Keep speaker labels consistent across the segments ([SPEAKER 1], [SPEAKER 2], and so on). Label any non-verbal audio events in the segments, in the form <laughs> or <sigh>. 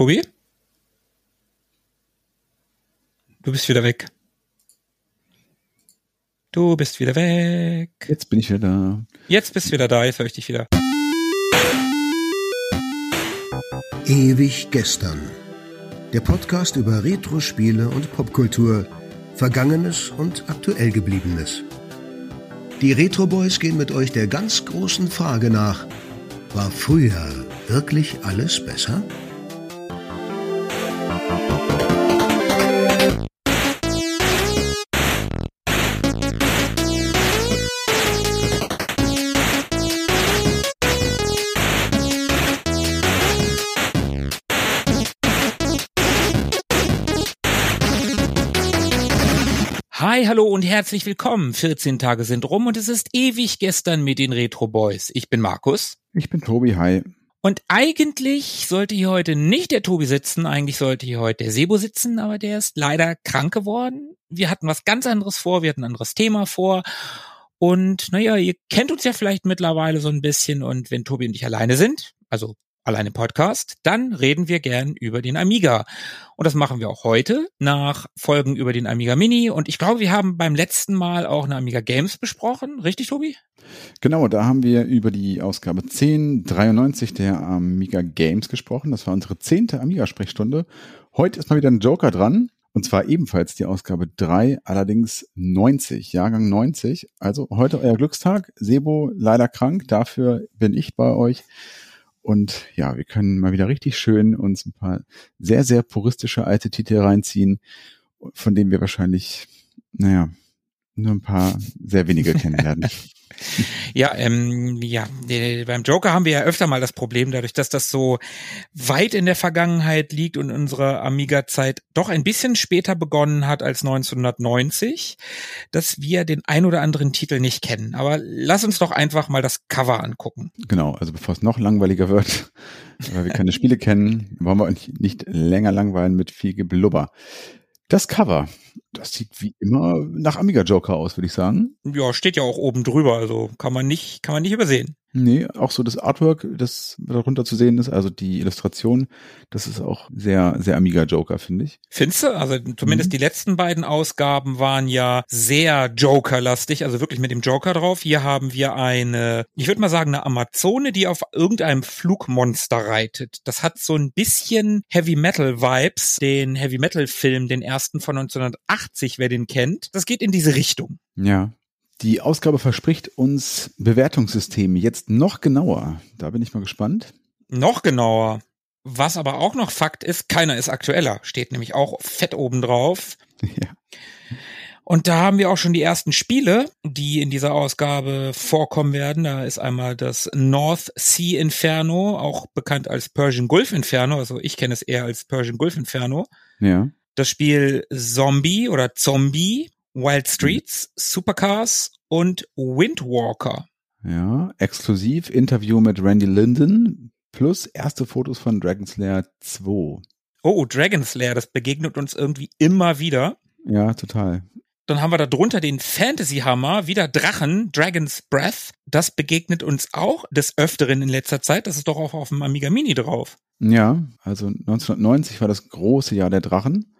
[SPEAKER 1] Tobi? Du bist wieder weg. Du bist wieder weg.
[SPEAKER 2] Jetzt bin ich wieder da.
[SPEAKER 1] Jetzt bist du wieder da, jetzt höre ich dich wieder.
[SPEAKER 3] Ewig gestern. Der Podcast über Retro-Spiele und Popkultur, Vergangenes und aktuell gebliebenes. Die Retro Boys gehen mit euch der ganz großen Frage nach: War früher wirklich alles besser?
[SPEAKER 1] Hi, hallo und herzlich willkommen. 14 Tage sind rum und es ist ewig gestern mit den Retro Boys. Ich bin Markus.
[SPEAKER 2] Ich bin Tobi, hi.
[SPEAKER 1] Und eigentlich sollte hier heute nicht der Tobi sitzen, eigentlich sollte hier heute der Sebo sitzen, aber der ist leider krank geworden. Wir hatten was ganz anderes vor, wir hatten ein anderes Thema vor. Und naja, ihr kennt uns ja vielleicht mittlerweile so ein bisschen und wenn Tobi und ich alleine sind, also allein im Podcast, dann reden wir gern über den Amiga. Und das machen wir auch heute nach Folgen über den Amiga Mini. Und ich glaube, wir haben beim letzten Mal auch eine Amiga Games besprochen. Richtig, Tobi?
[SPEAKER 2] Genau, da haben wir über die Ausgabe 1093 der Amiga Games gesprochen. Das war unsere zehnte Amiga-Sprechstunde. Heute ist mal wieder ein Joker dran. Und zwar ebenfalls die Ausgabe 3, allerdings 90, Jahrgang 90. Also heute euer Glückstag. Sebo leider krank, dafür bin ich bei euch. Und ja, wir können mal wieder richtig schön uns ein paar sehr, sehr puristische alte Titel reinziehen, von denen wir wahrscheinlich, naja, nur ein paar sehr wenige kennen werden. <laughs>
[SPEAKER 1] Ja, ähm, ja, beim Joker haben wir ja öfter mal das Problem, dadurch, dass das so weit in der Vergangenheit liegt und unsere Amiga-Zeit doch ein bisschen später begonnen hat als 1990, dass wir den ein oder anderen Titel nicht kennen. Aber lass uns doch einfach mal das Cover angucken.
[SPEAKER 2] Genau, also bevor es noch langweiliger wird, <laughs> weil wir keine Spiele kennen, wollen wir uns nicht länger langweilen mit viel Geblubber. Das Cover, das sieht wie immer nach Amiga Joker aus, würde ich sagen.
[SPEAKER 1] Ja, steht ja auch oben drüber, also kann man nicht, kann man nicht übersehen.
[SPEAKER 2] Nee, auch so das Artwork, das darunter zu sehen ist, also die Illustration, das ist auch sehr, sehr Amiga Joker, finde ich.
[SPEAKER 1] Findest du? Also zumindest mhm. die letzten beiden Ausgaben waren ja sehr Joker-lastig, also wirklich mit dem Joker drauf. Hier haben wir eine, ich würde mal sagen, eine Amazone, die auf irgendeinem Flugmonster reitet. Das hat so ein bisschen Heavy Metal Vibes, den Heavy Metal Film, den ersten von 1980, wer den kennt. Das geht in diese Richtung.
[SPEAKER 2] Ja, die Ausgabe verspricht uns Bewertungssysteme jetzt noch genauer. Da bin ich mal gespannt.
[SPEAKER 1] Noch genauer. Was aber auch noch Fakt ist, keiner ist aktueller. Steht nämlich auch fett oben drauf. <laughs> Ja. Und da haben wir auch schon die ersten Spiele, die in dieser Ausgabe vorkommen werden. Da ist einmal das North Sea Inferno, auch bekannt als Persian Gulf Inferno. Also ich kenne es eher als Persian Gulf Inferno.
[SPEAKER 2] Ja.
[SPEAKER 1] Das Spiel Zombie oder Zombie Wild Streets, Supercars und Windwalker.
[SPEAKER 2] Ja, exklusiv Interview mit Randy Linden plus erste Fotos von Dragon's Lair 2.
[SPEAKER 1] Oh, Dragon's Lair, das begegnet uns irgendwie immer wieder.
[SPEAKER 2] Ja, total.
[SPEAKER 1] Dann haben wir da drunter den Fantasy Hammer, wieder Drachen, Dragon's Breath. Das begegnet uns auch des Öfteren in letzter Zeit. Das ist doch auch auf dem Amiga Mini drauf.
[SPEAKER 2] Ja, also 1990 war das große Jahr der Drachen.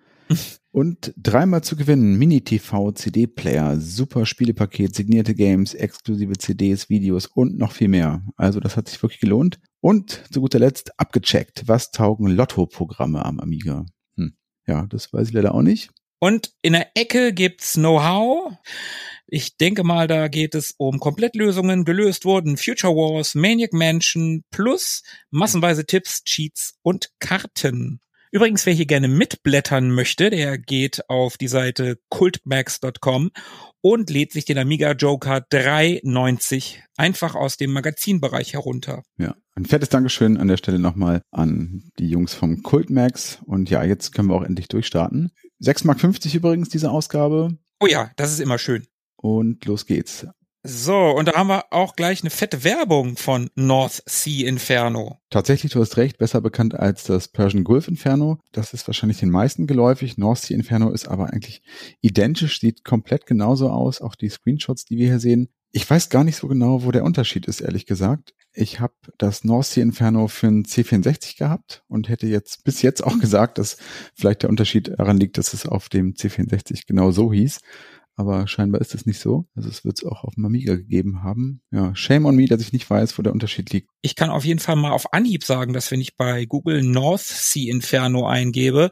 [SPEAKER 2] Und dreimal zu gewinnen, Mini-TV, CD-Player, super Spielepaket, signierte Games, exklusive CDs, Videos und noch viel mehr. Also das hat sich wirklich gelohnt. Und zu guter Letzt abgecheckt, was taugen Lotto-Programme am Amiga? Hm. Ja, das weiß ich leider auch nicht.
[SPEAKER 1] Und in der Ecke gibt's Know-how. Ich denke mal, da geht es um Komplettlösungen, gelöst wurden Future Wars, Maniac Mansion plus massenweise Tipps, Cheats und Karten. Übrigens, wer hier gerne mitblättern möchte, der geht auf die Seite cultmax.com und lädt sich den Amiga Joker 390 einfach aus dem Magazinbereich herunter.
[SPEAKER 2] Ja, ein fettes Dankeschön an der Stelle nochmal an die Jungs vom Cultmax. Und ja, jetzt können wir auch endlich durchstarten. 6,50 Mark übrigens diese Ausgabe.
[SPEAKER 1] Oh ja, das ist immer schön.
[SPEAKER 2] Und los geht's.
[SPEAKER 1] So, und da haben wir auch gleich eine fette Werbung von North Sea Inferno.
[SPEAKER 2] Tatsächlich, du hast recht, besser bekannt als das Persian Gulf Inferno. Das ist wahrscheinlich den meisten geläufig. North Sea Inferno ist aber eigentlich identisch, sieht komplett genauso aus. Auch die Screenshots, die wir hier sehen. Ich weiß gar nicht so genau, wo der Unterschied ist, ehrlich gesagt. Ich habe das North Sea Inferno für ein C64 gehabt und hätte jetzt bis jetzt auch <laughs> gesagt, dass vielleicht der Unterschied daran liegt, dass es auf dem C64 genau so hieß. Aber scheinbar ist es nicht so. Also es wird es auch auf dem Amiga gegeben haben. Ja, shame on me, dass ich nicht weiß, wo der Unterschied liegt.
[SPEAKER 1] Ich kann auf jeden Fall mal auf Anhieb sagen, dass wenn ich bei Google North Sea Inferno eingebe,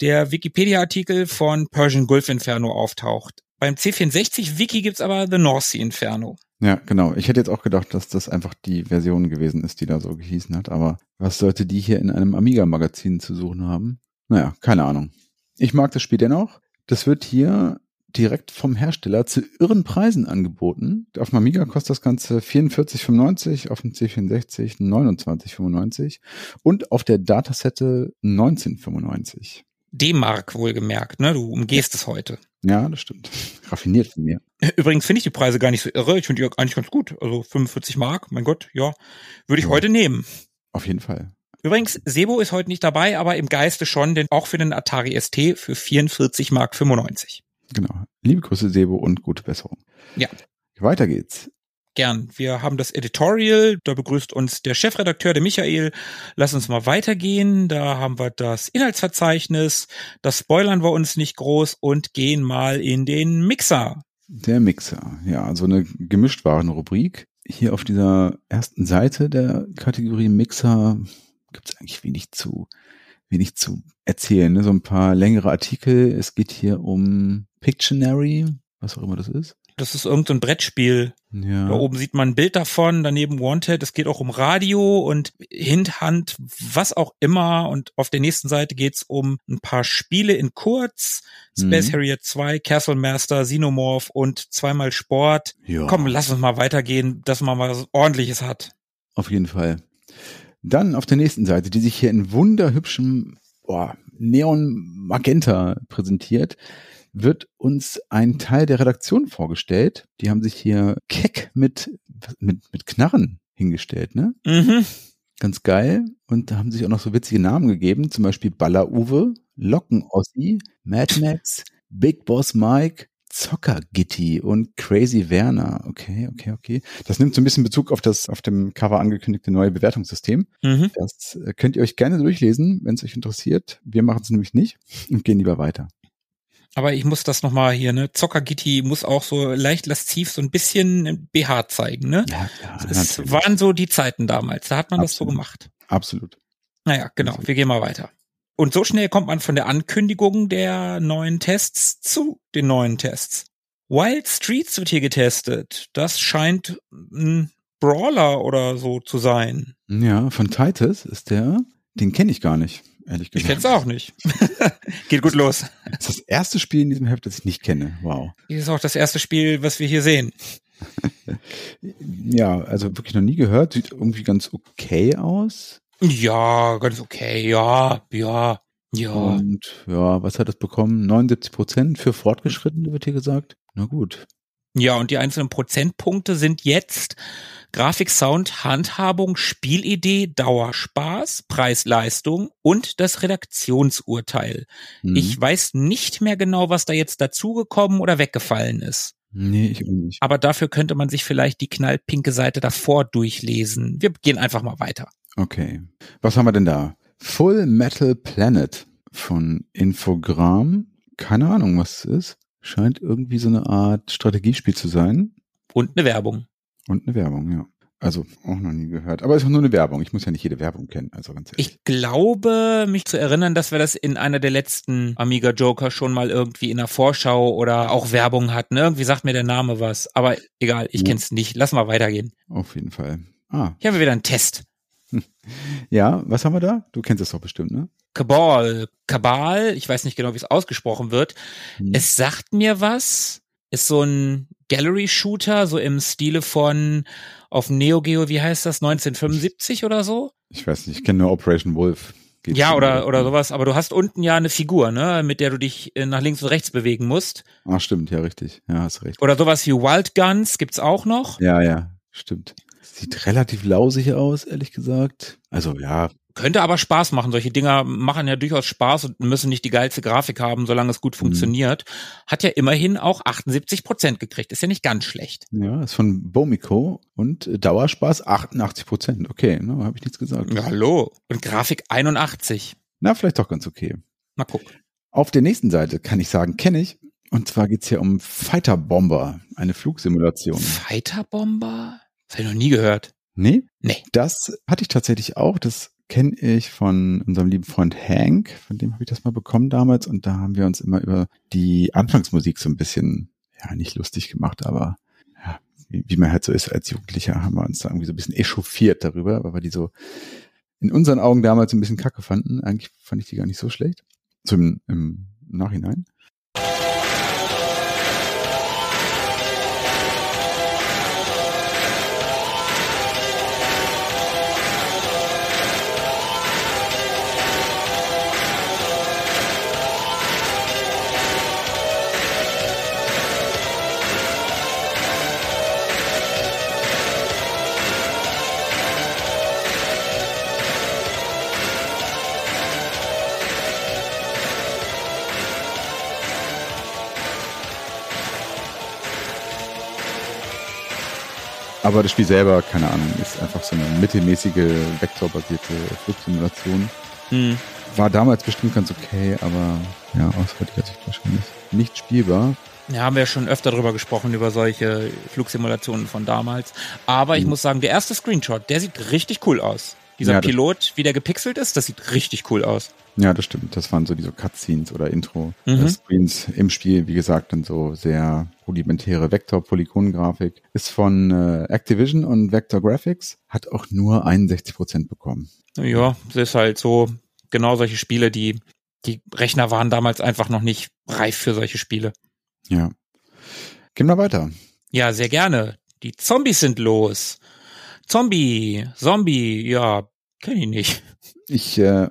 [SPEAKER 1] der Wikipedia-Artikel von Persian Gulf Inferno auftaucht. Beim C64-Wiki gibt's aber The North Sea Inferno.
[SPEAKER 2] Ja, genau. Ich hätte jetzt auch gedacht, dass das einfach die Version gewesen ist, die da so gehießen hat. Aber was sollte die hier in einem Amiga-Magazin zu suchen haben? Naja, keine Ahnung. Ich mag das Spiel dennoch. Das wird hier direkt vom Hersteller zu irren Preisen angeboten. Auf dem Amiga kostet das Ganze 44,95, auf dem C64 29,95 und auf der Datasette 19,95.
[SPEAKER 1] D-Mark wohlgemerkt, ne? Du umgehst es heute.
[SPEAKER 2] Ja, das stimmt. <laughs> Raffiniert von mir.
[SPEAKER 1] Übrigens finde ich die Preise gar nicht so irre. Ich finde die eigentlich ganz gut. Also 45 Mark, mein Gott, ja. Würde ich ja. heute nehmen.
[SPEAKER 2] Auf jeden Fall.
[SPEAKER 1] Übrigens, Sebo ist heute nicht dabei, aber im Geiste schon, denn auch für den Atari ST für 44 Mark 95.
[SPEAKER 2] Genau. Liebe Grüße, Sebo, und gute Besserung.
[SPEAKER 1] Ja.
[SPEAKER 2] Weiter geht's.
[SPEAKER 1] Gern. Wir haben das Editorial, da begrüßt uns der Chefredakteur, der Michael. Lass uns mal weitergehen. Da haben wir das Inhaltsverzeichnis. Das spoilern wir uns nicht groß und gehen mal in den Mixer.
[SPEAKER 2] Der Mixer, ja, so eine Gemischtwaren-Rubrik. Hier auf dieser ersten Seite der Kategorie Mixer gibt es eigentlich wenig zu, wenig zu erzählen. Ne? So ein paar längere Artikel. Es geht hier um Pictionary, was auch immer das ist.
[SPEAKER 1] Das ist irgendein Brettspiel. Ja. Da oben sieht man ein Bild davon, daneben Wanted. Es geht auch um Radio und Hindhand, was auch immer. Und auf der nächsten Seite geht's um ein paar Spiele in kurz. Space mhm. Harrier 2, Castle Master, Xenomorph und zweimal Sport. Ja. Komm, lass uns mal weitergehen, dass man mal was ordentliches hat.
[SPEAKER 2] Auf jeden Fall. Dann auf der nächsten Seite, die sich hier in wunderhübschem boah, Neon Magenta präsentiert, wird uns ein Teil der Redaktion vorgestellt. Die haben sich hier keck mit, mit, mit Knarren hingestellt, ne? Mhm. Ganz geil. Und da haben sich auch noch so witzige Namen gegeben, zum Beispiel Baller Uwe, Locken Ossi, Mad Max, Big Boss Mike, Zocker Gitti und Crazy Werner. Okay, okay, okay. Das nimmt so ein bisschen Bezug auf das auf dem Cover angekündigte neue Bewertungssystem. Mhm. Das äh, könnt ihr euch gerne durchlesen, wenn es euch interessiert. Wir machen es nämlich nicht und gehen lieber weiter.
[SPEAKER 1] Aber ich muss das nochmal hier, ne? Zockergitti muss auch so leicht lasziv so ein bisschen BH zeigen, ne? Ja, ja, es natürlich. waren so die Zeiten damals. Da hat man Absolut. das so gemacht.
[SPEAKER 2] Absolut.
[SPEAKER 1] Naja, genau. Absolut. Wir gehen mal weiter. Und so schnell kommt man von der Ankündigung der neuen Tests zu den neuen Tests. Wild Streets wird hier getestet. Das scheint ein Brawler oder so zu sein.
[SPEAKER 2] Ja, von Titus ist der. Den kenne ich gar nicht ehrlich gesagt.
[SPEAKER 1] Ich kenne es auch nicht. <laughs> Geht gut los.
[SPEAKER 2] Das ist das erste Spiel in diesem Heft, das ich nicht kenne. Wow.
[SPEAKER 1] Das ist auch das erste Spiel, was wir hier sehen. <laughs>
[SPEAKER 2] ja, also wirklich noch nie gehört. Sieht irgendwie ganz okay aus.
[SPEAKER 1] Ja, ganz okay. Ja, ja, ja.
[SPEAKER 2] Und ja, was hat es bekommen? 79 Prozent für Fortgeschrittene, wird hier gesagt. Na gut.
[SPEAKER 1] Ja, und die einzelnen Prozentpunkte sind jetzt Grafik, Sound, Handhabung, Spielidee, Dauerspaß, Preis-Leistung und das Redaktionsurteil. Mhm. Ich weiß nicht mehr genau, was da jetzt dazugekommen oder weggefallen ist.
[SPEAKER 2] Nee, ich auch nicht.
[SPEAKER 1] Aber dafür könnte man sich vielleicht die knallpinke Seite davor durchlesen. Wir gehen einfach mal weiter.
[SPEAKER 2] Okay. Was haben wir denn da? Full Metal Planet von Infogramm. Keine Ahnung, was es ist. Scheint irgendwie so eine Art Strategiespiel zu sein.
[SPEAKER 1] Und eine Werbung.
[SPEAKER 2] Und eine Werbung, ja. Also auch noch nie gehört. Aber es ist nur eine Werbung. Ich muss ja nicht jede Werbung kennen. Also ganz
[SPEAKER 1] ehrlich. Ich glaube, mich zu erinnern, dass wir das in einer der letzten Amiga Joker schon mal irgendwie in der Vorschau oder auch Werbung hatten. Irgendwie sagt mir der Name was. Aber egal, ich ja. kenn's nicht. Lass mal weitergehen.
[SPEAKER 2] Auf jeden Fall. Ah.
[SPEAKER 1] Hier haben wir wieder einen Test. <laughs>
[SPEAKER 2] Ja, was haben wir da? Du kennst das doch bestimmt, ne?
[SPEAKER 1] Cabal. Cabal, ich weiß nicht genau, wie es ausgesprochen wird. Hm. Es sagt mir was. Ist so ein Gallery-Shooter, so im Stile von auf Neo Geo, wie heißt das, 1975 oder so?
[SPEAKER 2] Ich weiß nicht, ich kenne nur Operation Wolf.
[SPEAKER 1] Geht's ja, oder, oder sowas, aber du hast unten ja eine Figur, ne, mit der du dich äh, nach links und rechts bewegen musst.
[SPEAKER 2] Ah, stimmt, ja, richtig. Ja, hast recht.
[SPEAKER 1] Oder sowas wie Wild Guns gibt's auch noch.
[SPEAKER 2] Ja, ja, stimmt. Sieht relativ lausig aus, ehrlich gesagt. Also ja,
[SPEAKER 1] Könnte aber Spaß machen. Solche Dinger machen ja durchaus Spaß und müssen nicht die geilste Grafik haben, solange es gut funktioniert. Mhm. Hat ja immerhin auch 78 Prozent gekriegt. Ist ja nicht ganz schlecht.
[SPEAKER 2] Ja, ist von Bomiko und Dauerspaß 88 Prozent. Okay, ne, habe ich nichts gesagt.
[SPEAKER 1] Ja, hallo. Und Grafik 81.
[SPEAKER 2] Na, vielleicht doch ganz okay.
[SPEAKER 1] Mal gucken.
[SPEAKER 2] Auf der nächsten Seite kann ich sagen, kenne ich. Und zwar geht's hier um Fighter Bomber, eine Flugsimulation.
[SPEAKER 1] Fighter Bomber? Das habe ich noch nie gehört.
[SPEAKER 2] Nee?
[SPEAKER 1] Nee.
[SPEAKER 2] Das hatte ich tatsächlich auch. Das kenne ich von unserem lieben Freund Hank. Von dem habe ich das mal bekommen damals. Und da haben wir uns immer über die Anfangsmusik so ein bisschen, ja, nicht lustig gemacht, aber ja, wie, wie man halt so ist als Jugendlicher, haben wir uns da irgendwie so ein bisschen echauffiert darüber, weil wir die so in unseren Augen damals ein bisschen kacke fanden. Eigentlich fand ich die gar nicht so schlecht. Im, im Nachhinein. Aber das Spiel selber, keine Ahnung, ist einfach so eine mittelmäßige, vektorbasierte Flugsimulation. Hm. War damals bestimmt ganz okay, aber ja, aus heutiger Sicht wahrscheinlich nicht spielbar.
[SPEAKER 1] Ja, haben wir ja schon öfter drüber gesprochen, über solche Flugsimulationen von damals. Aber ich hm. muss sagen, der erste Screenshot, der sieht richtig cool aus. Dieser ja, Pilot, wie der gepixelt ist, das sieht richtig cool aus.
[SPEAKER 2] Ja, das stimmt. Das waren so diese Cutscenes oder Intro-Screens mhm. im Spiel. Wie gesagt, dann so sehr rudimentäre Vektor-Polygon-Grafik. Ist von äh, Activision und Vector Graphics. Hat auch nur 61 Prozent bekommen.
[SPEAKER 1] Ja, das ist halt so genau solche Spiele, die, die Rechner waren damals einfach noch nicht reif für solche Spiele.
[SPEAKER 2] Ja. Gehen wir weiter.
[SPEAKER 1] Ja, sehr gerne. Die Zombies sind los. Zombie, Zombie, ja, kenne ich nicht.
[SPEAKER 2] Ich äh,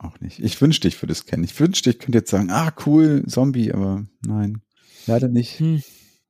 [SPEAKER 2] auch nicht. Ich wünschte, ich würde es kennen. Ich wünschte, ich könnte jetzt sagen, ah, cool, Zombie, aber nein, leider nicht. Hm.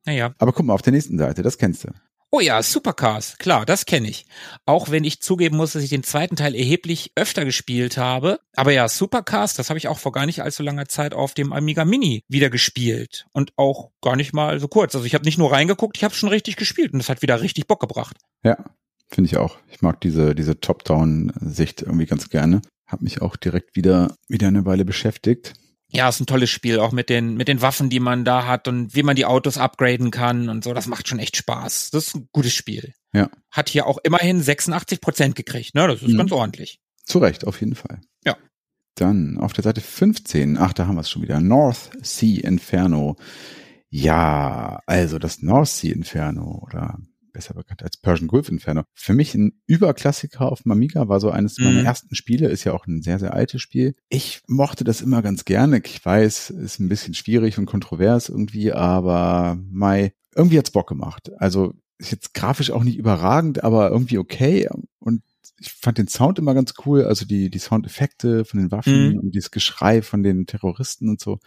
[SPEAKER 1] Naja.
[SPEAKER 2] Aber guck mal, auf der nächsten Seite, das kennst du.
[SPEAKER 1] Oh ja, Supercars, klar, das kenne ich. Auch wenn ich zugeben muss, dass ich den zweiten Teil erheblich öfter gespielt habe. Aber ja, Supercars, das habe ich auch vor gar nicht allzu langer Zeit auf dem Amiga Mini wieder gespielt. Und auch gar nicht mal so kurz. Also ich habe nicht nur reingeguckt, ich habe schon richtig gespielt und das hat wieder richtig Bock gebracht.
[SPEAKER 2] Ja, finde ich auch. Ich mag diese, diese Top-Down-Sicht irgendwie ganz gerne. Hab mich auch direkt wieder, wieder eine Weile beschäftigt.
[SPEAKER 1] Ja, ist ein tolles Spiel, auch mit den, mit den Waffen, die man da hat und wie man die Autos upgraden kann und so. Das macht schon echt Spaß. Das ist ein gutes Spiel.
[SPEAKER 2] Ja.
[SPEAKER 1] Hat hier auch immerhin 86 Prozent gekriegt, ne? Das ist mhm. ganz ordentlich.
[SPEAKER 2] Zu Recht, auf jeden Fall.
[SPEAKER 1] Ja.
[SPEAKER 2] Dann auf der Seite 15, ach, da haben wir es schon wieder. North Sea Inferno. Ja, also das North Sea Inferno oder besser bekannt als Persian Gulf Inferno. Für mich ein Überklassiker auf Mamiga, war so eines mhm. meiner ersten Spiele, ist ja auch ein sehr, sehr altes Spiel. Ich mochte das immer ganz gerne. Ich weiß, ist ein bisschen schwierig und kontrovers irgendwie, aber Mai, irgendwie hat's Bock gemacht. Also ist jetzt grafisch auch nicht überragend, aber irgendwie okay. Und ich fand den Sound immer ganz cool, also die, die Soundeffekte von den Waffen mhm. und dieses Geschrei von den Terroristen und so.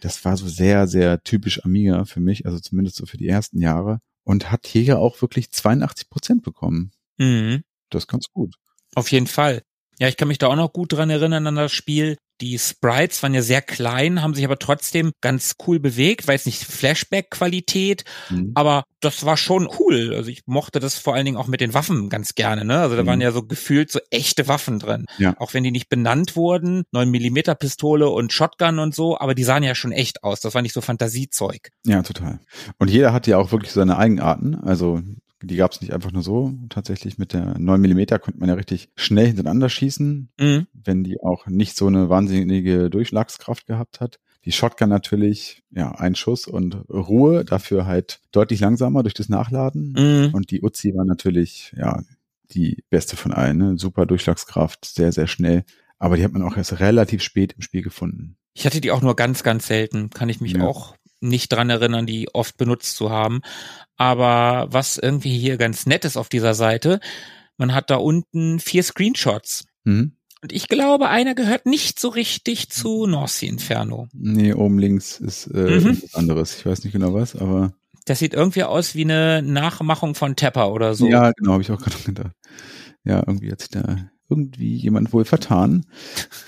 [SPEAKER 2] Das war so sehr, sehr typisch Amiga für mich, also zumindest so für die ersten Jahre und hat hier ja auch wirklich 82 Prozent bekommen.
[SPEAKER 1] Mhm.
[SPEAKER 2] Das ist ganz gut.
[SPEAKER 1] Auf jeden Fall. Ja, ich kann mich da auch noch gut dran erinnern an das Spiel. Die Sprites waren ja sehr klein, haben sich aber trotzdem ganz cool bewegt, weiß nicht Flashback-Qualität, mhm. aber das war schon cool. Also ich mochte das vor allen Dingen auch mit den Waffen ganz gerne. Ne? Also da mhm. waren ja so gefühlt so echte Waffen drin,
[SPEAKER 2] ja.
[SPEAKER 1] auch wenn die nicht benannt wurden, 9 Millimeter Pistole und Shotgun und so, aber die sahen ja schon echt aus. Das war nicht so Fantasiezeug.
[SPEAKER 2] Ja, total. Und jeder hat ja auch wirklich seine Eigenarten. Also die gab es nicht einfach nur so. Tatsächlich mit der 9 Millimeter konnte man ja richtig schnell hintereinander schießen,
[SPEAKER 1] mhm.
[SPEAKER 2] wenn die auch nicht so eine wahnsinnige Durchschlagskraft gehabt hat. Die Shotgun natürlich, ja, ein Schuss und Ruhe, dafür halt deutlich langsamer durch das Nachladen.
[SPEAKER 1] Mhm.
[SPEAKER 2] Und die Uzi war natürlich, ja, die beste von allen. Ne? Super Durchschlagskraft, sehr, sehr schnell. Aber die hat man auch erst relativ spät im Spiel gefunden.
[SPEAKER 1] Ich hatte die auch nur ganz, ganz selten, kann ich mich ja. auch nicht dran erinnern, die oft benutzt zu haben. Aber was irgendwie hier ganz nett ist auf dieser Seite, man hat da unten vier Screenshots.
[SPEAKER 2] Mhm.
[SPEAKER 1] Und ich glaube, einer gehört nicht so richtig zu North Sea Inferno.
[SPEAKER 2] Nee, oben links ist äh, mhm. was anderes. Ich weiß nicht genau was, aber.
[SPEAKER 1] Das sieht irgendwie aus wie eine Nachmachung von Tepper oder so.
[SPEAKER 2] Ja, genau, habe ich auch gerade <laughs> gedacht. Ja, irgendwie hat sich da irgendwie jemand wohl vertan.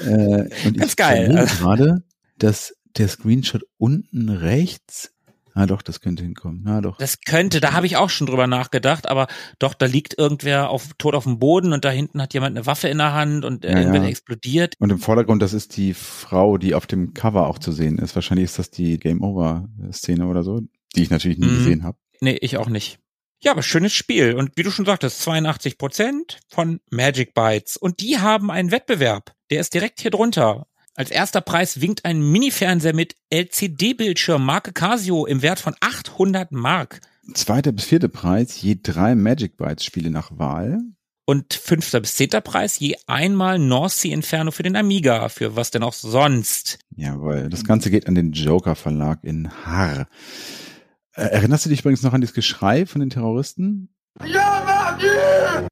[SPEAKER 1] Äh, und <laughs> Ganz ich geil.
[SPEAKER 2] gerade, dass der Screenshot unten rechts Ah, doch, das könnte hinkommen. Ah, doch.
[SPEAKER 1] Das könnte, da habe ich auch schon drüber nachgedacht, aber doch, da liegt irgendwer auf, tot auf dem Boden und da hinten hat jemand eine Waffe in der Hand und ja, irgendwer ja. explodiert.
[SPEAKER 2] Und im Vordergrund, das ist die Frau, die auf dem Cover auch zu sehen ist. Wahrscheinlich ist das die Game Over Szene oder so, die ich natürlich nie mhm. gesehen habe.
[SPEAKER 1] Nee, ich auch nicht. Ja, aber schönes Spiel. Und wie du schon sagtest, 82 Prozent von Magic Bytes. Und die haben einen Wettbewerb. Der ist direkt hier drunter. Als erster Preis winkt ein Mini-Fernseher mit LCD-Bildschirm Marke Casio im Wert von 800 Mark.
[SPEAKER 2] Zweiter bis vierter Preis je drei Magic Bytes Spiele nach Wahl.
[SPEAKER 1] Und fünfter bis zehnter Preis je einmal North Sea Inferno für den Amiga. Für was denn auch sonst?
[SPEAKER 2] Jawohl. Das Ganze geht an den Joker Verlag in Haar. Äh, erinnerst du dich übrigens noch an das Geschrei von den Terroristen?
[SPEAKER 1] Ja!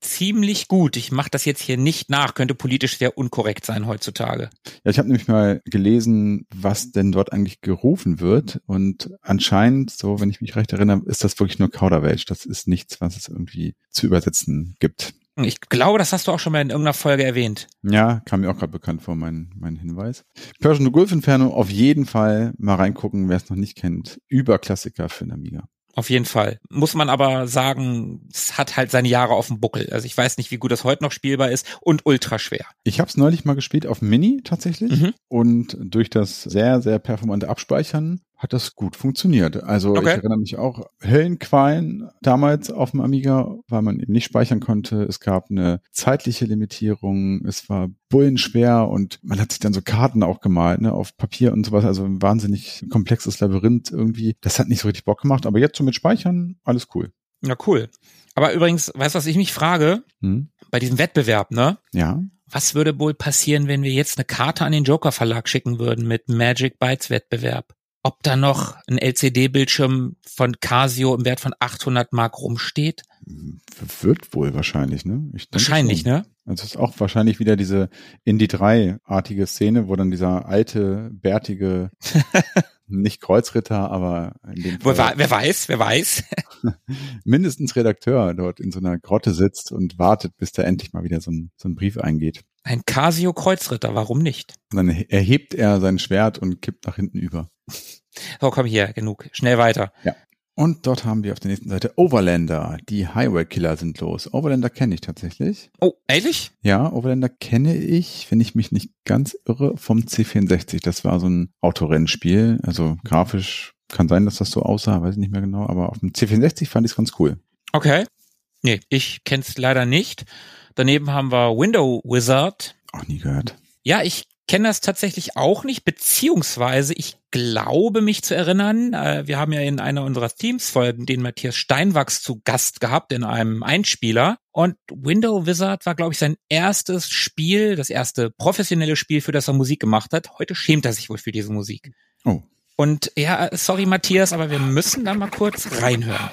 [SPEAKER 1] Ziemlich gut. Ich mache das jetzt hier nicht nach. Könnte politisch sehr unkorrekt sein heutzutage.
[SPEAKER 2] Ja, ich habe nämlich mal gelesen, was denn dort eigentlich gerufen wird. Und anscheinend, so wenn ich mich recht erinnere, ist das wirklich nur Kauderwelsch. Das ist nichts, was es irgendwie zu übersetzen gibt.
[SPEAKER 1] Ich glaube, das hast du auch schon mal in irgendeiner Folge erwähnt.
[SPEAKER 2] Ja, kam mir auch gerade bekannt vor, mein, mein Hinweis. Persian Gulf Inferno auf jeden Fall mal reingucken, wer es noch nicht kennt. Überklassiker für den Amiga.
[SPEAKER 1] Auf jeden Fall. Muss man aber sagen, es hat halt seine Jahre auf dem Buckel. Also ich weiß nicht, wie gut das heute noch spielbar ist und ultra schwer.
[SPEAKER 2] Ich habe es neulich mal gespielt auf Mini tatsächlich mhm. und durch das sehr, sehr performante Abspeichern hat das gut funktioniert. Also okay. ich erinnere mich auch, Höllenqualen damals auf dem Amiga, weil man eben nicht speichern konnte. Es gab eine zeitliche Limitierung, es war bullenschwer und man hat sich dann so Karten auch gemalt, ne, auf Papier und sowas. Also ein wahnsinnig komplexes Labyrinth irgendwie. Das hat nicht so richtig Bock gemacht, aber jetzt so mit Speichern, alles cool.
[SPEAKER 1] Ja, cool. Aber übrigens, weißt du, was ich mich frage? Hm? Bei diesem Wettbewerb, ne?
[SPEAKER 2] Ja.
[SPEAKER 1] Was würde wohl passieren, wenn wir jetzt eine Karte an den Joker Verlag schicken würden mit Magic Bytes Wettbewerb? Ob da noch ein LCD-Bildschirm von Casio im Wert von 800 Mark rumsteht?
[SPEAKER 2] Wird wohl wahrscheinlich, ne?
[SPEAKER 1] wahrscheinlich, schon. ne?
[SPEAKER 2] Also es ist auch wahrscheinlich wieder diese Indie 3-artige Szene, wo dann dieser alte, bärtige, <laughs> nicht Kreuzritter, aber in dem
[SPEAKER 1] Fall, wer weiß, wer weiß. <laughs>
[SPEAKER 2] mindestens Redakteur dort in so einer Grotte sitzt und wartet, bis da endlich mal wieder so ein, so ein Brief eingeht.
[SPEAKER 1] Ein Casio Kreuzritter, warum nicht?
[SPEAKER 2] Und dann erhebt er sein Schwert und kippt nach hinten über. <laughs>
[SPEAKER 1] So, komm hier, genug. Schnell weiter.
[SPEAKER 2] Ja. Und dort haben wir auf der nächsten Seite Overlander. Die Highway Killer sind los. Overlander kenne ich tatsächlich.
[SPEAKER 1] Oh, ehrlich?
[SPEAKER 2] Ja, Overlander kenne ich, wenn ich mich nicht ganz irre, vom C64. Das war so ein Autorennspiel. Also grafisch kann sein, dass das so aussah, weiß ich nicht mehr genau. Aber auf dem C64 fand ich es ganz cool.
[SPEAKER 1] Okay. Nee, ich kenn's leider nicht. Daneben haben wir Window Wizard.
[SPEAKER 2] Auch nie gehört.
[SPEAKER 1] Ja, ich kenne das tatsächlich auch nicht, beziehungsweise ich glaube mich zu erinnern, äh, wir haben ja in einer unserer Teams-Folgen den Matthias Steinwachs zu Gast gehabt in einem Einspieler und Window Wizard war, glaube ich, sein erstes Spiel, das erste professionelle Spiel, für das er Musik gemacht hat. Heute schämt er sich wohl für diese Musik.
[SPEAKER 2] Oh.
[SPEAKER 1] Und ja, sorry Matthias, aber wir müssen da mal kurz reinhören.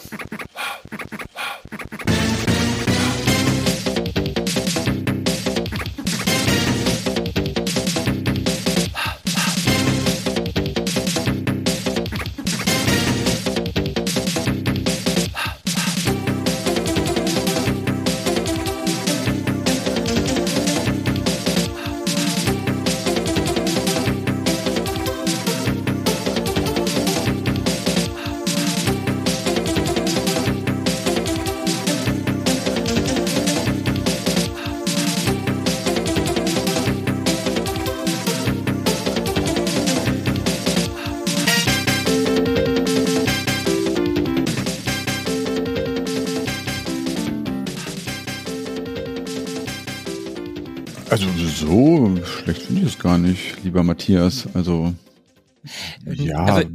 [SPEAKER 2] Gar nicht, lieber Matthias. Also ja.
[SPEAKER 1] Also,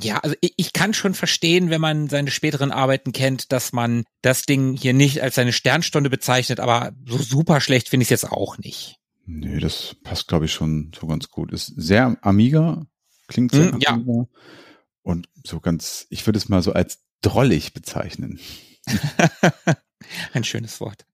[SPEAKER 1] ja, also ich, ich kann schon verstehen, wenn man seine späteren Arbeiten kennt, dass man das Ding hier nicht als seine Sternstunde bezeichnet, aber so super schlecht finde ich es jetzt auch nicht.
[SPEAKER 2] Nee, das passt, glaube ich, schon so ganz gut. Ist sehr Amiga, klingt sehr mm, Amiga. Ja. Und so ganz, ich würde es mal so als drollig bezeichnen. <laughs>
[SPEAKER 1] Ein schönes Wort.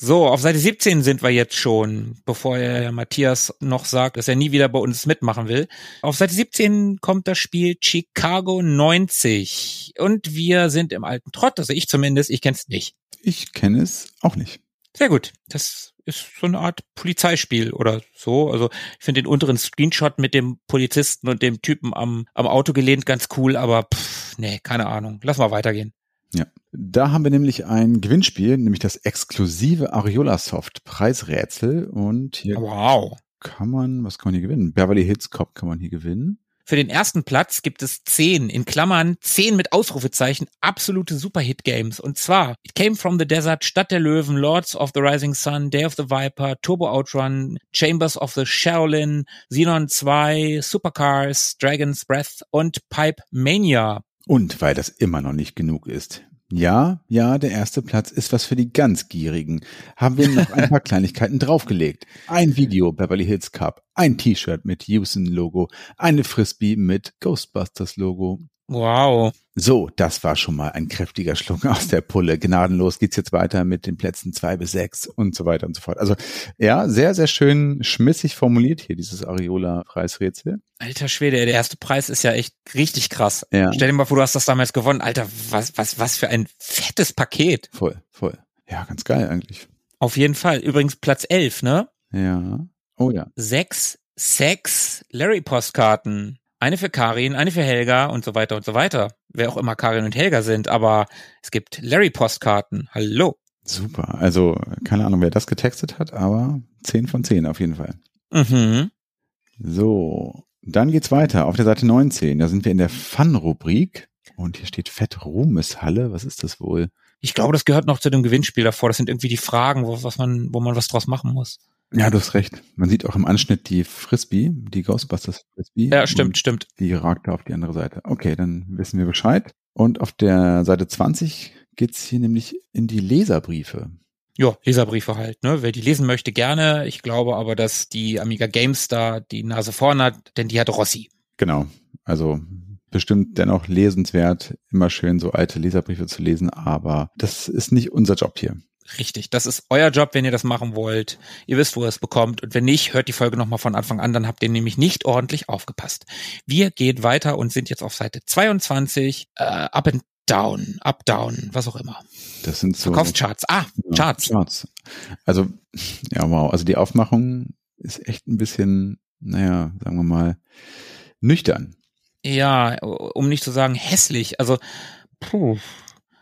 [SPEAKER 1] So, auf Seite 17 sind wir jetzt schon, bevor er Matthias noch sagt, dass er nie wieder bei uns mitmachen will. Auf Seite 17 kommt das Spiel Chicago 90 und wir sind im alten Trott, also ich zumindest, ich kenne es nicht.
[SPEAKER 2] Ich kenne es auch nicht.
[SPEAKER 1] Sehr gut. Das ist so eine Art Polizeispiel oder so. Also ich finde den unteren Screenshot mit dem Polizisten und dem Typen am, am Auto gelehnt ganz cool, aber pff, nee, keine Ahnung. Lass mal weitergehen.
[SPEAKER 2] Ja. Da haben wir nämlich ein Gewinnspiel, nämlich das exklusive Ariola Soft Preisrätsel und hier
[SPEAKER 1] Wow.
[SPEAKER 2] kann man, was kann man hier gewinnen? Beverly Hills Cop kann man hier gewinnen.
[SPEAKER 1] Für den ersten Platz gibt es zehn, in Klammern zehn mit Ausrufezeichen, absolute Superhit-Games. Und zwar It Came from the Desert, Stadt der Löwen, Lords of the Rising Sun, Day of the Viper, Turbo Outrun, Chambers of the Shaolin, Xenon 2, Supercars, Dragon's Breath und Pipe Mania.
[SPEAKER 2] Und weil das immer noch nicht genug ist. Ja, ja, der erste Platz ist was für die ganz Gierigen. Haben wir noch ein paar <laughs> Kleinigkeiten draufgelegt. Ein Video Beverly Hills Cup, ein T-Shirt mit Houston Logo, eine Frisbee mit Ghostbusters Logo.
[SPEAKER 1] Wow.
[SPEAKER 2] So, das war schon mal ein kräftiger Schluck aus der Pulle. Gnadenlos geht's jetzt weiter mit den Plätzen zwei bis sechs und so weiter und so fort. Also ja, sehr, sehr schön schmissig formuliert hier dieses Areola-Preisrätsel.
[SPEAKER 1] Alter Schwede, der erste Preis ist ja echt richtig krass.
[SPEAKER 2] Ja.
[SPEAKER 1] Stell dir mal vor, du hast das damals gewonnen. Alter, was, was, was für ein fettes Paket.
[SPEAKER 2] Voll, voll. Ja, ganz geil eigentlich.
[SPEAKER 1] Auf jeden Fall. Übrigens Platz 11, ne?
[SPEAKER 2] Ja. Oh ja.
[SPEAKER 1] Sechs, sechs Larry-Postkarten. Eine für Karin, eine für Helga und so weiter und so weiter. Wer auch immer Karin und Helga sind, aber es gibt Larry-Postkarten. Hallo.
[SPEAKER 2] Super. Also, keine Ahnung, wer das getextet hat, aber 10 von 10 auf jeden Fall.
[SPEAKER 1] Mhm.
[SPEAKER 2] So, dann geht's weiter auf der Seite 19. Da sind wir in der Fun-Rubrik und hier steht Fett Ruhmeshalle. Was ist das wohl?
[SPEAKER 1] Ich glaube, das gehört noch zu dem Gewinnspiel davor. Das sind irgendwie die Fragen, wo, was man, wo man was draus machen muss.
[SPEAKER 2] Ja, du hast recht. Man sieht auch im Anschnitt die Frisbee, die Ghostbusters Frisbee.
[SPEAKER 1] Ja, stimmt, stimmt.
[SPEAKER 2] Die ragt da auf die andere Seite. Okay, dann wissen wir Bescheid. Und auf der Seite 20 geht's hier nämlich in die Leserbriefe.
[SPEAKER 1] Ja, Leserbriefe halt, ne? Wer die lesen möchte, gerne. Ich glaube aber, dass die Amiga Games da die Nase vorn hat, denn die hat Rossi.
[SPEAKER 2] Genau. Also bestimmt dennoch lesenswert, immer schön so alte Leserbriefe zu lesen, aber das ist nicht unser Job hier.
[SPEAKER 1] Richtig, das ist euer Job, wenn ihr das machen wollt. Ihr wisst, wo ihr es bekommt. Und wenn nicht, hört die Folge nochmal von Anfang an, dann habt ihr nämlich nicht ordentlich aufgepasst. Wir gehen weiter und sind jetzt auf Seite 22, äh, Up and Down, Up, Down, was auch immer.
[SPEAKER 2] Das sind so
[SPEAKER 1] Verkaufscharts. Ah,
[SPEAKER 2] Ja,
[SPEAKER 1] Charts.
[SPEAKER 2] Charts. Also, ja, wow. Also die Aufmachung ist echt ein bisschen, naja, sagen wir mal, nüchtern.
[SPEAKER 1] Ja, um nicht zu sagen hässlich. Also, puh.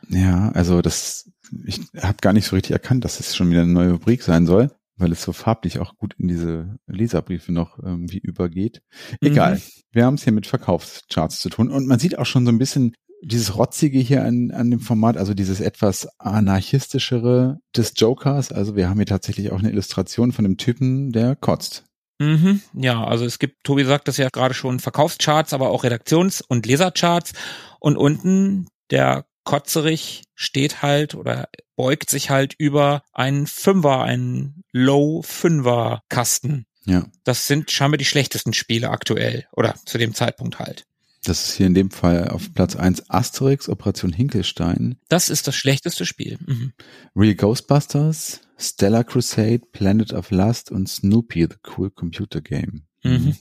[SPEAKER 2] Ja, also das, ich habe gar nicht so richtig erkannt, dass es schon wieder eine neue Rubrik sein soll, weil es so farblich auch gut in diese Leserbriefe noch irgendwie übergeht. Egal.
[SPEAKER 1] Mhm.
[SPEAKER 2] Wir haben es hier mit Verkaufscharts zu tun und man sieht auch schon so ein bisschen dieses Rotzige hier an, an dem Format, also dieses etwas anarchistischere des Jokers. Also wir haben hier tatsächlich auch eine Illustration von dem Typen, der kotzt.
[SPEAKER 1] Mhm, ja, also es gibt, Tobi sagt das ja gerade schon, Verkaufscharts, aber auch Redaktions- und Lesercharts. Und unten der Kotzerich steht halt oder beugt sich halt über einen Fünfer, einen Low-Fünfer-Kasten.
[SPEAKER 2] Ja.
[SPEAKER 1] Das sind scheinbar die schlechtesten Spiele aktuell oder zu dem Zeitpunkt halt.
[SPEAKER 2] Das ist hier in dem Fall auf Platz eins Asterix, Operation Hinkelstein,
[SPEAKER 1] Das ist das schlechteste Spiel. Mhm.
[SPEAKER 2] Real Ghostbusters, Stellar Crusade, Planet of Lust und Snoopy, The Cool Computer Game.
[SPEAKER 1] Mhm.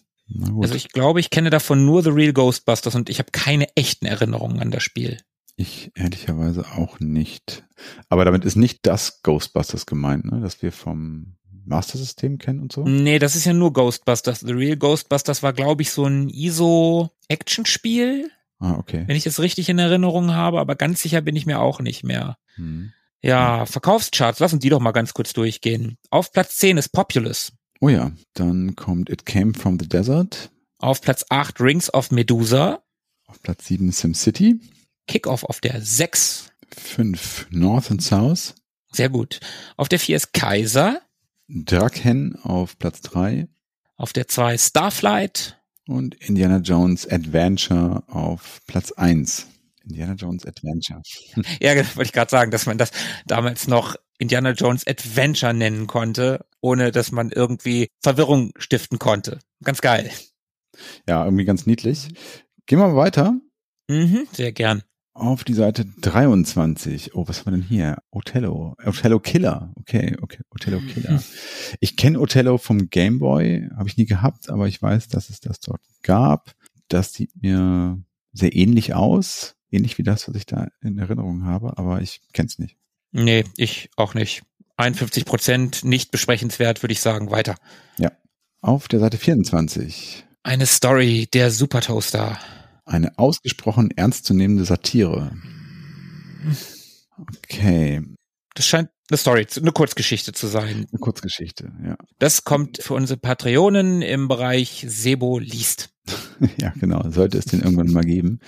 [SPEAKER 2] Gut.
[SPEAKER 1] Also ich glaube, ich kenne davon nur The Real Ghostbusters und ich habe keine echten Erinnerungen an das Spiel.
[SPEAKER 2] Ich ehrlicherweise auch nicht. Aber damit ist nicht das Ghostbusters gemeint, ne? das wir vom Master System kennen und so.
[SPEAKER 1] Nee, das ist ja nur Ghostbusters. The Real Ghostbusters war, glaube ich, so ein ISO-Action-Spiel,
[SPEAKER 2] Ah, okay.
[SPEAKER 1] wenn ich das richtig in Erinnerung habe, aber ganz sicher bin ich mir auch nicht mehr.
[SPEAKER 2] Hm.
[SPEAKER 1] Ja, Verkaufscharts, lass uns die doch mal ganz kurz durchgehen. Auf Platz 10 ist Populous.
[SPEAKER 2] Oh ja, dann kommt It Came from the Desert.
[SPEAKER 1] Auf Platz 8 Rings of Medusa.
[SPEAKER 2] Auf Platz 7 SimCity.
[SPEAKER 1] Kickoff auf der 6.
[SPEAKER 2] 5 North and South.
[SPEAKER 1] Sehr gut. Auf der 4 ist Kaiser.
[SPEAKER 2] Draken auf Platz 3.
[SPEAKER 1] Auf der 2 Starflight.
[SPEAKER 2] Und Indiana Jones Adventure auf Platz 1. Indiana Jones Adventure. <laughs>
[SPEAKER 1] Ja, wollte ich gerade sagen, dass man das damals noch Indiana Jones Adventure nennen konnte, ohne dass man irgendwie Verwirrung stiften konnte. Ganz geil.
[SPEAKER 2] Ja, irgendwie ganz niedlich. Gehen wir mal weiter
[SPEAKER 1] Mhm, sehr gern.
[SPEAKER 2] Auf die Seite 23. Oh, was haben wir denn hier? Othello. Othello Killer. Okay, okay. Othello Killer. <laughs> Ich kenne Othello vom Game Boy, habe ich nie gehabt, aber ich weiß, dass es das dort gab. Das sieht mir sehr ähnlich aus. Ähnlich wie das, was ich da in Erinnerung habe, aber ich kenne es nicht.
[SPEAKER 1] Nee, ich auch nicht. 51 Prozent nicht besprechenswert, würde ich sagen. Weiter.
[SPEAKER 2] Ja. Auf der Seite 24.
[SPEAKER 1] Eine Story, der Supertoaster.
[SPEAKER 2] Eine ausgesprochen ernstzunehmende Satire. Okay.
[SPEAKER 1] Das scheint eine Story, eine Kurzgeschichte zu sein.
[SPEAKER 2] Eine Kurzgeschichte, ja.
[SPEAKER 1] Das kommt für unsere Patreonen im Bereich Sebo liest. <laughs>
[SPEAKER 2] ja, genau. Sollte es den irgendwann mal geben.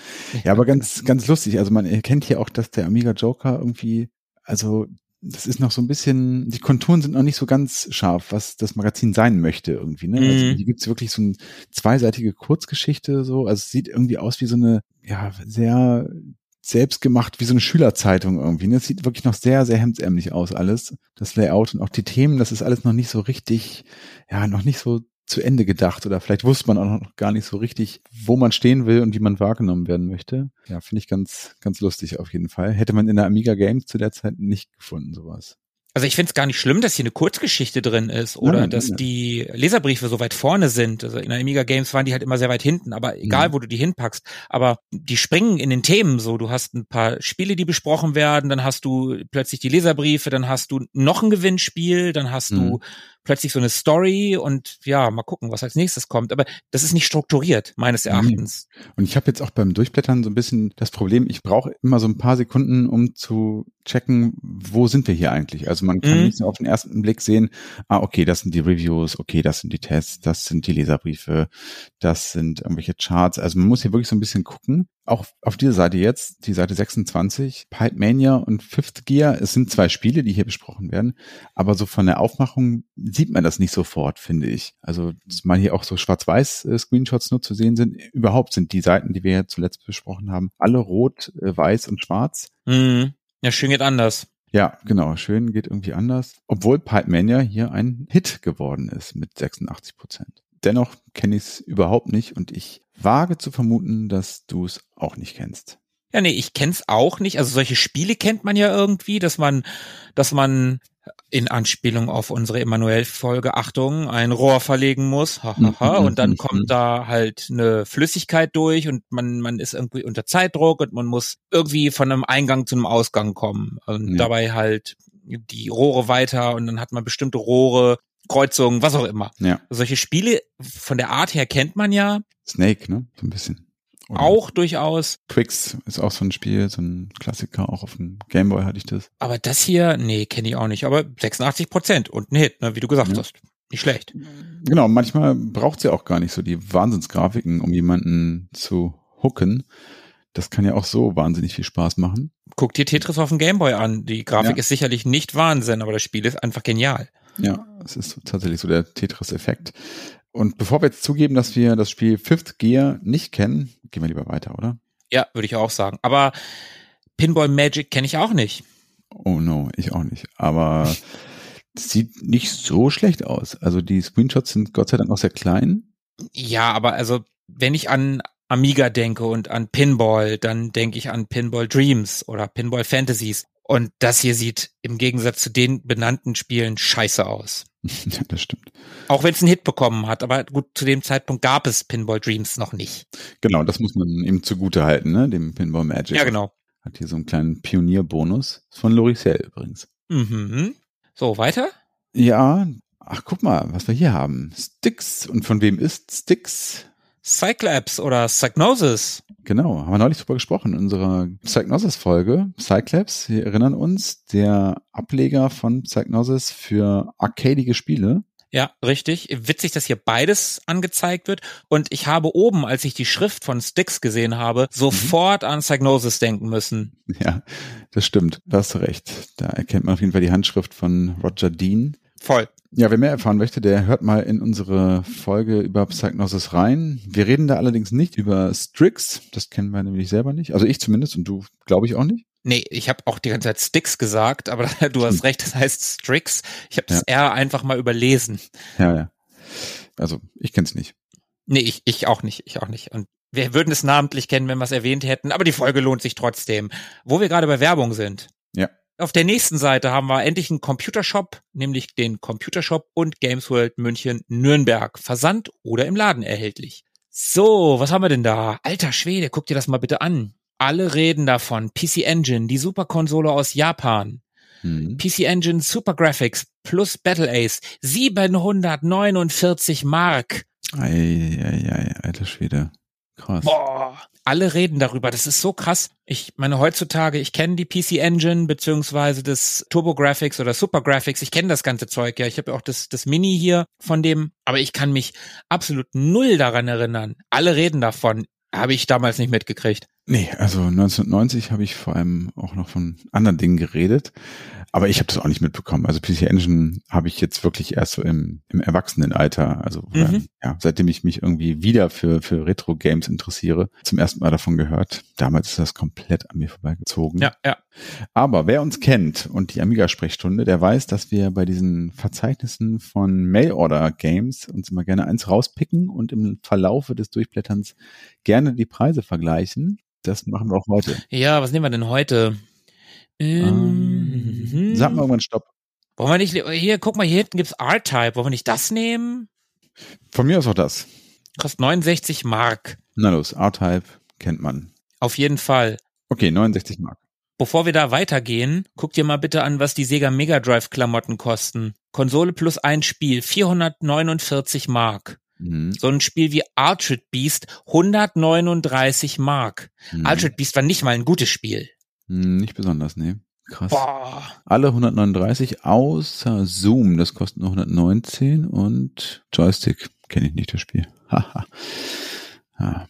[SPEAKER 2] Ja, aber ganz, ganz lustig. Also man erkennt hier auch, dass der Amiga Joker irgendwie, also das ist noch so ein bisschen, die Konturen sind noch nicht so ganz scharf, was das Magazin sein möchte irgendwie. Ne? Also
[SPEAKER 1] Mhm.
[SPEAKER 2] hier gibt's wirklich so eine zweiseitige Kurzgeschichte so. Also es sieht irgendwie aus wie so eine, ja, sehr selbstgemacht, wie so eine Schülerzeitung irgendwie. Ne? Es sieht wirklich noch sehr, sehr hemdsärmlich aus alles. Das Layout und auch die Themen, das ist alles noch nicht so richtig, ja, noch nicht so zu Ende gedacht oder vielleicht wusste man auch noch gar nicht so richtig, wo man stehen will und wie man wahrgenommen werden möchte. Ja, finde ich ganz, ganz lustig auf jeden Fall. Hätte man in der Amiga Games zu der Zeit nicht gefunden, sowas.
[SPEAKER 1] Also ich finde es gar nicht schlimm, dass hier eine Kurzgeschichte drin ist oder
[SPEAKER 2] Nein,
[SPEAKER 1] dass
[SPEAKER 2] nein.
[SPEAKER 1] die Leserbriefe so weit vorne sind. Also in der Amiga Games waren die halt immer sehr weit hinten, aber egal,
[SPEAKER 2] Mhm.
[SPEAKER 1] wo du die hinpackst. Aber die springen in den Themen so. Du hast ein paar Spiele, die besprochen werden, dann hast du plötzlich die Leserbriefe, dann hast du noch ein Gewinnspiel, dann hast du
[SPEAKER 2] Mhm.
[SPEAKER 1] Plötzlich so eine Story und ja, mal gucken, was als nächstes kommt. Aber das ist nicht strukturiert, meines
[SPEAKER 2] Nee.
[SPEAKER 1] Erachtens.
[SPEAKER 2] Und ich habe jetzt auch beim Durchblättern so ein bisschen das Problem, ich brauche immer so ein paar Sekunden, um zu checken, wo sind wir hier eigentlich. Also man kann
[SPEAKER 1] Mhm.
[SPEAKER 2] nicht so auf den ersten Blick sehen, ah, okay, das sind die Reviews, okay, das sind die Tests, das sind die Leserbriefe, das sind irgendwelche Charts. Also man muss hier wirklich so ein bisschen gucken. Auch auf dieser Seite jetzt, die Seite 26, Pipe Mania und Fifth Gear, es sind zwei Spiele, die hier besprochen werden, aber so von der Aufmachung sieht man das nicht sofort, finde ich. Also, dass mal hier auch so Schwarz-Weiß-Screenshots nur zu sehen sind. Überhaupt sind die Seiten, die wir ja zuletzt besprochen haben, alle rot, äh, weiß und schwarz.
[SPEAKER 1] Mhm. Ja, schön geht anders.
[SPEAKER 2] Ja, genau. Schön geht irgendwie anders. Obwohl Pipe Mania hier ein Hit geworden ist mit 86 Prozent. Dennoch kenne ich es überhaupt nicht und ich wage zu vermuten, dass du es auch nicht kennst.
[SPEAKER 1] Ja, nee, ich kenn's auch nicht. Also solche Spiele kennt man ja irgendwie, dass man, dass man in Anspielung auf unsere Emanuel-Folge, Achtung, ein Rohr verlegen muss, hahaha,
[SPEAKER 2] Mhm,
[SPEAKER 1] und dann
[SPEAKER 2] mhm,
[SPEAKER 1] kommt
[SPEAKER 2] mhm.
[SPEAKER 1] da halt eine Flüssigkeit durch und man, man ist irgendwie unter Zeitdruck und man muss irgendwie von einem Eingang zu einem Ausgang kommen und
[SPEAKER 2] Ja.
[SPEAKER 1] dabei halt die Rohre weiter und dann hat man bestimmte Rohre, Kreuzungen, was auch immer.
[SPEAKER 2] Ja.
[SPEAKER 1] Solche Spiele von der Art her kennt man ja
[SPEAKER 2] Snake, ne? So ein bisschen. Oder
[SPEAKER 1] auch durchaus.
[SPEAKER 2] Twix ist auch so ein Spiel, so ein Klassiker, auch auf dem Gameboy hatte ich das.
[SPEAKER 1] Aber das hier, nee, kenne ich auch nicht. Aber 86 Prozent und ein Hit, ne, wie du gesagt
[SPEAKER 2] Ja.
[SPEAKER 1] hast. Nicht schlecht.
[SPEAKER 2] Genau, manchmal braucht sie auch gar nicht so die Wahnsinnsgrafiken, um jemanden zu hooken. Das kann ja auch so wahnsinnig viel Spaß machen.
[SPEAKER 1] Guck dir Tetris auf dem Gameboy an. Die Grafik
[SPEAKER 2] Ja.
[SPEAKER 1] ist sicherlich nicht Wahnsinn, aber das Spiel ist einfach genial.
[SPEAKER 2] Ja, es ist tatsächlich so der Tetris-Effekt. Und bevor wir jetzt zugeben, dass wir das Spiel Fifth Gear nicht kennen, gehen wir lieber weiter, oder?
[SPEAKER 1] Ja, würde ich auch sagen. Aber Pinball Magic kenne ich auch nicht.
[SPEAKER 2] Oh no, ich auch nicht. Aber es sieht nicht so schlecht aus. Also die Screenshots sind Gott sei Dank auch sehr klein.
[SPEAKER 1] Ja, aber also, wenn ich an Amiga denke und an Pinball, dann denke ich an Pinball Dreams oder Pinball Fantasies. Und das hier sieht im Gegensatz zu den benannten Spielen scheiße aus. <laughs>
[SPEAKER 2] ja, das stimmt.
[SPEAKER 1] Auch wenn es einen Hit bekommen hat, aber gut, zu dem Zeitpunkt gab es Pinball Dreams noch nicht.
[SPEAKER 2] Genau, das muss man ihm zugute halten, ne? Dem Pinball Magic.
[SPEAKER 1] Ja, genau.
[SPEAKER 2] Hat hier so einen kleinen Pionierbonus von Loricel übrigens.
[SPEAKER 1] Mhm. So, weiter?
[SPEAKER 2] Ja, ach guck mal, was wir hier haben. Sticks. Und von wem ist Sticks?
[SPEAKER 1] Cyclops oder Psygnosis.
[SPEAKER 2] Genau, haben wir neulich drüber gesprochen in unserer Psygnosis-Folge. Cyclops, wir erinnern uns, der Ableger von Psygnosis für arcadige Spiele.
[SPEAKER 1] Ja, richtig. Witzig, dass hier beides angezeigt wird. Und ich habe oben, als ich die Schrift von Styx gesehen habe, sofort an Psygnosis denken müssen.
[SPEAKER 2] Ja, das stimmt, da hast du recht. Da erkennt man auf jeden Fall die Handschrift von Roger Dean.
[SPEAKER 1] Voll.
[SPEAKER 2] Ja, wer mehr erfahren möchte, der hört mal in unsere Folge über Psygnosis rein. Wir reden da allerdings nicht über Strix. Das kennen wir nämlich selber nicht. Also ich zumindest und du, glaube ich, auch nicht.
[SPEAKER 1] Nee, ich habe auch die ganze Zeit Styx gesagt, aber <laughs> du hast recht, das heißt Strix. Ich habe das R einfach mal überlesen.
[SPEAKER 2] Ja, ja. Also ich kenne es nicht.
[SPEAKER 1] Nee, ich, ich auch nicht, ich auch nicht. Und wir würden es namentlich kennen, wenn wir es erwähnt hätten, aber die Folge lohnt sich trotzdem. Wo wir gerade bei Werbung sind.
[SPEAKER 2] Ja.
[SPEAKER 1] Auf der nächsten Seite haben wir endlich einen Computershop, nämlich den Computershop und Games World München Nürnberg. Versand oder im Laden erhältlich. So, was haben wir denn da? Alter Schwede, guck dir das mal bitte an. Alle reden davon. PC Engine, die Superkonsole aus Japan.
[SPEAKER 2] Hm.
[SPEAKER 1] PC Engine Super Graphics plus Battle Ace 749 Mark.
[SPEAKER 2] Ei, ei, ei, alter Schwede. Krass.
[SPEAKER 1] Boah, alle reden darüber. Das ist so krass. Ich meine, heutzutage, ich kenne die PC Engine beziehungsweise das Turbo Graphics oder Super Graphics. Ich kenne das ganze Zeug ja. Ich habe ja auch das, das Mini hier von dem, aber ich kann mich absolut null daran erinnern. Alle reden davon. Habe ich damals nicht mitgekriegt.
[SPEAKER 2] Nee, also 1990 habe ich vor allem auch noch von anderen Dingen geredet, aber ich habe das auch nicht mitbekommen. Also PC Engine habe ich jetzt wirklich erst so im, im Erwachsenenalter, also
[SPEAKER 1] Mhm.
[SPEAKER 2] ja, seitdem ich mich irgendwie wieder für, für Retro-Games interessiere, zum ersten Mal davon gehört. Damals ist das komplett an mir vorbeigezogen.
[SPEAKER 1] Ja, ja.
[SPEAKER 2] Aber wer uns kennt und die Amiga-Sprechstunde, der weiß, dass wir bei diesen Verzeichnissen von Mail-Order-Games uns immer gerne eins rauspicken und im Verlaufe des Durchblätterns gerne die Preise vergleichen. Das machen wir auch heute.
[SPEAKER 1] Ja, was nehmen wir denn heute?
[SPEAKER 2] Ähm,
[SPEAKER 1] Ähm,
[SPEAKER 2] sag mal irgendwann Stopp.
[SPEAKER 1] Wollen wir nicht, hier, guck mal, hier hinten gibt's R-Type. Wollen wir nicht das nehmen?
[SPEAKER 2] Von mir aus auch das.
[SPEAKER 1] Kostet 69 Mark.
[SPEAKER 2] Na los, R-Type kennt man.
[SPEAKER 1] Auf jeden Fall.
[SPEAKER 2] Okay, 69 Mark.
[SPEAKER 1] Bevor wir da weitergehen, guck dir mal bitte an, was die Sega Mega Drive Klamotten kosten. Konsole plus ein Spiel, 449 Mark.
[SPEAKER 2] Mhm.
[SPEAKER 1] So ein Spiel wie Altered Beast, 139 Mark.
[SPEAKER 2] Mhm.
[SPEAKER 1] Altered Beast war nicht mal ein gutes Spiel.
[SPEAKER 2] Mhm, Nicht besonders, nee. Krass.
[SPEAKER 1] Boah.
[SPEAKER 2] Alle 139 außer Zoom, das kostet nur 119 und Joystick kenne ich nicht das Spiel. <laughs> Haha. ja.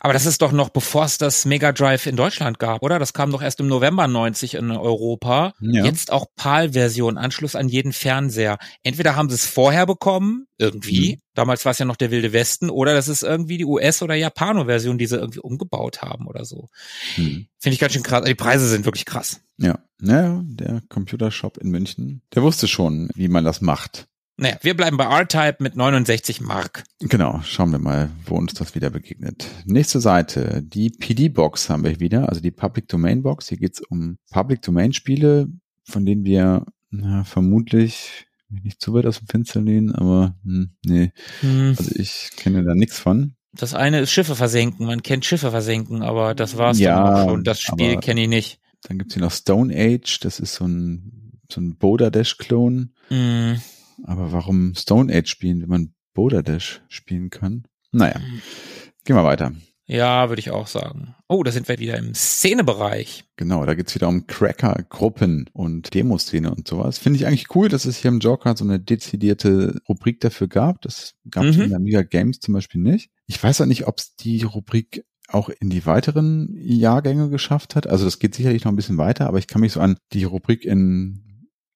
[SPEAKER 1] Aber das ist doch noch bevor es das Mega Drive in Deutschland gab, oder? Das kam doch erst im November 90 in Europa.
[SPEAKER 2] Ja.
[SPEAKER 1] Jetzt auch PAL-Version, Anschluss an jeden Fernseher. Entweder haben sie es vorher bekommen, irgendwie,
[SPEAKER 2] Mhm.
[SPEAKER 1] damals war es ja noch der Wilde Westen, oder das ist irgendwie die US- oder Japano-Version, die sie irgendwie umgebaut haben oder so.
[SPEAKER 2] Hm.
[SPEAKER 1] Finde ich ganz schön krass. Die Preise sind wirklich krass.
[SPEAKER 2] Ja, naja, der Computershop in München, der wusste schon, wie man das macht.
[SPEAKER 1] Naja, wir bleiben bei R-Type mit 69 Mark.
[SPEAKER 2] Genau, schauen wir mal, wo uns das wieder begegnet. Nächste Seite, die PD-Box haben wir wieder, also die Public Domain Box. Hier geht's um Public Domain Spiele, von denen wir na, vermutlich nicht zu weit aus dem Fenster lehnen, aber hm, nee,
[SPEAKER 1] Hm.
[SPEAKER 2] also ich kenne da nichts von.
[SPEAKER 1] Das eine ist Schiffe versenken. Man kennt Schiffe versenken, aber das war's
[SPEAKER 2] Ja,
[SPEAKER 1] dann auch schon. Das Spiel kenne ich nicht.
[SPEAKER 2] Dann gibt's hier noch Stone Age, das ist so ein, so ein Boulder Dash-Klon.
[SPEAKER 1] Hm.
[SPEAKER 2] Aber warum Stone Age spielen, wenn man Boulder Dash spielen kann? Naja, gehen wir weiter.
[SPEAKER 1] Ja, würde ich auch sagen. Oh, da sind wir wieder im Szenebereich.
[SPEAKER 2] Genau, da geht's wieder um Cracker-Gruppen und Demoszene und sowas. Finde ich eigentlich cool, dass es hier im Joker so eine dezidierte Rubrik dafür gab. Das gab es
[SPEAKER 1] Mhm.
[SPEAKER 2] in der Amiga Games zum Beispiel nicht. Ich weiß auch nicht, ob es die Rubrik auch in die weiteren Jahrgänge geschafft hat. Also das geht sicherlich noch ein bisschen weiter, aber ich kann mich so an die Rubrik in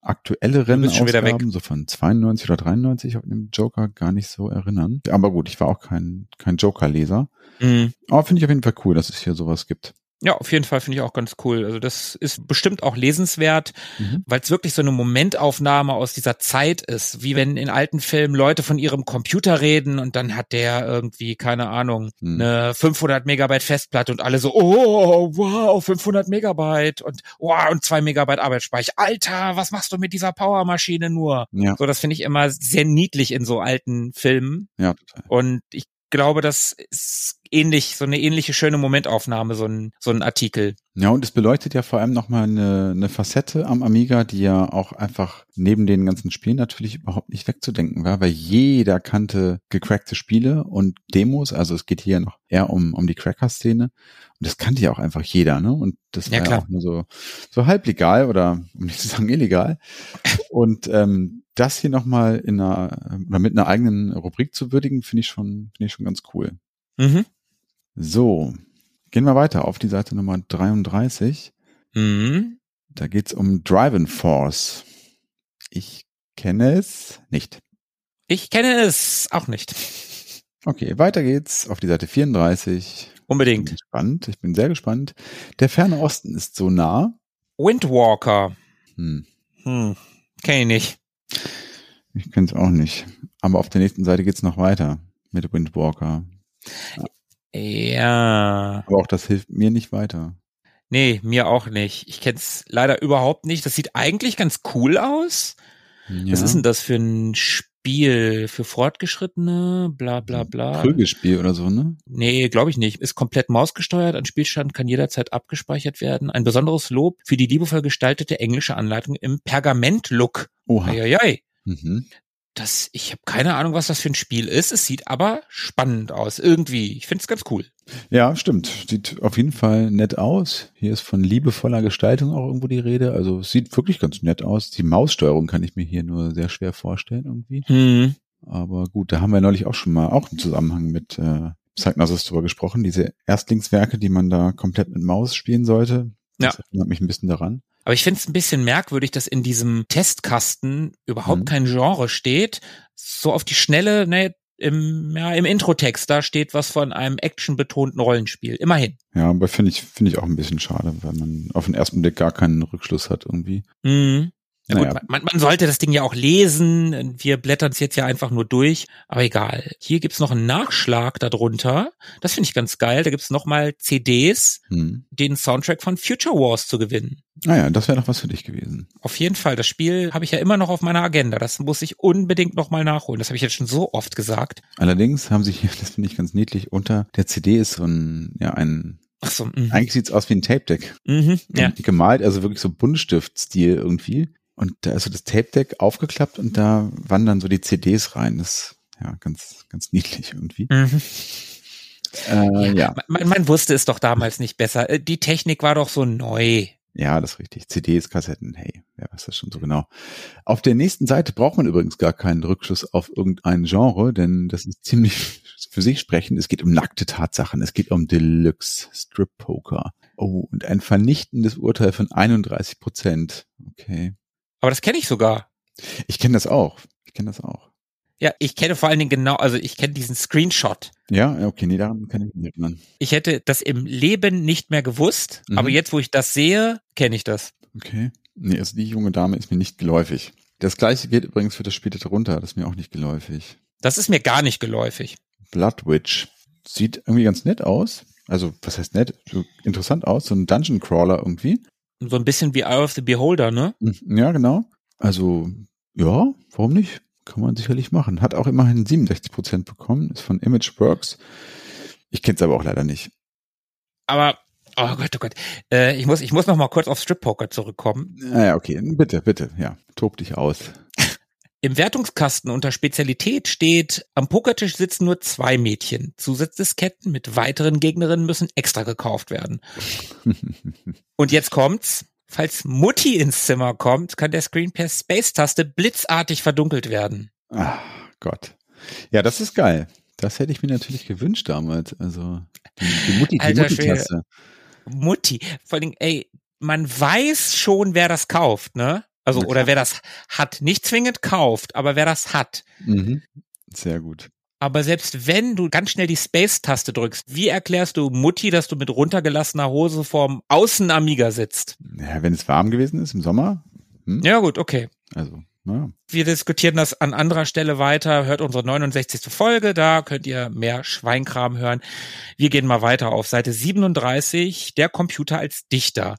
[SPEAKER 2] aktuelleren Ausgaben, so von 92 oder 93 auf dem Joker gar nicht so erinnern. Aber gut, ich war auch kein, kein Joker-Leser.
[SPEAKER 1] Mhm.
[SPEAKER 2] Aber finde ich auf jeden Fall cool, dass es hier sowas gibt.
[SPEAKER 1] Ja, auf jeden Fall finde ich auch ganz cool. Also das ist bestimmt auch lesenswert,
[SPEAKER 2] Mhm.
[SPEAKER 1] weil es wirklich so eine Momentaufnahme aus dieser Zeit ist, wie wenn in alten Filmen Leute von ihrem Computer reden und dann hat der irgendwie, keine Ahnung,
[SPEAKER 2] Mhm.
[SPEAKER 1] eine 500 Megabyte Festplatte und alle so, oh, wow, 500 Megabyte und wow, und zwei Megabyte Arbeitsspeicher. Alter, was machst du mit dieser Powermaschine nur?
[SPEAKER 2] Ja,
[SPEAKER 1] So, das finde ich immer sehr niedlich in so alten Filmen.
[SPEAKER 2] ja, total.
[SPEAKER 1] Und ich glaube, das ist ähnlich, so eine ähnliche schöne Momentaufnahme, so ein, so ein Artikel.
[SPEAKER 2] Ja, und es beleuchtet ja vor allem nochmal eine, eine Facette am Amiga, die ja auch einfach neben den ganzen Spielen natürlich überhaupt nicht wegzudenken war, weil jeder kannte gecrackte Spiele und Demos, also es geht hier noch eher um, um die Cracker-Szene. Und das kannte ja auch einfach jeder, ne? Und das
[SPEAKER 1] Ja,
[SPEAKER 2] war ja
[SPEAKER 1] klar.
[SPEAKER 2] auch nur so, so halb legal oder um nicht zu sagen illegal. Und ähm, das hier nochmal in einer, oder mit einer eigenen Rubrik zu würdigen, finde ich schon, finde ich schon ganz cool.
[SPEAKER 1] Mhm.
[SPEAKER 2] So, gehen wir weiter auf die Seite Nummer 33.
[SPEAKER 1] Mhm.
[SPEAKER 2] Da geht's um Driving Force. Ich kenne es nicht.
[SPEAKER 1] Ich kenne es auch nicht.
[SPEAKER 2] Okay, weiter geht's auf die Seite 34. Ich bin
[SPEAKER 1] Unbedingt.
[SPEAKER 2] gespannt. Ich bin sehr gespannt. Der ferne Osten ist so nah.
[SPEAKER 1] Windwalker.
[SPEAKER 2] Hm,
[SPEAKER 1] Hm. Kenn ich nicht.
[SPEAKER 2] Ich kenne es auch nicht. Aber auf der nächsten Seite geht's noch weiter mit Windwalker.
[SPEAKER 1] Ja.
[SPEAKER 2] Aber auch das hilft mir nicht weiter.
[SPEAKER 1] Nee, mir auch nicht. Ich kenn's leider überhaupt nicht. Das sieht eigentlich ganz cool aus.
[SPEAKER 2] Ja.
[SPEAKER 1] Was ist denn das für ein Spiel? Spiel für Fortgeschrittene, bla bla bla.
[SPEAKER 2] Prügelspiel oder so, ne?
[SPEAKER 1] Nee, glaube ich nicht. Ist komplett mausgesteuert. Ein Spielstand kann jederzeit abgespeichert werden. Ein besonderes Lob für die liebevoll gestaltete englische Anleitung im Pergament-Look.
[SPEAKER 2] Oha.
[SPEAKER 1] Eieiei.
[SPEAKER 2] Mhm.
[SPEAKER 1] Das, ich habe keine Ahnung, was das für ein Spiel ist. Es sieht aber spannend aus. Irgendwie. Ich finde es ganz cool.
[SPEAKER 2] Ja, stimmt. Sieht auf jeden Fall nett aus. Hier ist von liebevoller Gestaltung auch irgendwo die Rede. Also es sieht wirklich ganz nett aus. Die Maussteuerung kann ich mir hier nur sehr schwer vorstellen irgendwie.
[SPEAKER 1] Hm.
[SPEAKER 2] Aber gut, da haben wir neulich auch schon mal auch im Zusammenhang mit äh, Psychnosis drüber gesprochen. Diese Erstlingswerke, die man da komplett mit Maus spielen sollte. Das
[SPEAKER 1] Ja.
[SPEAKER 2] erinnert mich ein bisschen daran.
[SPEAKER 1] Aber ich finde es ein bisschen merkwürdig, dass in diesem Testkasten überhaupt
[SPEAKER 2] Mhm.
[SPEAKER 1] kein Genre steht. So auf die Schnelle, ne, im, ja, im Introtext, da steht was von einem actionbetonten Rollenspiel. Immerhin.
[SPEAKER 2] Ja, aber finde ich, finde ich auch ein bisschen schade, weil man auf den ersten Blick gar keinen Rückschluss hat irgendwie.
[SPEAKER 1] Mhm. Ja
[SPEAKER 2] Naja.
[SPEAKER 1] gut, man, man sollte das Ding ja auch lesen. Wir blättern es jetzt ja einfach nur durch. Aber egal. Hier gibt's noch einen Nachschlag darunter. Das finde ich ganz geil. Da gibt's noch mal CDs,
[SPEAKER 2] Hm.
[SPEAKER 1] den Soundtrack von Future Wars zu gewinnen.
[SPEAKER 2] Naja, das wäre doch was für dich gewesen.
[SPEAKER 1] Auf jeden Fall. Das Spiel habe ich ja immer noch auf meiner Agenda. Das muss ich unbedingt noch mal nachholen. Das habe ich jetzt schon so oft gesagt.
[SPEAKER 2] Allerdings haben sie hier, <laughs> das finde ich ganz niedlich, unter der CD ist so ein, ja, ein,
[SPEAKER 1] Ach so. Mhm.
[SPEAKER 2] eigentlich sieht's aus wie ein Tape-Deck.
[SPEAKER 1] Mhm. Ja.
[SPEAKER 2] Gemalt, also wirklich so Buntstiftstil irgendwie. Und da ist so das Tape-Deck aufgeklappt und da wandern so die CDs rein. Das ist ja ganz, ganz niedlich irgendwie.
[SPEAKER 1] Mhm.
[SPEAKER 2] Äh, ja.
[SPEAKER 1] Man, man wusste es doch damals nicht besser. Äh, Die Technik war doch so neu.
[SPEAKER 2] Ja, das ist richtig. CDs, Kassetten, hey, wer weiß das schon so genau. Auf der nächsten Seite braucht man übrigens gar keinen Rückschluss auf irgendein Genre, denn das ist ziemlich <laughs> für sich sprechend. Es geht um nackte Tatsachen, es geht um Deluxe, Strip Poker. Oh, und ein vernichtendes Urteil von 31 Prozent. Okay.
[SPEAKER 1] Aber das kenne ich sogar.
[SPEAKER 2] Ich kenne das auch. Ich kenne das auch.
[SPEAKER 1] Ja, ich kenne vor allen Dingen genau, also ich kenne diesen Screenshot.
[SPEAKER 2] Ja, okay, nee, daran kann ich mich nicht erinnern.
[SPEAKER 1] Ich hätte das im Leben nicht mehr gewusst,
[SPEAKER 2] Mhm.
[SPEAKER 1] aber jetzt, wo ich das sehe, kenne ich das.
[SPEAKER 2] Okay. Nee, also die junge Dame ist mir nicht geläufig. Das gleiche gilt übrigens für das Spiel darunter, das ist mir auch nicht geläufig.
[SPEAKER 1] Das ist mir gar nicht geläufig.
[SPEAKER 2] Blood Witch. Sieht irgendwie ganz nett aus. Also, was heißt nett? Interessant aus. So ein Dungeon Crawler irgendwie.
[SPEAKER 1] So ein bisschen wie Eye of the Beholder, ne?
[SPEAKER 2] Mhm, Ja, genau. Also, ja, warum nicht? Kann man sicherlich machen. Hat auch immerhin 67 Prozent bekommen. Ist von Imageworks. Ich kenne es aber auch leider nicht.
[SPEAKER 1] Aber, oh Gott, oh Gott. Äh, ich muss, ich muss noch mal kurz auf Strip Poker zurückkommen.
[SPEAKER 2] Naja, okay. Bitte, bitte. Ja, tob dich aus.
[SPEAKER 1] Im Wertungskasten unter Spezialität steht, am Pokertisch sitzen nur zwei Mädchen. Zusatzdisketten mit weiteren Gegnerinnen müssen extra gekauft werden. <laughs> Und jetzt kommt's. Falls Mutti ins Zimmer kommt, kann der Screen per Space-Taste blitzartig verdunkelt werden.
[SPEAKER 2] Ah, Gott. Ja, das ist geil. Das hätte ich mir natürlich gewünscht damals. Also, die, die Mutti, die
[SPEAKER 1] Alter
[SPEAKER 2] Mutti-Taste.
[SPEAKER 1] Mutti. Vor allem, ey, man weiß schon, wer das kauft, ne? Also,
[SPEAKER 2] Na
[SPEAKER 1] oder wer das hat. Nicht zwingend kauft, aber wer das hat.
[SPEAKER 2] Mhm. Sehr gut.
[SPEAKER 1] Aber selbst wenn du ganz schnell die Space-Taste drückst, wie erklärst du Mutti, dass du mit runtergelassener Hose vorm Außen-Amiga sitzt?
[SPEAKER 2] Ja, wenn es warm gewesen ist im Sommer. Hm?
[SPEAKER 1] Ja gut, okay.
[SPEAKER 2] Also, naja.
[SPEAKER 1] Wir diskutieren das an anderer Stelle weiter. Hört unsere 69. Folge, da könnt ihr mehr Schweinkram hören. Wir gehen mal weiter auf Seite 37, der Computer als Dichter.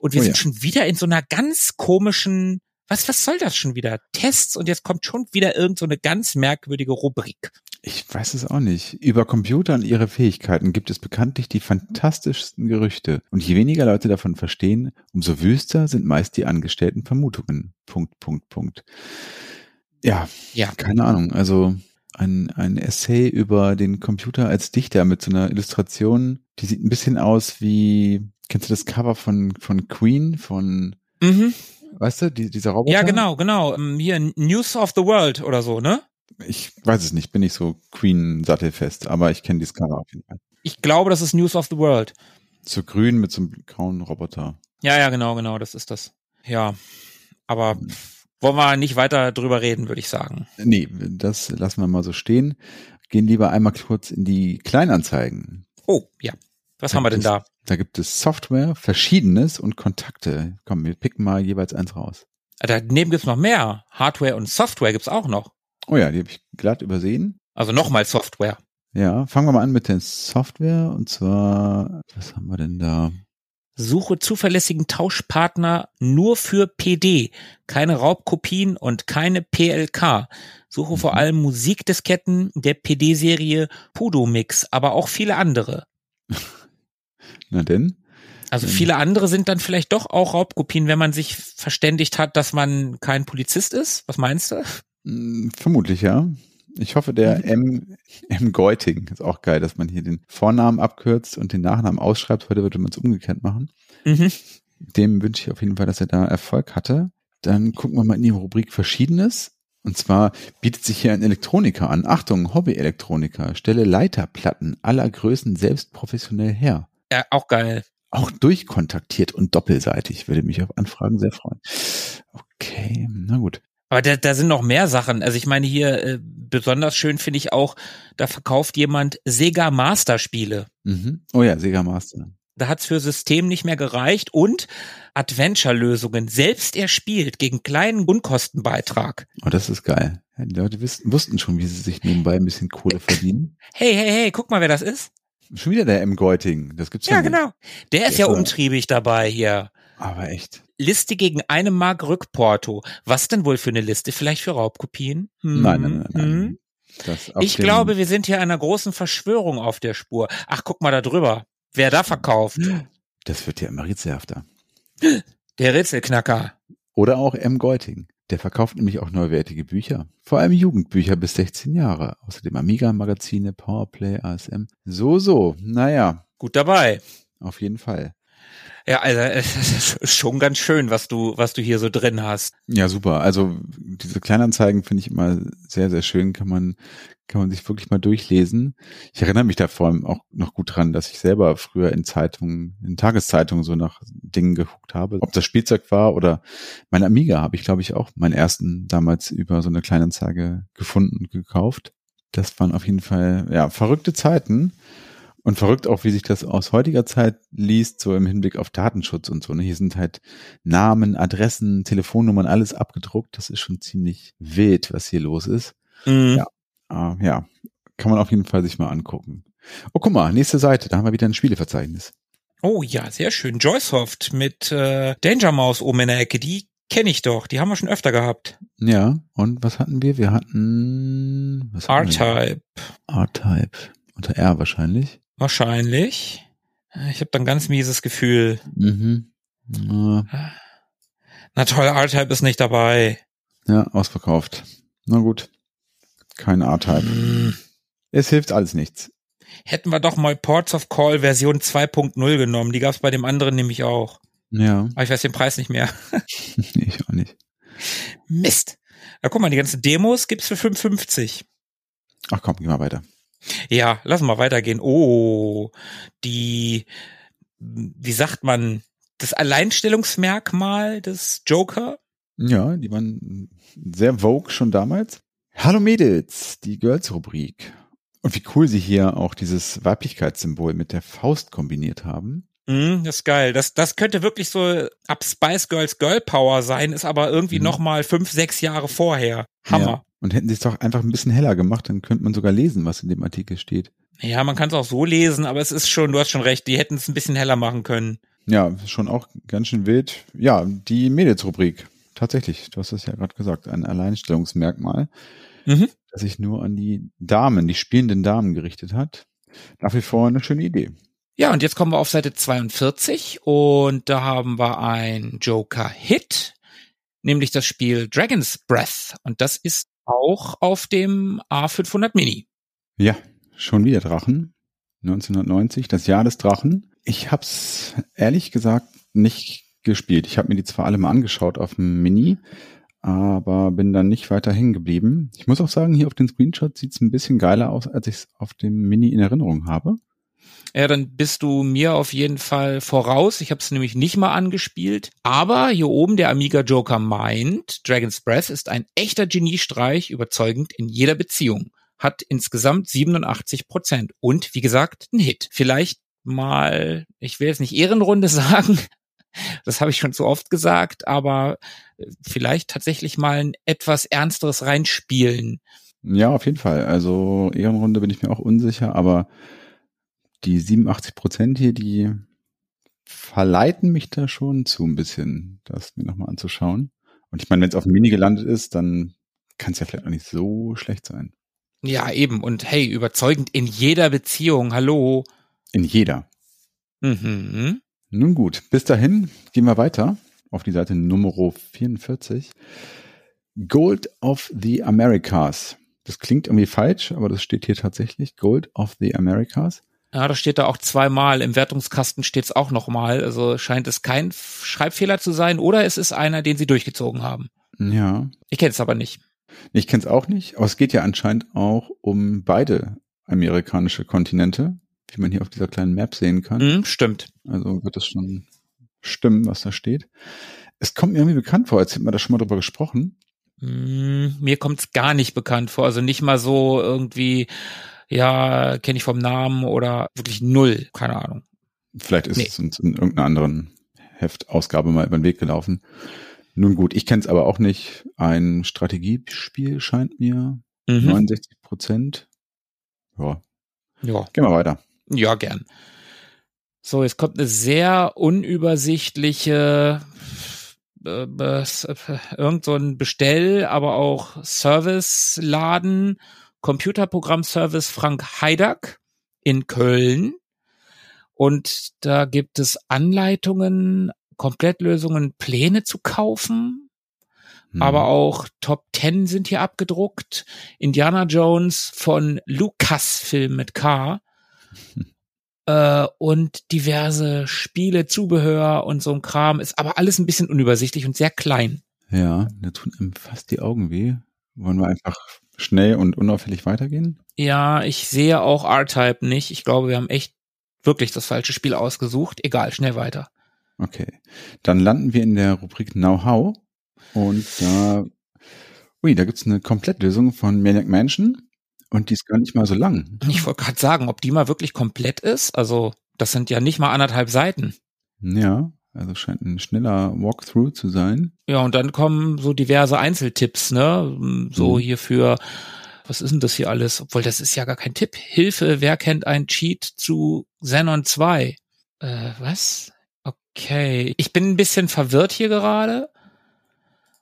[SPEAKER 1] Und wir
[SPEAKER 2] Oh
[SPEAKER 1] sind
[SPEAKER 2] ja.
[SPEAKER 1] schon wieder in so einer ganz komischen, was, was soll das schon wieder? Tests und jetzt kommt schon wieder irgend so eine ganz merkwürdige Rubrik.
[SPEAKER 2] Ich weiß es auch nicht. Über Computer und ihre Fähigkeiten gibt es bekanntlich die fantastischsten Gerüchte. Und je weniger Leute davon verstehen, umso wüster sind meist die angestellten Vermutungen. Punkt, Punkt, Punkt. Ja,
[SPEAKER 1] Ja.
[SPEAKER 2] keine Ahnung. Also ein, ein Essay über den Computer als Dichter mit so einer Illustration, die sieht ein bisschen aus wie, kennst du das Cover von, von Queen, von,
[SPEAKER 1] Mhm.
[SPEAKER 2] weißt du, die, dieser Roboter?
[SPEAKER 1] Ja, genau, genau. Ähm, Hier News of the World oder so, ne?
[SPEAKER 2] Ich weiß es nicht, bin nicht so Queen-sattelfest, aber ich kenne dieses Cover auf jeden Fall.
[SPEAKER 1] Ich glaube, das ist News of the World.
[SPEAKER 2] So grün mit so einem grauen Roboter.
[SPEAKER 1] Ja, ja, genau, genau, das ist das. Ja, aber pff, wollen wir nicht weiter drüber reden, würde ich sagen.
[SPEAKER 2] Nee, das lassen wir mal so stehen. Gehen lieber einmal kurz in die Kleinanzeigen.
[SPEAKER 1] Oh, ja. Was haben wir denn da?
[SPEAKER 2] Da gibt es Software, Verschiedenes und Kontakte. Komm, wir picken mal jeweils eins raus.
[SPEAKER 1] Ah, Daneben gibt's noch mehr. Hardware und Software gibt's auch noch.
[SPEAKER 2] Oh ja, die habe ich glatt übersehen.
[SPEAKER 1] Also nochmal Software.
[SPEAKER 2] Ja, fangen wir mal an mit der Software. Und zwar, was haben wir denn da?
[SPEAKER 1] Suche zuverlässigen Tauschpartner nur für PD, keine Raubkopien und keine PLK. Suche vor
[SPEAKER 2] Mhm.
[SPEAKER 1] allem Musikdisketten der PD-Serie Pudomix, aber auch viele andere. <laughs>
[SPEAKER 2] Na denn?
[SPEAKER 1] Also
[SPEAKER 2] Mhm.
[SPEAKER 1] viele andere sind dann vielleicht doch auch Raubkopien, wenn man sich verständigt hat, dass man kein Polizist ist. Was meinst du?
[SPEAKER 2] Hm, Vermutlich, ja. Ich hoffe, der
[SPEAKER 1] Mhm.
[SPEAKER 2] M, M. Geuting ist auch geil, dass man hier den Vornamen abkürzt und den Nachnamen ausschreibt. Heute würde man es umgekehrt machen.
[SPEAKER 1] Mhm.
[SPEAKER 2] Dem wünsche ich auf jeden Fall, dass er da Erfolg hatte. Dann gucken wir mal in die Rubrik Verschiedenes. Und zwar bietet sich hier ein Elektroniker an. Achtung, Hobby-Elektroniker. Stelle Leiterplatten aller Größen selbst professionell her.
[SPEAKER 1] Ja, auch geil.
[SPEAKER 2] Auch durchkontaktiert und doppelseitig. Würde mich auf Anfragen sehr freuen. Okay, na gut.
[SPEAKER 1] Aber da, da sind noch mehr Sachen. Also ich meine hier äh, besonders schön finde ich auch, da verkauft jemand Sega Master Spiele.
[SPEAKER 2] Mhm. Oh ja, Sega Master.
[SPEAKER 1] Da hat's für System nicht mehr gereicht und Adventure-Lösungen selbst erspielt gegen kleinen Unkostenbeitrag.
[SPEAKER 2] Oh, das ist geil. Die Leute wussten schon, wie sie sich nebenbei ein bisschen Kohle verdienen.
[SPEAKER 1] Hey, hey, hey, guck mal, wer das ist.
[SPEAKER 2] Schon wieder der M. Geuting. Das gibt's ja,
[SPEAKER 1] Ja,
[SPEAKER 2] nicht.
[SPEAKER 1] genau. Der ist
[SPEAKER 2] Ist
[SPEAKER 1] ja
[SPEAKER 2] er-
[SPEAKER 1] umtriebig dabei hier.
[SPEAKER 2] Aber echt.
[SPEAKER 1] Liste gegen eine Mark Rückporto. Was denn wohl für eine Liste? Vielleicht für Raubkopien? Hm,
[SPEAKER 2] Nein, nein, nein, nein.
[SPEAKER 1] hm. Ich glaube, wir sind hier einer großen Verschwörung auf der Spur. Ach, guck mal da drüber. Wer da verkauft?
[SPEAKER 2] das wird ja immer rätselhafter.
[SPEAKER 1] Der Rätselknacker.
[SPEAKER 2] Oder auch M. Geuting. Der verkauft nämlich auch neuwertige Bücher. Vor allem Jugendbücher bis 16 Jahre. Außerdem Amiga-Magazine, Powerplay, ASM. So, so. Naja,
[SPEAKER 1] Gut dabei.
[SPEAKER 2] auf jeden Fall.
[SPEAKER 1] Ja, also <laughs> es ist schon ganz schön, was du, was du hier so drin hast.
[SPEAKER 2] Ja, super. Also diese Kleinanzeigen finde ich immer sehr, sehr schön. Kann man, kann man sich wirklich mal durchlesen. Ich erinnere mich da vor allem auch noch gut dran, dass ich selber früher in Zeitungen, in Tageszeitungen so nach Dingen geguckt habe. Ob das Spielzeug war oder mein Amiga habe ich, glaube ich, auch meinen ersten damals über so eine Kleinanzeige gefunden und gekauft. Das waren auf jeden Fall, ja, verrückte Zeiten. Und verrückt auch, wie sich das aus heutiger Zeit liest, so im Hinblick auf Datenschutz und so. Ne? Hier sind halt Namen, Adressen, Telefonnummern, alles abgedruckt. Das ist schon ziemlich wild, was hier los ist.
[SPEAKER 1] Mhm.
[SPEAKER 2] Ja. Ah, ja, kann man auf jeden Fall sich mal angucken. Oh, guck mal, nächste Seite, da haben wir wieder ein Spieleverzeichnis.
[SPEAKER 1] Oh ja, sehr schön. Joysoft mit äh, Danger Mouse oben in der Ecke. Die kenne ich doch. Die haben wir schon öfter gehabt.
[SPEAKER 2] Ja, und was hatten wir? Wir hatten?
[SPEAKER 1] R-Type.
[SPEAKER 2] R-Type. Unter R wahrscheinlich.
[SPEAKER 1] Wahrscheinlich. Ich habe dann ganz mieses Gefühl.
[SPEAKER 2] Mhm. Ja,
[SPEAKER 1] Na toll, R-Type ist nicht dabei.
[SPEAKER 2] ja, ausverkauft. Na gut. Kein R-Type.
[SPEAKER 1] Hm.
[SPEAKER 2] Es hilft alles nichts.
[SPEAKER 1] Hätten wir doch mal Ports of Call Version 2.0 genommen. Die gab's bei dem anderen nämlich auch.
[SPEAKER 2] Ja,
[SPEAKER 1] Aber ich weiß den Preis nicht mehr. <laughs>
[SPEAKER 2] ich auch nicht.
[SPEAKER 1] Mist. Na guck mal, die ganzen Demos gibt's für 5,50.
[SPEAKER 2] Ach komm, geh mal weiter.
[SPEAKER 1] Ja, lass mal weitergehen. Oh, die, wie sagt man, das Alleinstellungsmerkmal des Joker?
[SPEAKER 2] Ja, die waren sehr vogue schon damals. Hallo Mädels, die Girls-Rubrik. Und wie cool sie hier auch dieses Weiblichkeitssymbol mit der Faust kombiniert haben.
[SPEAKER 1] Mm, das ist geil. Das, das könnte wirklich so ab Spice Girls Girl Power sein, ist aber irgendwie
[SPEAKER 2] Mhm.
[SPEAKER 1] noch mal fünf, sechs Jahre vorher. Hammer.
[SPEAKER 2] Ja. Und hätten sie es doch einfach ein bisschen heller gemacht, dann könnte man sogar lesen, was in dem Artikel steht.
[SPEAKER 1] Ja, man kann es auch so lesen, aber es ist schon, du hast schon recht, die hätten es ein bisschen heller machen können.
[SPEAKER 2] Ja, schon auch ganz schön wild. Ja, die Mädels-Rubrik. Tatsächlich, du hast es ja gerade gesagt, ein Alleinstellungsmerkmal,
[SPEAKER 1] Mhm.
[SPEAKER 2] das sich nur an die Damen, die spielenden Damen gerichtet hat. Nach wie vor eine schöne Idee.
[SPEAKER 1] Ja, und jetzt kommen wir auf Seite 42 und da haben wir ein Joker-Hit, nämlich das Spiel Dragon's Breath. Und das ist auch auf dem A500 Mini.
[SPEAKER 2] Ja, schon wieder Drachen. 1990, das Jahr des Drachen. Ich hab's ehrlich gesagt nicht gespielt. Ich habe mir die zwar alle mal angeschaut auf dem Mini, aber bin dann nicht weiter hängen geblieben. Ich muss auch sagen, hier auf den Screenshot sieht's ein bisschen geiler aus, als ich es auf dem Mini in Erinnerung habe.
[SPEAKER 1] Ja, dann bist du mir auf jeden Fall voraus. Ich habe es nämlich nicht mal angespielt. Aber hier oben der Amiga Joker meint, Dragon's Breath ist ein echter Geniestreich, überzeugend in jeder Beziehung. Hat insgesamt 87 Prozent. Und wie gesagt, ein Hit. Vielleicht mal, ich will jetzt nicht Ehrenrunde <laughs> sagen, das habe ich schon zu oft gesagt, aber äh, vielleicht tatsächlich mal ein etwas ernsteres reinspielen.
[SPEAKER 2] Ja, auf jeden Fall. Also Ehrenrunde bin ich mir auch unsicher, aber die 87 Prozent hier, die verleiten mich da schon zu ein bisschen, das mir nochmal anzuschauen. Und ich meine, wenn es auf dem Mini gelandet ist, dann kann es ja vielleicht auch nicht so schlecht sein.
[SPEAKER 1] Ja, eben. Und hey, überzeugend in jeder Beziehung. Hallo.
[SPEAKER 2] In jeder.
[SPEAKER 1] Mhm.
[SPEAKER 2] Nun gut, bis dahin gehen wir weiter auf die Seite Nummer 44. Gold of the Americas. Das klingt irgendwie falsch, aber das steht hier tatsächlich. Gold of the Americas.
[SPEAKER 1] Ja, das steht da auch zweimal. Im Wertungskasten steht es auch nochmal. Also scheint es kein Schreibfehler zu sein oder es ist einer, den sie durchgezogen haben.
[SPEAKER 2] Ja.
[SPEAKER 1] Ich kenne es aber nicht.
[SPEAKER 2] Ich kenne es auch nicht, aber es geht ja anscheinend auch um beide amerikanische Kontinente, wie man hier auf dieser kleinen Map sehen kann.
[SPEAKER 1] Mhm, stimmt.
[SPEAKER 2] Also wird das schon stimmen, was da steht. Es kommt mir irgendwie bekannt vor, als hätten wir da schon mal drüber gesprochen.
[SPEAKER 1] Mm, mir kommt es gar nicht bekannt vor. Also nicht mal so irgendwie, ja, kenne ich vom Namen oder wirklich null, keine Ahnung.
[SPEAKER 2] Vielleicht ist nee. es uns in irgendeiner anderen Heftausgabe mal über den Weg gelaufen. Nun gut, ich kenne es aber auch nicht. Ein Strategiespiel scheint mir. Mhm. 69 Prozent. Ja.
[SPEAKER 1] Ja.
[SPEAKER 2] Gehen wir weiter.
[SPEAKER 1] Ja, gern. So, jetzt kommt eine sehr unübersichtliche äh, irgend so ein Bestell, aber auch Service-Laden, Computerprogramm-Service Frank Heidack in Köln. Und da gibt es Anleitungen, Komplettlösungen, Pläne zu kaufen. Hm. Aber auch Top Ten sind hier abgedruckt. Indiana Jones von Lucasfilm mit K. <laughs> äh, und diverse Spiele, Zubehör und so ein Kram. Ist aber alles ein bisschen unübersichtlich und sehr klein.
[SPEAKER 2] Ja, da tun einem fast die Augen weh. Wollen wir einfach schnell und unauffällig weitergehen?
[SPEAKER 1] Ja, ich sehe auch R-Type nicht. Ich glaube, wir haben echt wirklich das falsche Spiel ausgesucht. Egal, schnell weiter.
[SPEAKER 2] Okay. Dann landen wir in der Rubrik Know-how. Und da, ui, da gibt's eine Komplettlösung von Maniac Mansion. Und die ist gar nicht mal so lang.
[SPEAKER 1] Ich wollte gerade sagen, ob die mal wirklich komplett ist. Also, das sind ja nicht mal anderthalb Seiten.
[SPEAKER 2] Ja, also scheint ein schneller Walkthrough zu sein.
[SPEAKER 1] Ja, und dann kommen so diverse Einzeltipps, ne? So mhm. hier für, was ist denn das hier alles? Obwohl, das ist ja gar kein Tipp. Hilfe, wer kennt ein Cheat zu Xenon 2? Äh, was? Okay. Ich bin ein bisschen verwirrt hier gerade.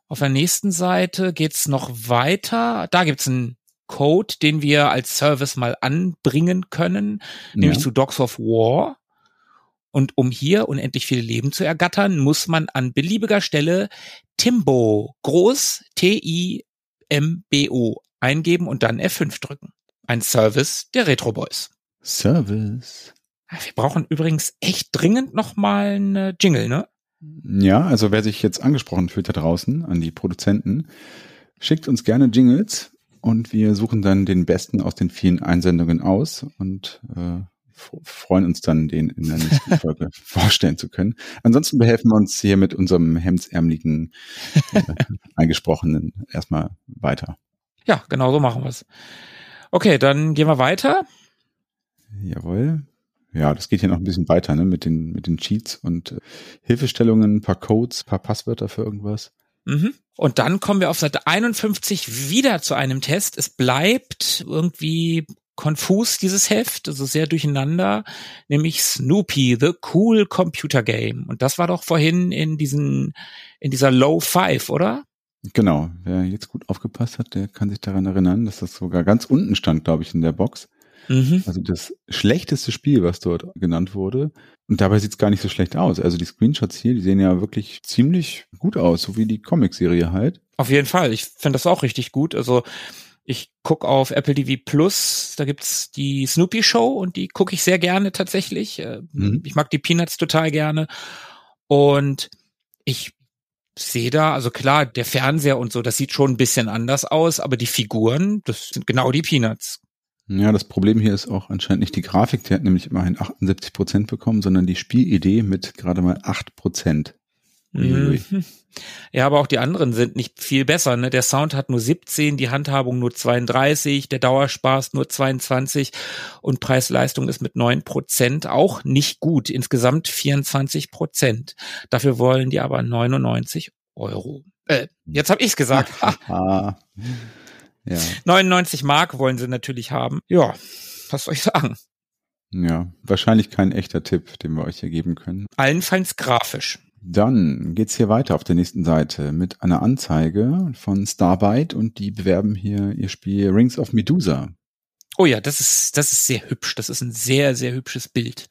[SPEAKER 1] Auf der nächsten Seite geht's noch weiter. Da gibt's ein Code, den wir als Service mal anbringen können, ja. nämlich zu Dogs of War. Und um hier unendlich viele Leben zu ergattern, muss man an beliebiger Stelle Timbo, groß T-I-M-B-O, eingeben und dann F5 drücken. Ein Service der Retro Boys.
[SPEAKER 2] Service.
[SPEAKER 1] Wir brauchen übrigens echt dringend nochmal einen Jingle, ne?
[SPEAKER 2] Ja, also wer sich jetzt angesprochen fühlt da draußen an die Produzenten, schickt uns gerne Jingles und wir suchen dann den besten aus den vielen Einsendungen aus und äh, freuen uns dann, den in der nächsten <laughs> Folge vorstellen zu können. Ansonsten behelfen wir uns hier mit unserem hemdsärmeligen äh, eingesprochenen erstmal weiter.
[SPEAKER 1] Ja, genau so machen wir es. Okay, dann gehen wir weiter.
[SPEAKER 2] Jawohl. Ja, das geht hier noch ein bisschen weiter, ne, mit den, mit den Cheats und äh, Hilfestellungen, paar Codes, paar Passwörter für irgendwas.
[SPEAKER 1] Mhm. Und dann kommen wir auf Seite 51 wieder zu einem Test. Es bleibt irgendwie konfus, dieses Heft, also sehr durcheinander, nämlich Snoopy, The Cool Computer Game. Und das war doch vorhin in diesen, in dieser Low Five, oder?
[SPEAKER 2] Genau. Wer jetzt gut aufgepasst hat, der kann sich daran erinnern, dass das sogar ganz unten stand, glaube ich, in der Box. Mhm. Also das schlechteste Spiel, was dort genannt wurde. Und dabei sieht es gar nicht so schlecht aus. Also die Screenshots hier, die sehen ja wirklich ziemlich gut aus, so wie die Comic-Serie halt.
[SPEAKER 1] Auf jeden Fall. Ich finde das auch richtig gut. Also ich guck auf Apple TV Plus, da gibt's die Snoopy Show und die gucke ich sehr gerne tatsächlich. Äh, mhm. Ich mag die Peanuts total gerne. Und ich sehe da, also klar, der Fernseher und so, das sieht schon ein bisschen anders aus, aber die Figuren, das sind genau die Peanuts.
[SPEAKER 2] Ja, das Problem hier ist auch anscheinend nicht die Grafik, die hat nämlich immerhin 78 Prozent bekommen, sondern die Spielidee mit gerade mal 8 Prozent.
[SPEAKER 1] Mhm. Ja, aber auch die anderen sind nicht viel besser. Ne? Der Sound hat nur 17, die Handhabung nur 32, der Dauerspaß nur 22 und Preis-Leistung ist mit 9 Prozent auch nicht gut. Insgesamt 24 Prozent. Dafür wollen die aber 99 Euro. Äh, jetzt habe ich's gesagt. <laughs> Ja. 99 Mark wollen sie natürlich haben. Ja, was soll ich sagen?
[SPEAKER 2] Ja, wahrscheinlich kein echter Tipp, den wir euch hier geben können.
[SPEAKER 1] Allenfalls grafisch.
[SPEAKER 2] Dann geht's hier weiter auf der nächsten Seite mit einer Anzeige von Starbite und die bewerben hier ihr Spiel Rings of Medusa.
[SPEAKER 1] Oh ja, das ist, das ist sehr hübsch. Das ist ein sehr, sehr hübsches Bild.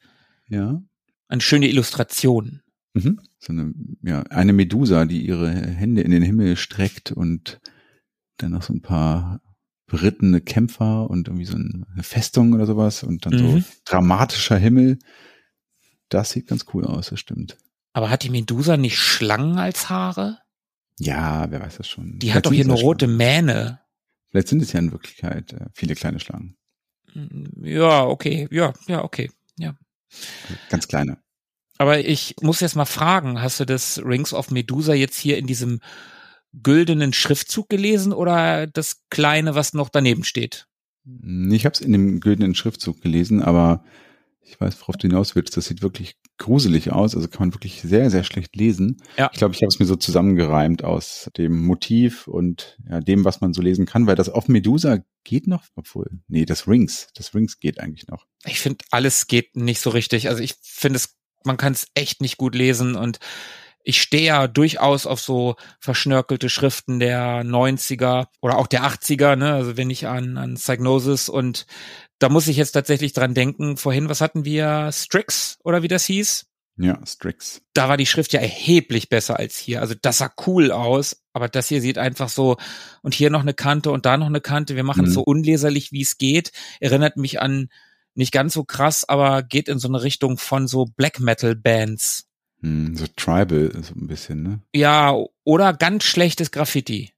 [SPEAKER 2] Ja.
[SPEAKER 1] Eine schöne Illustration.
[SPEAKER 2] Mhm. So eine, ja, eine Medusa, die ihre Hände in den Himmel streckt und dann noch so ein paar berittene Kämpfer und irgendwie so eine Festung oder sowas und dann
[SPEAKER 1] Mhm.
[SPEAKER 2] so dramatischer Himmel. Das sieht ganz cool aus, das stimmt.
[SPEAKER 1] Aber hat die Medusa nicht Schlangen als Haare?
[SPEAKER 2] Ja, wer weiß das schon.
[SPEAKER 1] Die
[SPEAKER 2] Vielleicht
[SPEAKER 1] hat doch hier eine
[SPEAKER 2] ja
[SPEAKER 1] rote
[SPEAKER 2] Schlangen.
[SPEAKER 1] Mähne.
[SPEAKER 2] Vielleicht sind es ja in Wirklichkeit äh, viele kleine Schlangen.
[SPEAKER 1] Ja, okay, ja, ja, okay.
[SPEAKER 2] Ganz kleine.
[SPEAKER 1] Aber ich muss jetzt mal fragen, hast du das Rings of Medusa jetzt hier in diesem güldenen Schriftzug gelesen oder das kleine, was noch daneben steht?
[SPEAKER 2] Ich habe es in dem güldenen Schriftzug gelesen, aber ich weiß, worauf du hinaus willst. Das sieht wirklich gruselig aus. Also kann man wirklich sehr, sehr schlecht lesen.
[SPEAKER 1] Ja.
[SPEAKER 2] Ich glaube, ich habe es mir so zusammengereimt aus dem Motiv und ja, dem, was man so lesen kann, weil das auf Medusa geht noch, obwohl, nee, das Rings, das Rings geht eigentlich noch.
[SPEAKER 1] Ich finde, alles geht nicht so richtig. Also ich finde es, man kann es echt nicht gut lesen und ich stehe ja durchaus auf so verschnörkelte Schriften der 90er oder auch der 80er, ne? Also wenn ich an, an Psygnosis und da muss ich jetzt tatsächlich dran denken, vorhin, was hatten wir? Strix oder wie das hieß?
[SPEAKER 2] Ja, Strix.
[SPEAKER 1] da war die Schrift ja erheblich besser als hier. Also das sah cool aus, aber das hier sieht einfach so und hier noch eine Kante und da noch eine Kante. Wir machen es
[SPEAKER 2] Mhm.
[SPEAKER 1] so unleserlich, wie es geht. Erinnert mich an nicht ganz so krass, aber geht in so eine Richtung von so Black Metal Bands.
[SPEAKER 2] Hm, so Tribal, so ein bisschen, ne?
[SPEAKER 1] Ja, oder ganz schlechtes Graffiti.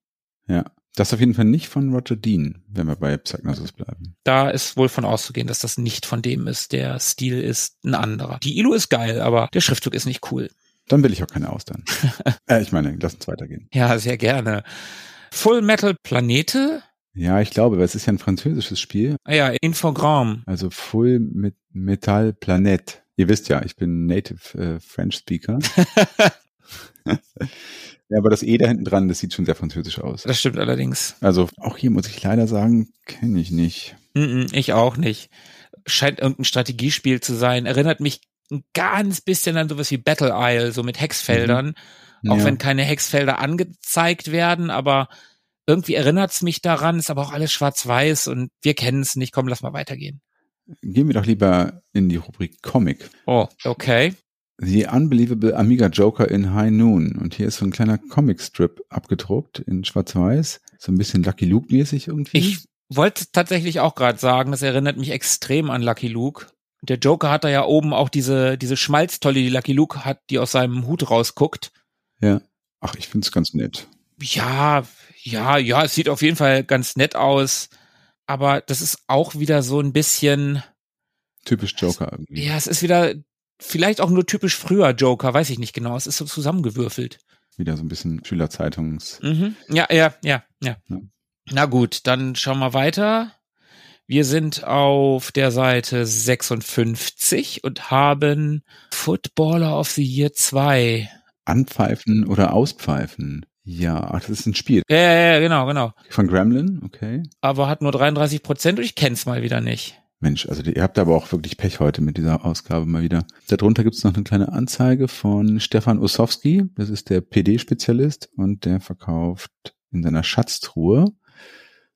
[SPEAKER 2] Ja. Das ist auf jeden Fall nicht von Roger Dean, wenn wir bei Psygnosis bleiben.
[SPEAKER 1] Da ist wohl von auszugehen, dass das nicht von dem ist. Der Stil ist ein anderer. Die Illu ist geil, aber der Schriftzug ist nicht cool.
[SPEAKER 2] Dann will ich auch keine Austern. <laughs> äh, ich meine, lass uns weitergehen.
[SPEAKER 1] Ja, sehr gerne. Full Metal Planete?
[SPEAKER 2] Ja, ich glaube, weil es ist ja ein französisches Spiel.
[SPEAKER 1] Ah ja, Infogramm.
[SPEAKER 2] Also Full Metal Planet. Ihr wisst ja, ich bin Native äh, French Speaker. <laughs> <laughs> ja, aber das E da hinten dran, das sieht schon sehr französisch aus.
[SPEAKER 1] Das stimmt allerdings.
[SPEAKER 2] Also auch hier muss ich leider sagen, kenne ich nicht.
[SPEAKER 1] Mm, mm, ich auch nicht. Scheint irgendein Strategiespiel zu sein. Erinnert mich ein ganz bisschen an sowas wie Battle Isle, so mit Hexfeldern. Auch
[SPEAKER 2] Ja.
[SPEAKER 1] wenn keine Hexfelder angezeigt werden, aber irgendwie erinnert es mich daran, ist aber auch alles schwarz-weiß und wir kennen es nicht. Komm, lass mal weitergehen.
[SPEAKER 2] Gehen wir doch lieber in die Rubrik Comic.
[SPEAKER 1] Oh, okay.
[SPEAKER 2] The Unbelievable Amiga Joker in High Noon. Und hier ist so ein kleiner Comic-Strip abgedruckt in schwarz-weiß. So ein bisschen Lucky Luke-mäßig irgendwie.
[SPEAKER 1] Ich wollte tatsächlich auch gerade sagen, das erinnert mich extrem an Lucky Luke. Der Joker hat da ja oben auch diese, diese Schmalztolle, die Lucky Luke hat, die aus seinem Hut rausguckt.
[SPEAKER 2] ja. Ach, ich find's ganz nett.
[SPEAKER 1] Ja, ja, ja, es sieht auf jeden Fall ganz nett aus. Aber das ist auch wieder so ein bisschen,
[SPEAKER 2] Typisch Joker irgendwie.
[SPEAKER 1] ja, es ist wieder vielleicht auch nur typisch früher Joker, weiß ich nicht genau. Es ist so zusammengewürfelt.
[SPEAKER 2] Wieder so ein bisschen Schülerzeitungs.
[SPEAKER 1] Mhm. Ja, ja, ja, ja.
[SPEAKER 2] Ja.
[SPEAKER 1] Na gut, dann schauen wir weiter. Wir sind auf der Seite 56 und haben Footballer of the Year 2.
[SPEAKER 2] Anpfeifen oder auspfeifen. Ja, ach, das ist ein Spiel.
[SPEAKER 1] Ja, ja, ja, genau, genau.
[SPEAKER 2] Von Gremlin, okay.
[SPEAKER 1] Aber hat nur 33 Prozent und ich kenn's mal wieder nicht.
[SPEAKER 2] Mensch, also ihr habt aber auch wirklich Pech heute mit dieser Ausgabe mal wieder. Darunter gibt's noch eine kleine Anzeige von Stefan Ossowski. Das ist der PD-Spezialist und der verkauft in seiner Schatztruhe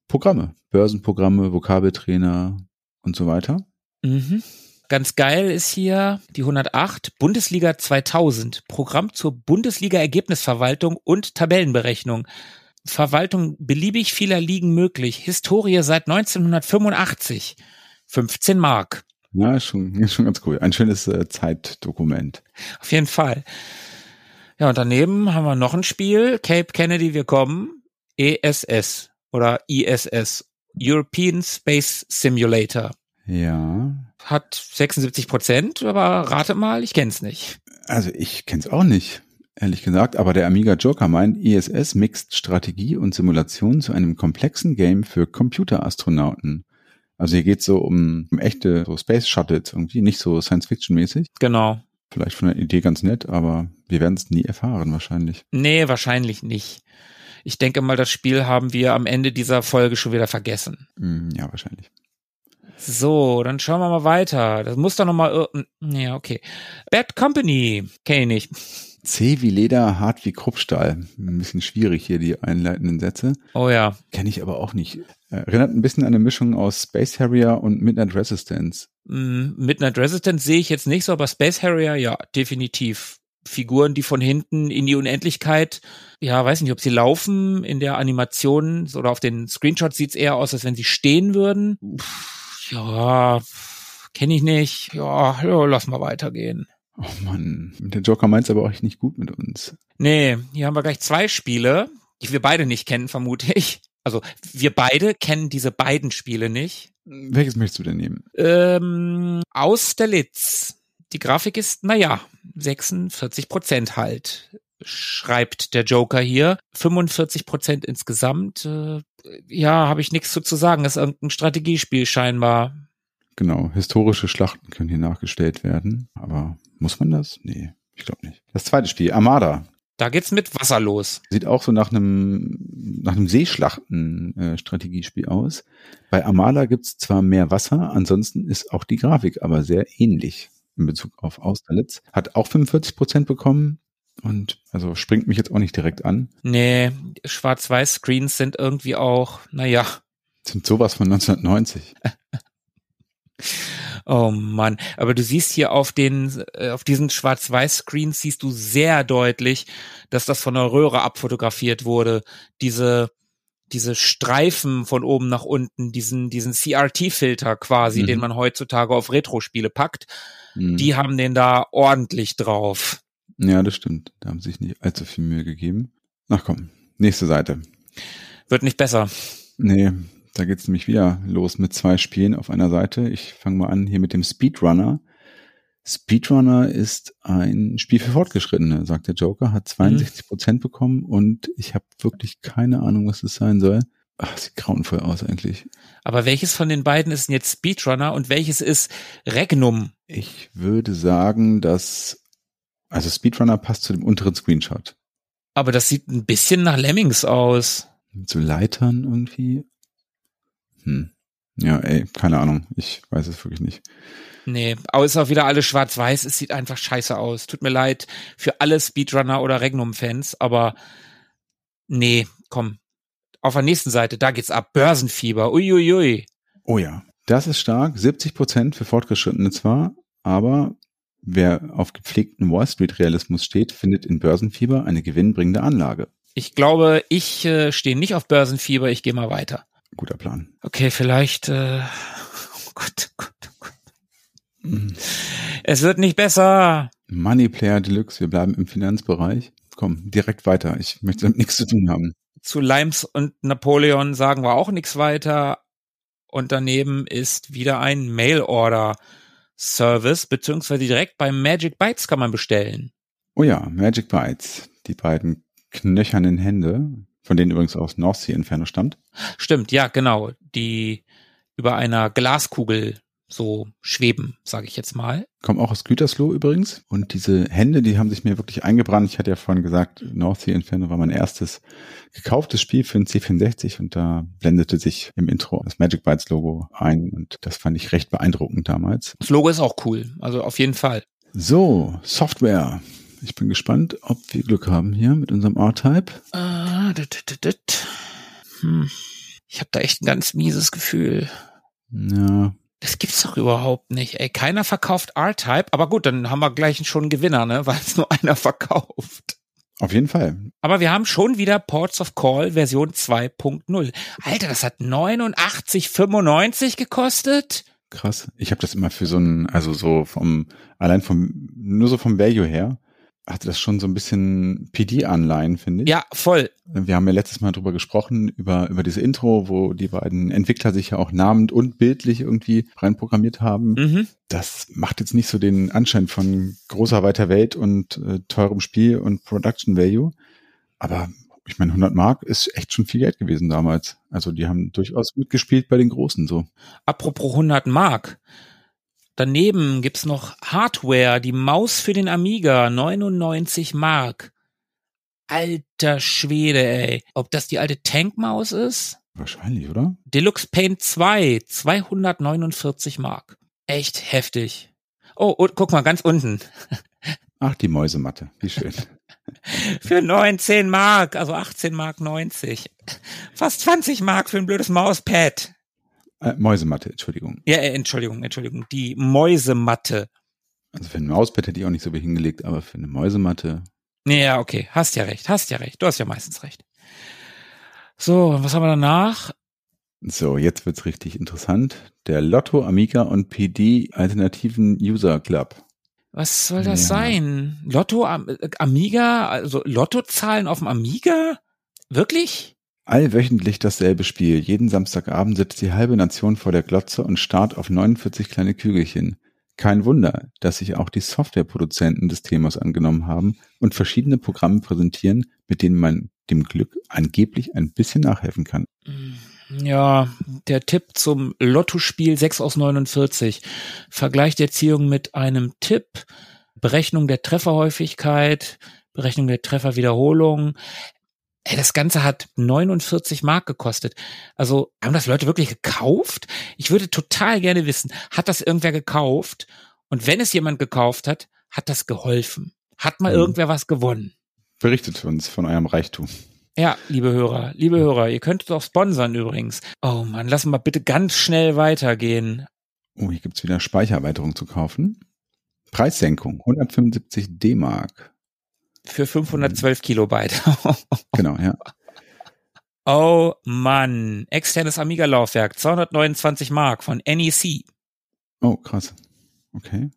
[SPEAKER 2] Programme, Börsenprogramme, Vokabeltrainer und so weiter.
[SPEAKER 1] Mhm. Ganz geil ist hier die 108 Bundesliga 2000 Programm zur Bundesliga Ergebnisverwaltung und Tabellenberechnung. Verwaltung beliebig vieler Ligen möglich. Historie seit 1985. 15 Mark.
[SPEAKER 2] Ja, ist schon, <laughs> ist schon ganz cool. Ein schönes äh, Zeitdokument.
[SPEAKER 1] Auf jeden Fall. Ja, und daneben haben wir noch ein Spiel. Cape Kennedy, wir kommen. ESS oder ISS. European Space Simulator.
[SPEAKER 2] Ja.
[SPEAKER 1] Hat 76 Prozent, aber rate mal, ich kenn's nicht.
[SPEAKER 2] Also ich kenn's auch nicht, ehrlich gesagt, aber der Amiga Joker meint, ISS mixt Strategie und Simulation zu einem komplexen Game für Computerastronauten. Also hier geht's so um, um echte so Space Shuttles irgendwie, nicht so Science-Fiction-mäßig.
[SPEAKER 1] Genau.
[SPEAKER 2] Vielleicht von der Idee ganz nett, aber wir werden es nie erfahren wahrscheinlich.
[SPEAKER 1] Nee, wahrscheinlich nicht. Ich denke mal, das Spiel haben wir am Ende dieser Folge schon wieder vergessen.
[SPEAKER 2] Hm, ja, wahrscheinlich.
[SPEAKER 1] So, dann schauen wir mal weiter. Das muss doch noch mal, ja, okay. Bad Company, kenne ich nicht.
[SPEAKER 2] C wie Leder, hart wie Kruppstahl. Ein bisschen schwierig hier die einleitenden Sätze.
[SPEAKER 1] Oh ja.
[SPEAKER 2] Kenne ich aber auch nicht. Erinnert ein bisschen an eine Mischung aus Space Harrier und Midnight Resistance.
[SPEAKER 1] Mm, Midnight Resistance sehe ich jetzt nicht so, aber Space Harrier, ja, definitiv. Figuren, die von hinten in die Unendlichkeit, ja, weiß nicht, ob sie laufen in der Animation oder auf den Screenshots sieht's eher aus, als wenn sie stehen würden. Ja, kenne ich nicht. Ja, ja, lass mal weitergehen.
[SPEAKER 2] Oh Mann, der Joker meint's aber auch nicht gut mit uns.
[SPEAKER 1] Nee, hier haben wir gleich zwei Spiele, die wir beide nicht kennen, vermute ich. Also wir beide kennen diese beiden Spiele nicht.
[SPEAKER 2] Welches möchtest du denn nehmen?
[SPEAKER 1] Ähm, aus der Litz. Die Grafik ist, naja, 46 Prozent halt, schreibt der Joker hier. 45 Prozent insgesamt. Äh, ja, habe ich nichts zu, zu sagen. Ist irgendein Strategiespiel scheinbar.
[SPEAKER 2] Genau, historische Schlachten können hier nachgestellt werden. Aber muss man das? Nee, ich glaube nicht. Das zweite Spiel, Armada.
[SPEAKER 1] Da geht's mit Wasser los.
[SPEAKER 2] Sieht auch so nach einem nach einem Seeschlachten-Strategiespiel äh, aus. Bei Armada gibt's zwar mehr Wasser, ansonsten ist auch die Grafik aber sehr ähnlich in Bezug auf Austerlitz. Hat auch 45 Prozent bekommen. Und also springt mich jetzt auch nicht direkt an.
[SPEAKER 1] Nee, Schwarz-Weiß-Screens sind irgendwie auch, naja.
[SPEAKER 2] Sind sowas von 1990. <laughs>
[SPEAKER 1] Oh Mann, aber du siehst hier auf den, äh, auf diesen Schwarz-Weiß-Screens siehst du sehr deutlich, dass das von der Röhre abfotografiert wurde. Diese, diese Streifen von oben nach unten, diesen, diesen CRT-Filter quasi, mhm. den man heutzutage auf Retro-Spiele packt, mhm. die haben den da ordentlich drauf.
[SPEAKER 2] Ja, das stimmt. Da haben sich nicht allzu viel Mühe gegeben. Ach komm, nächste Seite.
[SPEAKER 1] Wird nicht besser.
[SPEAKER 2] Nee, da geht's nämlich wieder los mit zwei Spielen auf einer Seite. Ich fange mal an hier mit dem Speedrunner. Speedrunner ist ein Spiel für Fortgeschrittene, sagt der Joker, hat 62 Prozent mhm. bekommen und ich habe wirklich keine Ahnung, was das sein soll. Ach, sieht grauenvoll aus eigentlich.
[SPEAKER 1] Aber welches von den beiden ist denn jetzt Speedrunner und welches ist Regnum?
[SPEAKER 2] Ich würde sagen, dass also Speedrunner passt zu dem unteren Screenshot.
[SPEAKER 1] Aber das sieht ein bisschen nach Lemmings aus.
[SPEAKER 2] Mit so Leitern irgendwie. Hm. Ja, ey, keine Ahnung. Ich weiß es wirklich nicht.
[SPEAKER 1] Nee, aber ist auch wieder alles schwarz-weiß. Es sieht einfach scheiße aus. Tut mir leid für alle Speedrunner oder Regnum-Fans, aber nee, komm. Auf der nächsten Seite, da geht's ab. Börsenfieber. Uiuiui. Ui, ui.
[SPEAKER 2] Oh ja. Das ist stark. 70 Prozent für Fortgeschrittene zwar, aber wer auf gepflegten Wall Street Realismus steht, findet in Börsenfieber eine gewinnbringende Anlage.
[SPEAKER 1] Ich glaube, ich äh, stehe nicht auf Börsenfieber. Ich gehe mal weiter.
[SPEAKER 2] Guter Plan.
[SPEAKER 1] Okay, vielleicht. Äh, oh Gott, oh Gott, oh Gott. Mhm. Es wird nicht besser.
[SPEAKER 2] Money Player Deluxe, wir bleiben im Finanzbereich. Komm, direkt weiter. Ich möchte damit nichts zu tun haben.
[SPEAKER 1] Zu Limes und Napoleon sagen wir auch nichts weiter. Und daneben ist wieder ein Mail-Order-Service, beziehungsweise direkt bei Magic Bytes kann man bestellen.
[SPEAKER 2] Oh ja, Magic Bytes. Die beiden knöchernen Hände von denen übrigens aus North Sea Inferno stammt.
[SPEAKER 1] Stimmt, ja, genau. Die über einer Glaskugel so schweben, sage ich jetzt mal.
[SPEAKER 2] Kommen auch aus Gütersloh übrigens. Und diese Hände, die haben sich mir wirklich eingebrannt. Ich hatte ja vorhin gesagt, North Sea Inferno war mein erstes gekauftes Spiel für ein C64 und da blendete sich im Intro das Magic Bytes Logo ein und das fand ich recht beeindruckend damals.
[SPEAKER 1] Das Logo ist auch cool, also auf jeden Fall.
[SPEAKER 2] So, Software. Ich bin gespannt, ob wir Glück haben hier mit unserem R-Type.
[SPEAKER 1] Uh, hm. Ich habe da echt ein ganz mieses Gefühl.
[SPEAKER 2] Ja.
[SPEAKER 1] Das gibt's doch überhaupt nicht. Ey, keiner verkauft R-Type, aber gut, dann haben wir gleich schon einen Gewinner, ne, <laughs> weil es nur einer verkauft.
[SPEAKER 2] Auf jeden Fall.
[SPEAKER 1] Aber wir haben schon wieder Ports of Call Version 2.0. Alter, das hat 89,95 gekostet.
[SPEAKER 2] Krass. Ich habe das immer für so ein, also so vom, allein vom, nur so vom Value her, hatte das schon so ein bisschen PD-Anleihen, finde ich.
[SPEAKER 1] Ja, voll.
[SPEAKER 2] Wir haben ja letztes Mal drüber gesprochen, über, über diese Intro, wo die beiden Entwickler sich ja auch namend und bildlich irgendwie reinprogrammiert haben. Mhm. Das macht jetzt nicht so den Anschein von großer weiter Welt und äh, teurem Spiel und Production Value. Aber ich meine, 100 Mark ist echt schon viel Geld gewesen damals. Also die haben durchaus mitgespielt bei den Großen so.
[SPEAKER 1] Apropos 100 Mark. Daneben gibt's noch Hardware, die Maus für den Amiga, 99 Mark. Alter Schwede, ey. Ob das die alte Tankmaus ist?
[SPEAKER 2] Wahrscheinlich, oder?
[SPEAKER 1] Deluxe Paint 2, 249 Mark. Echt heftig. Oh, und guck mal, ganz unten. <laughs>
[SPEAKER 2] Ach, die Mäusematte. Wie schön. <laughs>
[SPEAKER 1] für 19 Mark, also 18 Mark 90. Fast 20 Mark für ein blödes Mauspad.
[SPEAKER 2] Äh, Mäusematte, Entschuldigung.
[SPEAKER 1] Ja, äh, Entschuldigung, Entschuldigung. Die Mäusematte.
[SPEAKER 2] Also für ein Mauspad hätte ich auch nicht so viel hingelegt, aber für eine Mäusematte.
[SPEAKER 1] Ja, okay. Hast ja recht, hast ja recht. Du hast ja meistens recht. So, was haben wir danach?
[SPEAKER 2] So, jetzt wird's richtig interessant. Der Lotto, Amiga und PD Alternativen User Club.
[SPEAKER 1] Was soll das
[SPEAKER 2] Ja.
[SPEAKER 1] sein? Lotto, äh, Amiga, also Lottozahlen auf dem Amiga? Wirklich?
[SPEAKER 2] Allwöchentlich dasselbe Spiel. Jeden Samstagabend sitzt die halbe Nation vor der Glotze und starrt auf 49 kleine Kügelchen. Kein Wunder, dass sich auch die Softwareproduzenten des Themas angenommen haben und verschiedene Programme präsentieren, mit denen man dem Glück angeblich ein bisschen nachhelfen kann.
[SPEAKER 1] Ja, der Tipp zum Lottospiel 6 aus 49. Vergleicht Erziehung mit einem Tipp, Berechnung der Trefferhäufigkeit, Berechnung der Trefferwiederholung. Ey, das Ganze hat 49 Mark gekostet. Also haben das Leute wirklich gekauft? Ich würde total gerne wissen, hat das irgendwer gekauft? Und wenn es jemand gekauft hat, hat das geholfen? Hat mal
[SPEAKER 2] Mhm.
[SPEAKER 1] irgendwer was gewonnen?
[SPEAKER 2] Berichtet uns von eurem Reichtum.
[SPEAKER 1] Ja, liebe Hörer, liebe Hörer, ihr könnt uns auch sponsern übrigens. Oh Mann, lassen wir bitte ganz schnell weitergehen.
[SPEAKER 2] Oh, hier gibt's wieder Speichererweiterung zu kaufen. Preissenkung, 175 D-Mark.
[SPEAKER 1] Für 512 Kilobyte. <laughs>
[SPEAKER 2] Genau, ja.
[SPEAKER 1] oh Mann, externes Amiga-Laufwerk, 229 Mark von NEC.
[SPEAKER 2] Oh, krass. Okay.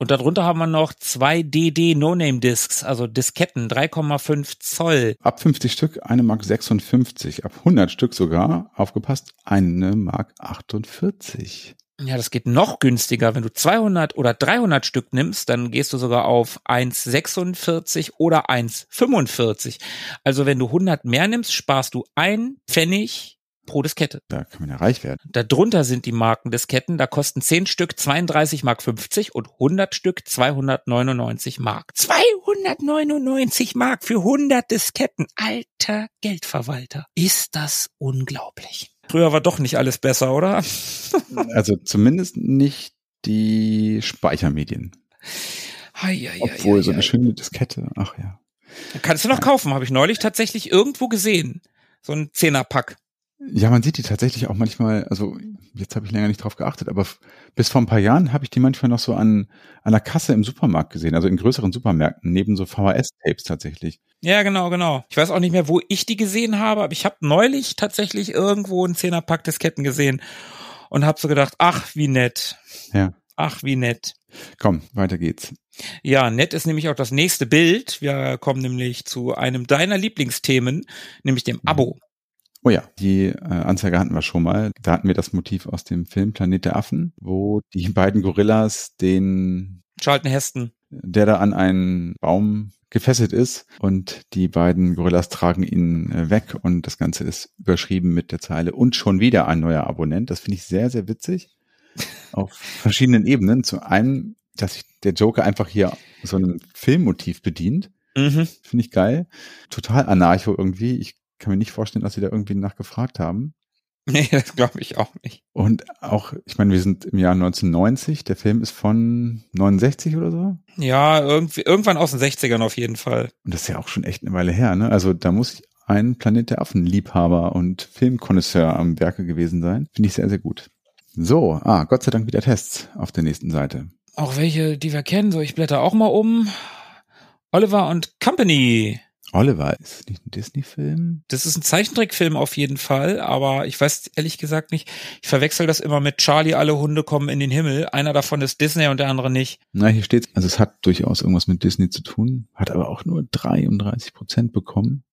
[SPEAKER 1] Und darunter haben wir noch zwei DD No-Name-Discs, also Disketten, 3,5 Zoll.
[SPEAKER 2] Ab 50 Stück eine Mark 56. Ab 100 Stück sogar, aufgepasst, eine Mark 48.
[SPEAKER 1] Ja, das geht noch günstiger. Wenn du 200 oder 300 Stück nimmst, dann gehst du sogar auf 1,46 oder 1,45. Also wenn du 100 mehr nimmst, sparst du ein Pfennig pro Diskette.
[SPEAKER 2] Da kann man ja reich werden.
[SPEAKER 1] Darunter sind die Markendisketten, da kosten 10 Stück 32 Mark 50 und 100 Stück 299 Mark. 299 Mark für 100 Disketten. Alter Geldverwalter. Ist das unglaublich. Früher war doch nicht alles besser, oder? <laughs>
[SPEAKER 2] Also zumindest nicht die Speichermedien.
[SPEAKER 1] Hei, hei, hei,
[SPEAKER 2] Obwohl
[SPEAKER 1] hei,
[SPEAKER 2] so eine schöne Diskette, ach ja.
[SPEAKER 1] Kannst du noch kaufen, habe ich neulich tatsächlich irgendwo gesehen. So ein Zehnerpack.
[SPEAKER 2] Ja, man sieht die tatsächlich auch manchmal, also jetzt habe ich länger nicht drauf geachtet, aber bis vor ein paar Jahren habe ich die manchmal noch so an, an der Kasse im Supermarkt gesehen, also in größeren Supermärkten, neben so VHS-Tapes tatsächlich.
[SPEAKER 1] Ja, genau, genau. Ich weiß auch nicht mehr, wo ich die gesehen habe, aber ich habe neulich tatsächlich irgendwo einen Zehnerpack Disketten gesehen und habe so gedacht, ach, wie nett.
[SPEAKER 2] Ja.
[SPEAKER 1] Ach, wie nett.
[SPEAKER 2] Komm, weiter geht's.
[SPEAKER 1] Ja, nett ist nämlich auch das nächste Bild. Wir kommen nämlich zu einem deiner Lieblingsthemen, nämlich dem Abo.
[SPEAKER 2] Oh ja, die äh, Anzeige hatten wir schon mal. Da hatten wir das Motiv aus dem Film Planet der Affen, wo die beiden Gorillas den,
[SPEAKER 1] Charlton Heston.
[SPEAKER 2] der da an einen Baum gefesselt ist und die beiden Gorillas tragen ihn äh, weg und das Ganze ist überschrieben mit der Zeile und schon wieder ein neuer Abonnent. Das finde ich sehr, sehr witzig. <laughs> Auf verschiedenen Ebenen. Zu einem, dass sich der Joker einfach hier so einem Filmmotiv bedient.
[SPEAKER 1] Mhm.
[SPEAKER 2] Finde ich geil. Total anarcho irgendwie. Ich kann mir nicht vorstellen, dass sie da irgendwie nachgefragt haben. <laughs>
[SPEAKER 1] Nee, das glaube ich auch nicht.
[SPEAKER 2] Und auch, ich meine, wir sind im Jahr 1990. Der Film ist von 69 oder so.
[SPEAKER 1] Ja, irgendwie, irgendwann aus den 60ern auf jeden Fall.
[SPEAKER 2] Und das ist ja auch schon echt eine Weile her, ne? Also da muss ein Planet der Affen-Liebhaber und Filmkonnoisseur am Werke gewesen sein. Finde ich sehr, sehr gut. So, ah, Gott sei Dank wieder Tests auf der nächsten Seite.
[SPEAKER 1] Auch welche, die wir kennen. So, ich blätter auch mal um. Oliver und Company.
[SPEAKER 2] Oliver ist nicht ein Disney-Film.
[SPEAKER 1] Das ist ein Zeichentrickfilm auf jeden Fall, aber ich weiß ehrlich gesagt nicht. Ich verwechsel das immer mit Charlie, alle Hunde kommen in den Himmel. Einer davon ist Disney und der andere nicht.
[SPEAKER 2] Na, hier steht's. Also es hat durchaus irgendwas mit Disney zu tun, hat aber auch nur 33 Prozent bekommen.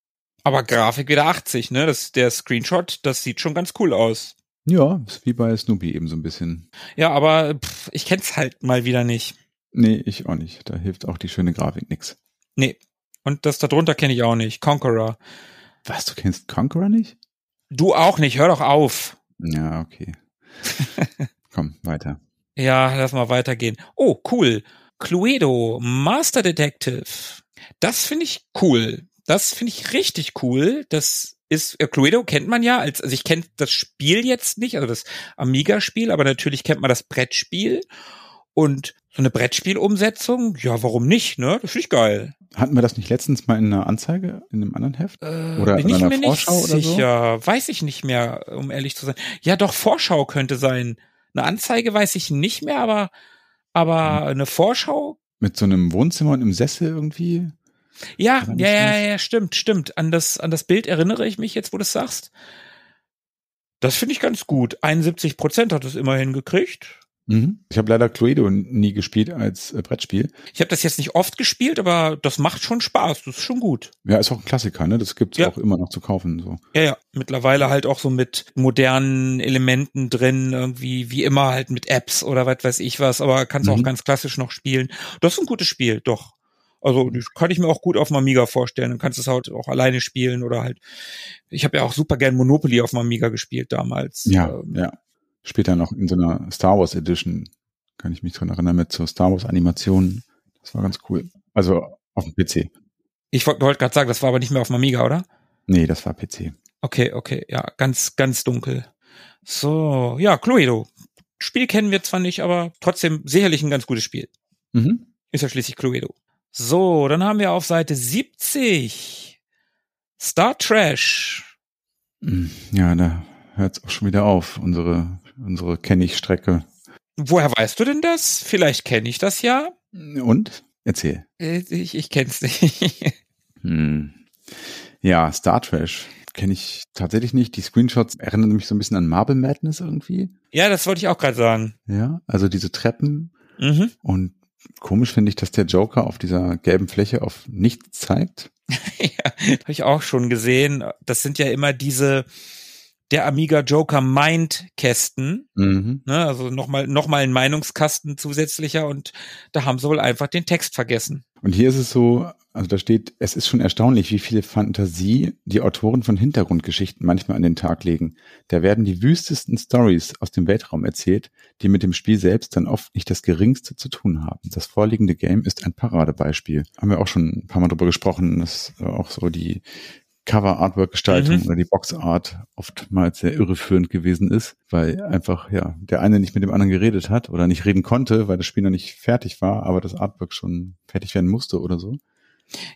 [SPEAKER 1] Aber Grafik wieder 80, ne? Das, der Screenshot, das sieht schon ganz cool aus.
[SPEAKER 2] Ja, ist wie bei Snoopy eben so ein bisschen.
[SPEAKER 1] Ja, aber pff, ich kenn's halt mal wieder nicht.
[SPEAKER 2] Nee, ich auch nicht. Da hilft auch die schöne Grafik nix.
[SPEAKER 1] Nee. Und das darunter kenne ich auch nicht. Conqueror.
[SPEAKER 2] Was, du kennst Conqueror nicht?
[SPEAKER 1] Du auch nicht, hör doch auf.
[SPEAKER 2] Ja, okay. <laughs> Komm, weiter.
[SPEAKER 1] Ja, lass mal weitergehen. Oh, cool. Cluedo, Master Detective. Das finde ich cool. Das finde ich richtig cool. Das ist, äh, Cluedo kennt man ja, als, also ich kenne das Spiel jetzt nicht, also das Amiga-Spiel, aber natürlich kennt man das Brettspiel. Und so eine Brettspielumsetzung, ja, warum nicht, ne? Das finde ich geil.
[SPEAKER 2] Hatten wir das nicht letztens mal in einer Anzeige, in einem anderen Heft?
[SPEAKER 1] Äh,
[SPEAKER 2] Oder
[SPEAKER 1] bin
[SPEAKER 2] in
[SPEAKER 1] ich
[SPEAKER 2] einer
[SPEAKER 1] mir nicht
[SPEAKER 2] Vorschau oder so?
[SPEAKER 1] sicher. Weiß ich nicht mehr, um ehrlich zu sein. Ja, doch, Vorschau könnte sein. Eine Anzeige weiß ich nicht mehr, aber, aber
[SPEAKER 2] Hm.
[SPEAKER 1] eine Vorschau?
[SPEAKER 2] Mit so einem Wohnzimmer und einem Sessel irgendwie?
[SPEAKER 1] Ja, ja,
[SPEAKER 2] nicht
[SPEAKER 1] ja, ja, stimmt, stimmt. An das, an das Bild erinnere ich mich jetzt, wo du es sagst. Das finde ich ganz gut. 71 Prozent hat es immerhin gekriegt.
[SPEAKER 2] Mhm. Ich habe leider Cluedo nie gespielt als äh, Brettspiel.
[SPEAKER 1] Ich habe das jetzt nicht oft gespielt, aber das macht schon Spaß. Das ist schon gut.
[SPEAKER 2] Ja, ist auch ein Klassiker, ne? Das gibt's
[SPEAKER 1] Ja.
[SPEAKER 2] auch immer noch zu kaufen. So.
[SPEAKER 1] Ja, ja. Mittlerweile halt auch so mit modernen Elementen drin, irgendwie wie immer halt mit Apps oder was weiß ich was, aber kannst auch
[SPEAKER 2] Mhm.
[SPEAKER 1] ganz klassisch noch spielen. Das ist ein gutes Spiel, doch. Also das kann ich mir auch gut auf dem Amiga vorstellen. Dann kannst du es halt auch alleine spielen oder halt. Ich habe ja auch super gern Monopoly auf dem Amiga gespielt damals.
[SPEAKER 2] Ja,
[SPEAKER 1] Ähm,
[SPEAKER 2] ja. Später noch in so einer Star Wars Edition, kann ich mich dran erinnern, mit so Star Wars Animationen. Das war ganz cool. Also auf dem PC.
[SPEAKER 1] Ich wollte wollt gerade sagen, das war aber nicht mehr auf dem Amiga, oder?
[SPEAKER 2] Nee, das war PC.
[SPEAKER 1] Okay, okay, ja, ganz, ganz dunkel. So, ja, Cluedo. Spiel kennen wir zwar nicht, aber trotzdem sicherlich ein ganz gutes Spiel.
[SPEAKER 2] Mhm.
[SPEAKER 1] Ist ja schließlich Cluedo. So, dann haben wir auf Seite 70 Star Trash.
[SPEAKER 2] Ja, da hört's auch schon wieder auf, unsere, unsere Kennig-Strecke.
[SPEAKER 1] Woher weißt du denn das? Vielleicht kenne ich das ja.
[SPEAKER 2] Und? Erzähl.
[SPEAKER 1] Äh, Ich, ich kenn's nicht. <laughs>
[SPEAKER 2] Hm. Ja, Star Trash kenne ich tatsächlich nicht. Die Screenshots erinnern mich so ein bisschen an Marble Madness irgendwie.
[SPEAKER 1] ja, das wollte ich auch gerade sagen.
[SPEAKER 2] Ja, also diese Treppen
[SPEAKER 1] Mhm.
[SPEAKER 2] und komisch finde ich, dass der Joker auf dieser gelben Fläche auf nichts zeigt. <laughs>
[SPEAKER 1] ja, habe ich auch schon gesehen. Das sind ja immer diese der Amiga Joker Mind Kästen.
[SPEAKER 2] Mhm.
[SPEAKER 1] Ne, also nochmal noch mal ein Meinungskasten zusätzlicher und da haben sie wohl einfach den Text vergessen.
[SPEAKER 2] Und hier ist es so, also da steht, es ist schon erstaunlich, wie viele Fantasie die Autoren von Hintergrundgeschichten manchmal an den Tag legen. Da werden die wüstesten Stories aus dem Weltraum erzählt, die mit dem Spiel selbst dann oft nicht das geringste zu tun haben. Das vorliegende Game ist ein Paradebeispiel. Haben wir auch schon ein paar Mal drüber gesprochen, dass auch so die Cover-Artwork-Gestaltung
[SPEAKER 1] Mhm.
[SPEAKER 2] oder die Box-Art oftmals sehr irreführend gewesen ist, weil einfach, ja, der eine nicht mit dem anderen geredet hat oder nicht reden konnte, weil das Spiel noch nicht fertig war, aber das Artwork schon fertig werden musste oder so.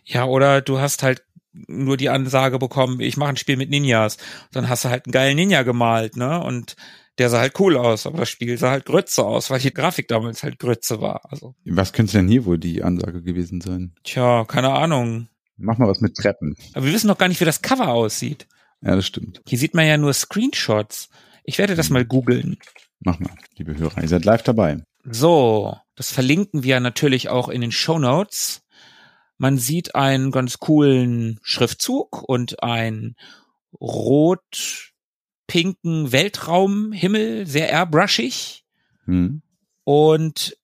[SPEAKER 1] Ja, oder du hast halt nur die Ansage bekommen, ich mache ein Spiel mit Ninjas. Dann hast du halt einen geilen Ninja gemalt, ne? Und der sah halt cool aus, aber das Spiel sah halt Grütze aus, weil die Grafik damals halt Grütze war. Also,
[SPEAKER 2] Was könnte denn hier wohl die Ansage gewesen sein?
[SPEAKER 1] tja, keine Ahnung.
[SPEAKER 2] Mach mal was mit Treppen.
[SPEAKER 1] Aber wir wissen noch gar nicht, wie das Cover aussieht.
[SPEAKER 2] Ja, das stimmt.
[SPEAKER 1] Hier sieht man ja nur Screenshots. Ich werde das mal googeln.
[SPEAKER 2] Mach mal, liebe Hörer. Ihr seid live dabei.
[SPEAKER 1] So, das verlinken wir natürlich auch in den Show Notes. Man sieht einen ganz coolen Schriftzug und einen rot-pinken Weltraumhimmel, sehr airbrushig
[SPEAKER 2] Hm.
[SPEAKER 1] und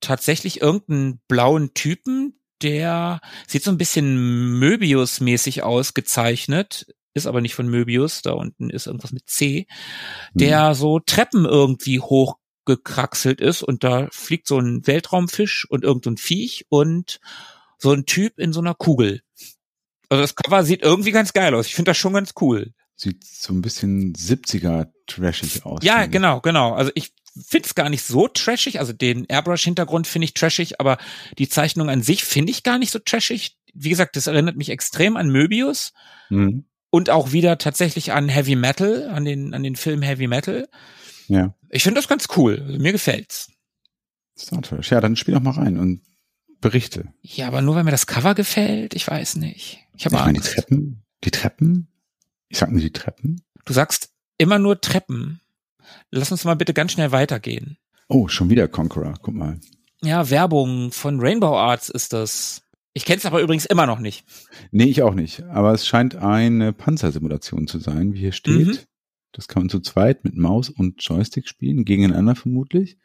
[SPEAKER 1] tatsächlich irgendeinen blauen Typen, der sieht so ein bisschen Möbius-mäßig ausgezeichnet, ist aber nicht von Möbius, da unten ist irgendwas mit C, der so Treppen irgendwie hochgekraxelt ist und da fliegt so ein Weltraumfisch und irgendein Viech und so ein Typ in so einer Kugel. Also das Cover sieht irgendwie ganz geil aus. Ich finde das schon ganz cool.
[SPEAKER 2] Sieht so ein bisschen 70er trashig aus.
[SPEAKER 1] Ja, genau, genau. Also ich finde es gar nicht so trashig. Also den Airbrush-Hintergrund finde ich trashig, aber die Zeichnung an sich finde ich gar nicht so trashig. Wie gesagt, das erinnert mich extrem an Möbius
[SPEAKER 2] Hm.
[SPEAKER 1] und auch wieder tatsächlich an Heavy Metal, an den, an den Film Heavy Metal.
[SPEAKER 2] Ja.
[SPEAKER 1] Ich finde das ganz cool. Also mir gefällt's.
[SPEAKER 2] Star Trash. Ja, dann spiel doch mal rein und berichte.
[SPEAKER 1] Ja, aber nur weil mir das Cover gefällt, ich weiß nicht. Ich habe
[SPEAKER 2] meine, die
[SPEAKER 1] Angst.
[SPEAKER 2] Treppen, die Treppen? Ich sag nur die Treppen.
[SPEAKER 1] Du sagst immer nur Treppen. Lass uns mal bitte ganz schnell weitergehen.
[SPEAKER 2] Oh, schon wieder Conqueror. Guck mal.
[SPEAKER 1] Ja, Werbung von Rainbow Arts ist das. Ich kenne es aber übrigens immer noch nicht.
[SPEAKER 2] Nee, ich auch nicht. Aber es scheint eine Panzersimulation zu sein, wie hier steht.
[SPEAKER 1] Mhm.
[SPEAKER 2] Das kann man zu zweit mit Maus und Joystick spielen, gegeneinander vermutlich.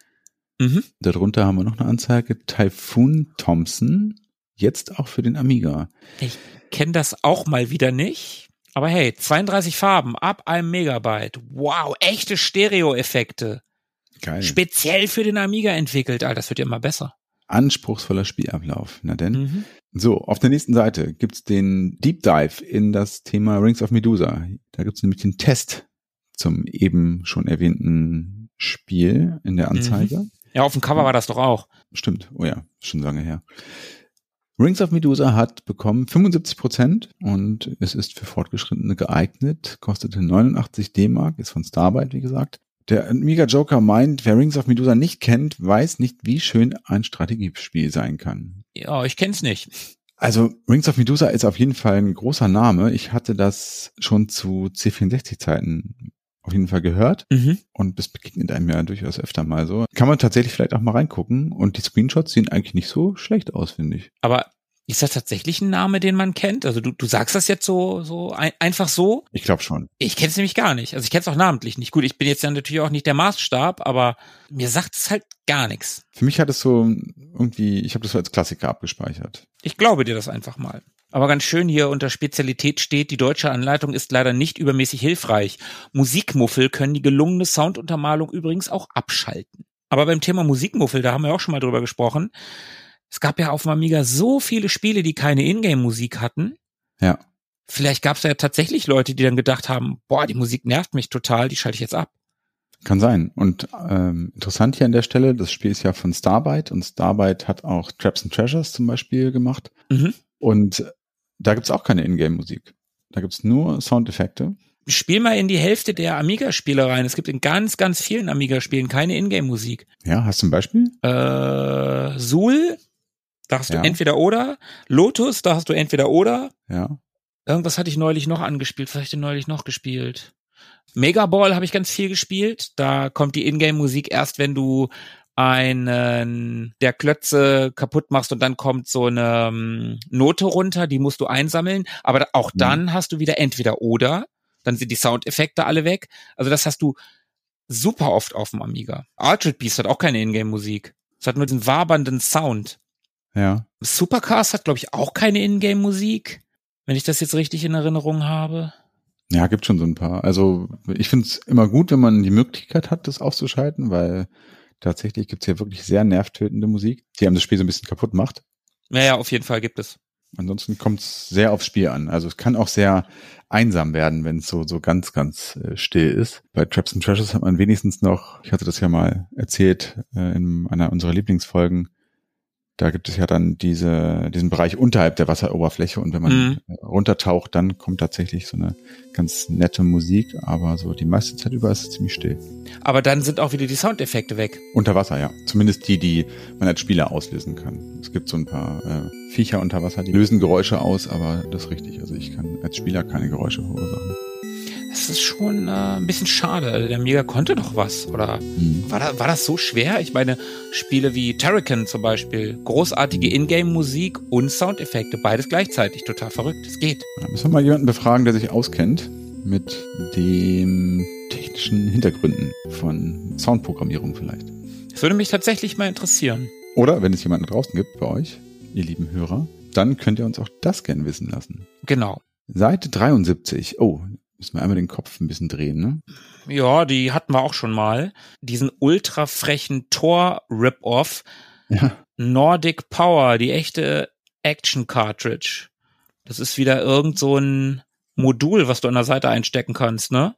[SPEAKER 1] Mhm.
[SPEAKER 2] Darunter haben wir noch eine Anzeige. Typhoon Thompson. Jetzt auch für den Amiga.
[SPEAKER 1] Ich kenne das auch mal wieder nicht. Aber hey, 32 Farben ab einem Megabyte. Wow, echte Stereo-Effekte.
[SPEAKER 2] Geil.
[SPEAKER 1] Speziell für den Amiga entwickelt. Alter, das wird ja immer besser.
[SPEAKER 2] Anspruchsvoller Spielablauf. Na denn.
[SPEAKER 1] Mhm.
[SPEAKER 2] So, auf der nächsten Seite gibt's den Deep Dive in das Thema Rings of Medusa. Da gibt's nämlich den Test zum eben schon erwähnten Spiel in der Anzeige.
[SPEAKER 1] Mhm. Ja, auf dem Cover war das doch auch.
[SPEAKER 2] Stimmt, oh ja, schon lange her. Rings of Medusa hat bekommen 75 Prozent und es ist für Fortgeschrittene geeignet, kostete 89 D-Mark, ist von Starbyte, wie gesagt. Der Amiga Joker meint, wer Rings of Medusa nicht kennt, weiß nicht, wie schön ein Strategiespiel sein kann.
[SPEAKER 1] Ja, ich kenn's nicht.
[SPEAKER 2] Also Rings of Medusa ist auf jeden Fall ein großer Name. Ich hatte das schon zu C64-Zeiten auf jeden Fall gehört
[SPEAKER 1] Mhm.
[SPEAKER 2] und das begegnet einem ja durchaus öfter mal so. Kann man tatsächlich vielleicht auch mal reingucken und die Screenshots sehen eigentlich nicht so schlecht aus, finde ich.
[SPEAKER 1] Aber ist das tatsächlich ein Name, den man kennt? Also du, du sagst das jetzt so, so ein, einfach so?
[SPEAKER 2] Ich glaube schon.
[SPEAKER 1] Ich kenne es nämlich gar nicht. Also ich kenne es auch namentlich nicht. Gut, ich bin jetzt ja natürlich auch nicht der Maßstab, aber mir sagt es halt gar nichts.
[SPEAKER 2] Für mich hat es so irgendwie, ich habe das so als Klassiker abgespeichert.
[SPEAKER 1] Ich glaube dir das einfach mal. Aber ganz schön hier unter Spezialität steht, die deutsche Anleitung ist leider nicht übermäßig hilfreich. Musikmuffel können die gelungene Sounduntermalung übrigens auch abschalten. Aber beim Thema Musikmuffel, da haben wir auch schon mal drüber gesprochen. Es gab ja auf dem Amiga so viele Spiele, die keine Ingame-Musik hatten.
[SPEAKER 2] Ja.
[SPEAKER 1] Vielleicht gab es ja tatsächlich Leute, die dann gedacht haben, boah, die Musik nervt mich total, die schalte ich jetzt ab.
[SPEAKER 2] Kann sein. Und ähm, interessant hier an der Stelle, das Spiel ist ja von Starbyte und Starbyte hat auch Traps and Treasures zum Beispiel gemacht.
[SPEAKER 1] Mhm.
[SPEAKER 2] Und da gibt's auch keine Ingame-Musik. Da gibt's nur Soundeffekte.
[SPEAKER 1] Spiel mal in die Hälfte der Amiga-Spiele rein. Es gibt in ganz, ganz vielen Amiga-Spielen keine Ingame-Musik.
[SPEAKER 2] Ja, hast du ein Beispiel?
[SPEAKER 1] Äh, Sul, da hast du
[SPEAKER 2] Ja.
[SPEAKER 1] entweder oder. Lotus, da hast du entweder oder.
[SPEAKER 2] Ja.
[SPEAKER 1] Irgendwas hatte ich neulich noch angespielt. Was habe ich denn neulich noch gespielt? Mega Ball habe ich ganz viel gespielt. Da kommt die Ingame-Musik erst, wenn du einen der Klötze kaputt machst und dann kommt so eine ähm, Note runter, die musst du einsammeln. Aber auch
[SPEAKER 2] Mhm.
[SPEAKER 1] dann hast du wieder entweder oder. Dann sind die Soundeffekte alle weg. Also das hast du super oft auf dem Amiga. Altered Beast hat auch keine Ingame-Musik. Es hat nur den wabernden Sound.
[SPEAKER 2] Ja.
[SPEAKER 1] Supercars hat, glaube ich, auch keine Ingame-Musik, wenn ich das jetzt richtig in Erinnerung habe.
[SPEAKER 2] Ja, gibt schon so ein paar. Also ich finde es immer gut, wenn man die Möglichkeit hat, das auszuschalten, weil tatsächlich gibt's hier wirklich sehr nervtötende Musik, die einem das Spiel so ein bisschen kaputt macht.
[SPEAKER 1] Naja, auf jeden Fall gibt es.
[SPEAKER 2] Ansonsten kommt es sehr aufs Spiel an. Also es kann auch sehr einsam werden, wenn es so, so ganz, ganz äh, still ist. Bei Traps and Treasures hat man wenigstens noch, ich hatte das ja mal erzählt äh, in einer unserer Lieblingsfolgen, da gibt es ja dann diese, diesen Bereich unterhalb der Wasseroberfläche und wenn man
[SPEAKER 1] Mhm.
[SPEAKER 2] runtertaucht, dann kommt tatsächlich so eine ganz nette Musik, aber so die meiste Zeit über ist es ziemlich still.
[SPEAKER 1] Aber dann sind auch wieder die Soundeffekte weg.
[SPEAKER 2] Unter Wasser, ja. Zumindest die, die man als Spieler auslösen kann. Es gibt so ein paar äh, Viecher unter Wasser, die lösen Geräusche aus, aber das ist richtig. Also ich kann als Spieler keine Geräusche verursachen.
[SPEAKER 1] Das ist schon äh, ein bisschen schade. Also Der Amiga konnte doch was. Oder
[SPEAKER 2] Mhm.
[SPEAKER 1] war, da, war das so schwer? Ich meine, Spiele wie Terracan zum Beispiel, großartige Ingame-Musik und Soundeffekte, beides gleichzeitig. Total verrückt. Es geht.
[SPEAKER 2] Da müssen wir mal jemanden befragen, der sich auskennt mit den technischen Hintergründen von Soundprogrammierung vielleicht.
[SPEAKER 1] Das würde mich tatsächlich mal interessieren.
[SPEAKER 2] Oder wenn es jemanden draußen gibt bei euch, ihr lieben Hörer, dann könnt ihr uns auch das gern wissen lassen.
[SPEAKER 1] Genau.
[SPEAKER 2] Seite 73. Oh, müssen wir einmal den Kopf ein bisschen drehen, ne?
[SPEAKER 1] Ja, die hatten wir auch schon mal. Diesen ultra frechen Tor-Rip-Off.
[SPEAKER 2] Ja.
[SPEAKER 1] Nordic Power, die echte Action Cartridge. Das ist wieder irgend so ein Modul, was du an der Seite einstecken kannst, ne?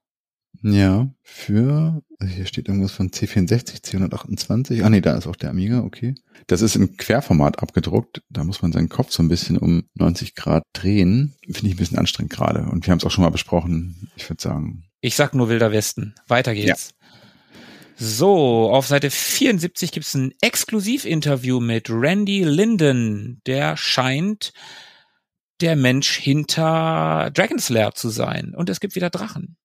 [SPEAKER 2] Ja, für, also hier steht irgendwas von C64, C128. Ah nee, da ist auch der Amiga, okay. Das ist im Querformat abgedruckt. Da muss man seinen Kopf so ein bisschen um 90 Grad drehen. Finde ich ein bisschen anstrengend gerade. Und wir haben es auch schon mal besprochen. Ich würde sagen,
[SPEAKER 1] Ich sag nur Wilder Westen. Weiter geht's. So, auf Seite 74 gibt's ein Exklusivinterview mit Randy Linden. Der scheint der Mensch hinter Dragon's Lair zu sein. Und es gibt wieder Drachen.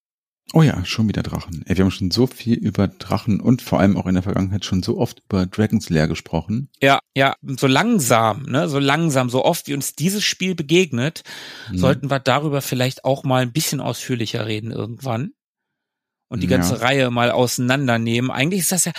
[SPEAKER 2] Oh ja, schon wieder Drachen. Ey, wir haben schon so viel über Drachen und vor allem auch in der Vergangenheit schon so oft über Dragon's Lair gesprochen.
[SPEAKER 1] Ja, ja, so langsam, ne, so langsam, so oft wie uns dieses Spiel begegnet,
[SPEAKER 2] Hm.
[SPEAKER 1] sollten wir darüber vielleicht auch mal ein bisschen ausführlicher reden irgendwann. Und die ganze
[SPEAKER 2] Ja.
[SPEAKER 1] Reihe mal auseinandernehmen. Eigentlich ist das ja,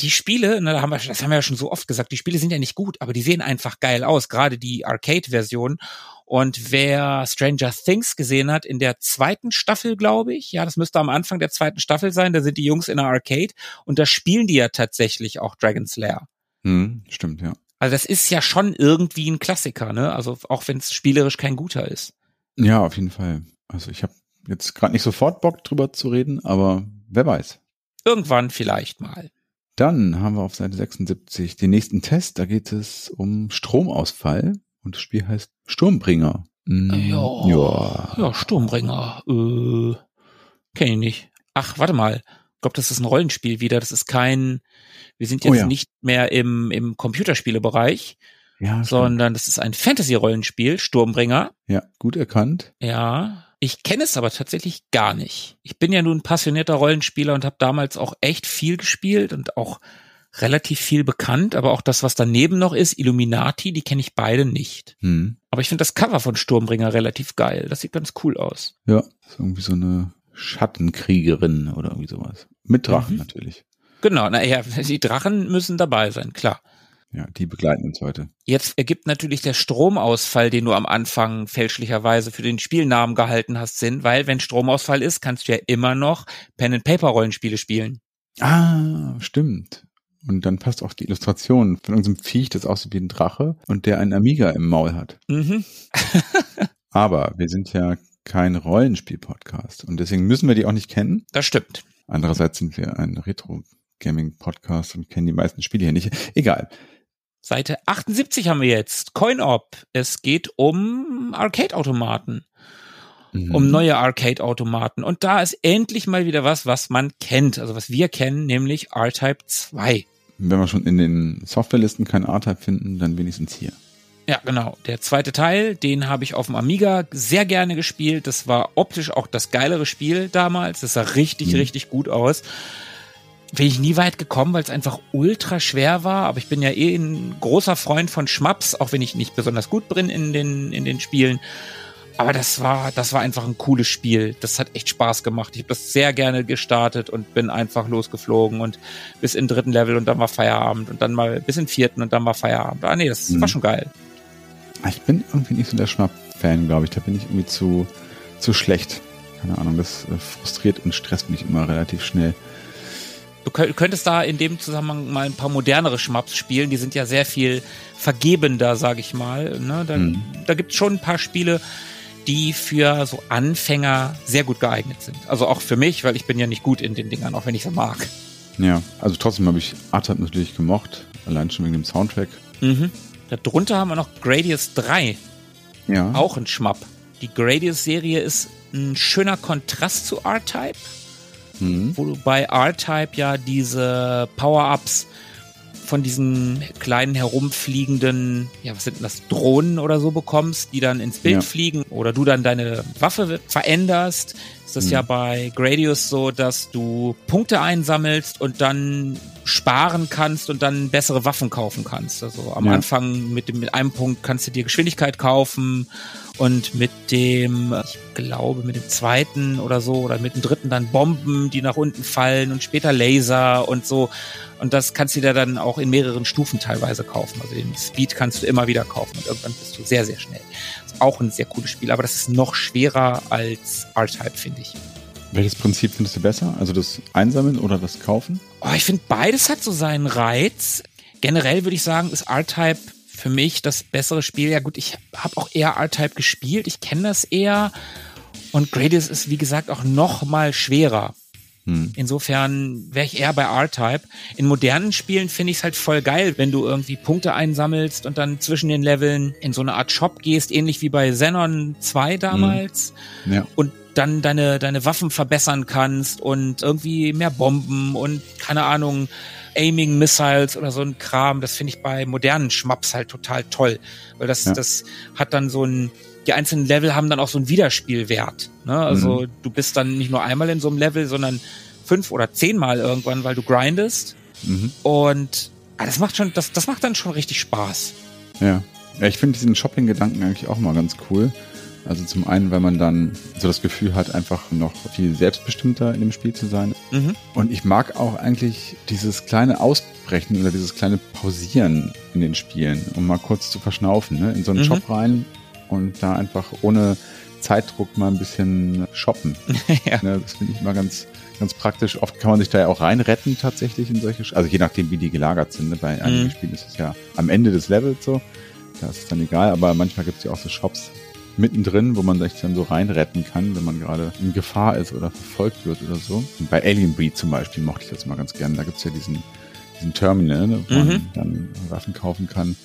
[SPEAKER 1] die Spiele, ne, da haben wir, das haben wir ja schon so oft gesagt, die Spiele sind ja nicht gut, aber die sehen einfach geil aus, gerade die Arcade-Version. Und wer Stranger Things gesehen hat, in der zweiten Staffel, glaube ich, ja, das müsste am Anfang der zweiten Staffel sein, da sind die Jungs in der Arcade und da spielen die ja tatsächlich auch Dragon's Lair.
[SPEAKER 2] Hm, stimmt, ja.
[SPEAKER 1] Also das ist ja schon irgendwie ein Klassiker, ne? Also auch wenn es spielerisch kein guter ist.
[SPEAKER 2] Ja, auf jeden Fall. Also ich habe jetzt gerade nicht sofort Bock drüber zu reden, aber wer weiß.
[SPEAKER 1] Irgendwann vielleicht mal.
[SPEAKER 2] Dann haben wir auf Seite 76 den nächsten Test. Da geht es um Stromausfall und das Spiel heißt Sturmbringer.
[SPEAKER 1] Mm, ja. ja. Ja, Sturmbringer. Äh, kenn ich nicht. Ach, warte mal. Ich glaube, das ist ein Rollenspiel wieder. Das ist kein, wir sind jetzt oh ja. nicht mehr im, im Computerspielebereich, ja, sondern das ist ein Fantasy-Rollenspiel, Sturmbringer.
[SPEAKER 2] Ja, gut erkannt.
[SPEAKER 1] Ja, ich kenne es aber tatsächlich gar nicht. Ich bin ja nun passionierter Rollenspieler und habe damals auch echt viel gespielt und auch relativ viel bekannt, aber auch das, was daneben noch ist, Illuminati, die kenne ich beide nicht. Hm. Aber ich finde das Cover von Sturmbringer relativ geil. Das sieht ganz cool aus.
[SPEAKER 2] Ja, ist irgendwie so eine Schattenkriegerin oder irgendwie sowas. Mit Drachen mhm. natürlich.
[SPEAKER 1] Genau, naja, <laughs> die Drachen müssen dabei sein, klar.
[SPEAKER 2] Ja, die begleiten uns heute.
[SPEAKER 1] Jetzt ergibt natürlich der Stromausfall, den du am Anfang fälschlicherweise für den Spielnamen gehalten hast, Sinn, weil wenn Stromausfall ist, kannst du ja immer noch Pen-and-Paper-Rollenspiele spielen.
[SPEAKER 2] Ah, stimmt. Und dann passt auch die Illustration von unserem Viech, das aussieht wie ein Drache und der einen Amiga im Maul hat. Mhm. <laughs> Aber wir sind ja kein Rollenspiel-Podcast und deswegen müssen wir die auch nicht kennen.
[SPEAKER 1] Das stimmt.
[SPEAKER 2] Andererseits sind wir ein Retro-Gaming-Podcast und kennen die meisten Spiele hier nicht. Egal.
[SPEAKER 1] Seite 78 haben wir jetzt. CoinOp. Es geht um Arcade-Automaten. Mhm. Um neue Arcade-Automaten. Und da ist endlich mal wieder was, was man kennt. Also was wir kennen, nämlich R-Type 2.
[SPEAKER 2] Wenn wir schon in den Softwarelisten kein R-Type finden, dann wenigstens hier.
[SPEAKER 1] Ja, genau. Der zweite Teil, den habe ich auf dem Amiga sehr gerne gespielt. Das war optisch auch das geilere Spiel damals. Das sah richtig, mhm. richtig gut aus bin ich nie weit gekommen, weil es einfach ultra schwer war. Aber ich bin ja eh ein großer Freund von Schmaps, auch wenn ich nicht besonders gut bin in den, in den Spielen. Aber das war, das war einfach ein cooles Spiel. Das hat echt Spaß gemacht. Ich habe das sehr gerne gestartet und bin einfach losgeflogen und bis in dritten Level und dann war Feierabend und dann mal bis in vierten und dann war Feierabend. Ah nee, das mhm. war schon geil.
[SPEAKER 2] Ich bin irgendwie nicht so der Schmapp-Fan, glaube ich. Da bin ich irgendwie zu, zu schlecht. Keine Ahnung, das äh, frustriert und stresst mich immer relativ schnell.
[SPEAKER 1] Du könntest da in dem Zusammenhang mal ein paar modernere Schmaps spielen. Die sind ja sehr viel vergebender, sage ich mal. Ne? Da, mhm. da gibt es schon ein paar Spiele, die für so Anfänger sehr gut geeignet sind. Also auch für mich, weil ich bin ja nicht gut in den Dingern, auch wenn ich sie mag.
[SPEAKER 2] Ja, also trotzdem habe ich Artat natürlich gemocht, allein schon wegen dem Soundtrack.
[SPEAKER 1] Mhm. Darunter haben wir noch Gradius 3.
[SPEAKER 2] Ja.
[SPEAKER 1] Auch ein Schmapp. Die Gradius-Serie ist ein schöner Kontrast zu R-Type mhm. wo du bei R-Type ja diese Power-Ups von diesen kleinen herumfliegenden, ja, was sind denn das, Drohnen oder so bekommst, die dann ins Bild ja. fliegen oder du dann deine Waffe veränderst, ist das mhm. ja bei Gradius so, dass du Punkte einsammelst und dann sparen kannst und dann bessere Waffen kaufen kannst. Also am ja. Anfang mit, dem, mit einem Punkt kannst du dir Geschwindigkeit kaufen und mit dem, ich glaube, mit dem zweiten oder so oder mit dem dritten dann Bomben, die nach unten fallen und später Laser und so. Und das kannst du dir dann auch in mehreren Stufen teilweise kaufen. Also den Speed kannst du immer wieder kaufen und irgendwann bist du sehr, sehr schnell. Ist auch ein sehr cooles Spiel, aber das ist noch schwerer als R-Type, finde ich.
[SPEAKER 2] Welches Prinzip findest du besser? Also das Einsammeln oder das Kaufen?
[SPEAKER 1] Oh, ich finde beides hat so seinen Reiz. Generell würde ich sagen, ist R-Type für mich das bessere Spiel. Ja gut, ich habe auch eher R-Type gespielt. Ich kenne das eher. Und Gradius ist, wie gesagt, auch noch mal schwerer. Hm. Insofern wäre ich eher bei R-Type. In modernen Spielen finde ich es halt voll geil, wenn du irgendwie Punkte einsammelst und dann zwischen den Leveln in so eine Art Shop gehst, ähnlich wie bei Xenon 2 damals. Hm. Ja. Und dann deine, deine Waffen verbessern kannst und irgendwie mehr Bomben und keine Ahnung, Aiming Missiles oder so ein Kram. Das finde ich bei modernen Schmaps halt total toll, weil das, ja. das hat dann so ein, die einzelnen Level haben dann auch so einen Wiederspielwert. Ne? Also mhm. du bist dann nicht nur einmal in so einem Level, sondern fünf oder zehnmal irgendwann, weil du grindest. Mhm. Und ah, das macht schon, das, das macht dann schon richtig Spaß.
[SPEAKER 2] Ja. Ja, ich finde diesen Shopping-Gedanken eigentlich auch mal ganz cool. Also zum einen, weil man dann so das Gefühl hat, einfach noch viel selbstbestimmter in dem Spiel zu sein. Mhm. Und ich mag auch eigentlich dieses kleine Ausbrechen oder dieses kleine Pausieren in den Spielen, um mal kurz zu verschnaufen, ne? in so einen mhm. Shop rein und da einfach ohne Zeitdruck mal ein bisschen shoppen. <laughs> ja. ne? Das finde ich immer ganz, ganz praktisch. Oft kann man sich da ja auch reinretten tatsächlich in solche, Sch also je nachdem, wie die gelagert sind. Ne? Bei einigen
[SPEAKER 1] Mhm.
[SPEAKER 2] Spielen ist es ja am Ende des Levels so. Da ist es dann egal, aber manchmal gibt es ja auch so Shops mittendrin, wo man sich dann so reinretten kann, wenn man gerade in Gefahr ist oder verfolgt wird oder so. Und bei Alien Breed zum Beispiel mochte ich das mal ganz gerne. Da gibt's ja diesen, diesen Terminal, ne, wo
[SPEAKER 1] Mhm.
[SPEAKER 2] man dann Waffen kaufen kann.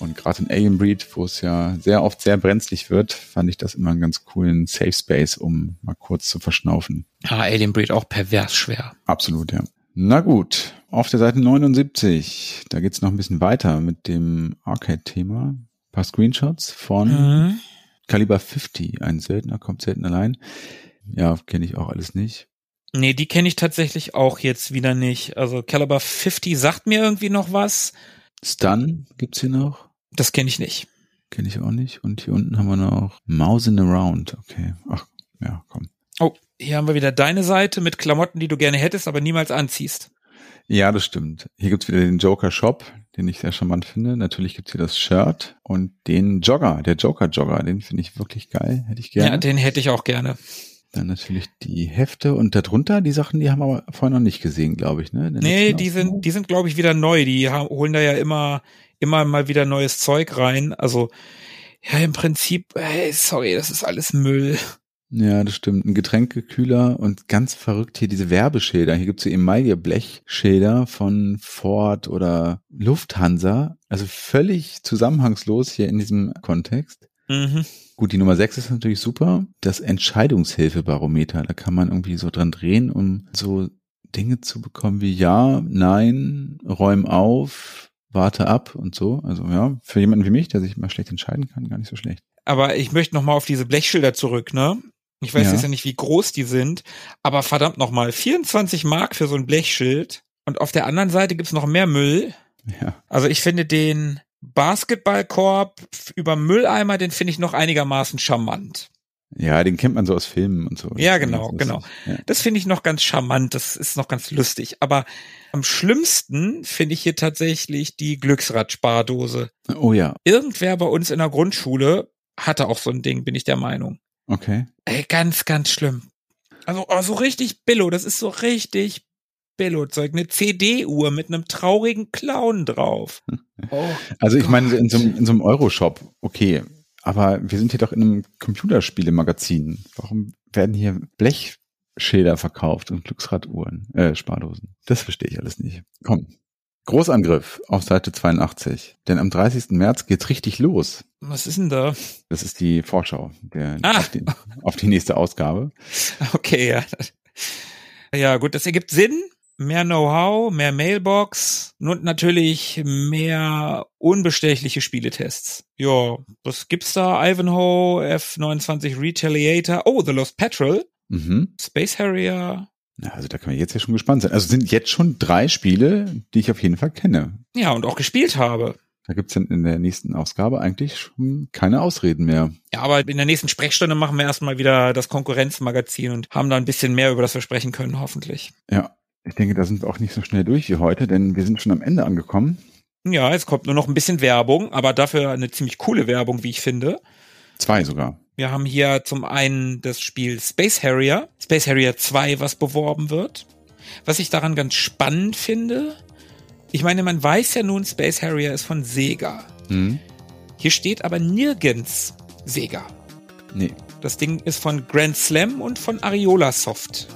[SPEAKER 2] Und gerade in Alien Breed, wo es ja sehr oft sehr brenzlig wird, fand ich das immer einen ganz coolen Safe Space, um mal kurz zu verschnaufen.
[SPEAKER 1] Ah, Alien Breed auch pervers schwer.
[SPEAKER 2] Absolut, ja. Na gut, auf der Seite 79, da geht's noch ein bisschen weiter mit dem Arcade-Thema. Ein paar Screenshots von
[SPEAKER 1] Mhm.
[SPEAKER 2] Caliber 50, ein seltener, kommt selten allein. Ja, kenne ich auch alles nicht.
[SPEAKER 1] Nee, die kenne ich tatsächlich auch jetzt wieder nicht. Also Caliber 50 sagt mir irgendwie noch was.
[SPEAKER 2] Stun gibt's hier noch.
[SPEAKER 1] Das kenne ich nicht.
[SPEAKER 2] Kenne ich auch nicht. Und hier unten haben wir noch Mousin Around. Okay. Ach, ja, komm.
[SPEAKER 1] Oh, hier haben wir wieder deine Seite mit Klamotten, die du gerne hättest, aber niemals anziehst.
[SPEAKER 2] Ja, das stimmt. Hier gibt's wieder den Joker Shop, den ich sehr charmant finde. Natürlich gibt's hier das Shirt und den Jogger, der Joker Jogger, den finde ich wirklich geil. Hätte ich gerne.
[SPEAKER 1] Ja, den hätte ich auch gerne.
[SPEAKER 2] Dann natürlich die Hefte und darunter die Sachen, die haben wir aber vorher noch nicht gesehen, glaube ich, ne?
[SPEAKER 1] Nee, die sind, die sind, glaube ich, wieder neu. Die haben, holen da ja immer, immer mal wieder neues Zeug rein. Also, ja, im Prinzip, hey, sorry, das ist alles Müll.
[SPEAKER 2] Ja, das stimmt. Ein Getränkekühler und ganz verrückt hier diese Werbeschilder. Hier gibt's so Emaille-Blechschilder von Ford oder Lufthansa. Also völlig zusammenhangslos hier in diesem Kontext.
[SPEAKER 1] Mhm.
[SPEAKER 2] Gut, die Nummer 6 ist natürlich super. Das Entscheidungshilfebarometer. Da kann man irgendwie so dran drehen, um so Dinge zu bekommen wie ja, nein, räum auf, warte ab und so. Also ja, für jemanden wie mich, der sich mal schlecht entscheiden kann, gar nicht so schlecht.
[SPEAKER 1] Aber ich möchte noch mal auf diese Blechschilder zurück, ne? Ich weiß
[SPEAKER 2] Ja.
[SPEAKER 1] jetzt ja nicht, wie groß die sind, aber verdammt noch mal, 24 Mark für so ein Blechschild. Und auf der anderen Seite gibt's noch mehr Müll.
[SPEAKER 2] Ja.
[SPEAKER 1] Also ich finde den Basketballkorb über Mülleimer, den finde ich noch einigermaßen charmant.
[SPEAKER 2] Ja, den kennt man so aus Filmen und so.
[SPEAKER 1] Ja,
[SPEAKER 2] Das ist
[SPEAKER 1] genau,
[SPEAKER 2] ganz
[SPEAKER 1] genau.
[SPEAKER 2] Ja.
[SPEAKER 1] Das finde ich noch ganz charmant, das ist noch ganz lustig. Aber am schlimmsten finde ich hier tatsächlich die Glücksrad-Spardose.
[SPEAKER 2] Oh ja,
[SPEAKER 1] Irgendwer bei uns in der Grundschule hatte auch so ein Ding, bin ich der Meinung.
[SPEAKER 2] Okay.
[SPEAKER 1] Ey, ganz, ganz schlimm. Also oh, so richtig Billo, das ist so richtig Billo-Zeug. Eine CD-Uhr mit einem traurigen Clown drauf. <laughs> Oh,
[SPEAKER 2] Also ich
[SPEAKER 1] Gott.
[SPEAKER 2] meine, in so, einem- in so einem Euroshop, okay. Aber wir sind hier doch in einem Computerspielemagazin. Warum werden hier Blechschilder verkauft und Glücksraduhren, äh, Spardosen? Das verstehe ich alles nicht. Komm. Großangriff auf Seite 82. Denn am 30. März geht's richtig los.
[SPEAKER 1] was ist denn da?
[SPEAKER 2] Das ist die Vorschau der,
[SPEAKER 1] Ah.
[SPEAKER 2] auf, die, auf die nächste Ausgabe. <laughs>
[SPEAKER 1] Okay, ja. Ja, gut, das ergibt Sinn. Mehr Know-how, mehr Mailbox und natürlich mehr unbestechliche Spieletests. Ja, was gibt's da? Ivanhoe, F29 Retaliator, oh, The Lost Petrol,
[SPEAKER 2] Mhm.
[SPEAKER 1] Space Harrier.
[SPEAKER 2] Ja, also da kann man jetzt ja schon gespannt sein. Also sind jetzt schon drei Spiele, die ich auf jeden Fall kenne.
[SPEAKER 1] Ja, und auch gespielt habe.
[SPEAKER 2] Da gibt's dann in der nächsten Ausgabe eigentlich schon keine Ausreden mehr.
[SPEAKER 1] Ja, aber in der nächsten Sprechstunde machen wir erstmal wieder das Konkurrenzmagazin und haben da ein bisschen mehr über das wir sprechen können, hoffentlich.
[SPEAKER 2] Ja, ich denke, da sind wir auch nicht so schnell durch wie heute, denn wir sind schon am Ende angekommen.
[SPEAKER 1] Ja, jetzt kommt nur noch ein bisschen Werbung, aber dafür eine ziemlich coole Werbung, wie ich finde.
[SPEAKER 2] Zwei sogar.
[SPEAKER 1] Wir haben hier zum einen das Spiel Space Harrier, Space Harrier 2, was beworben wird. Was ich daran ganz spannend finde, ich meine, man weiß ja nun, Space Harrier ist von Sega.
[SPEAKER 2] Hm?
[SPEAKER 1] Hier steht aber nirgends Sega.
[SPEAKER 2] Nee.
[SPEAKER 1] Das Ding ist von Grand Slam und von Ariola Soft.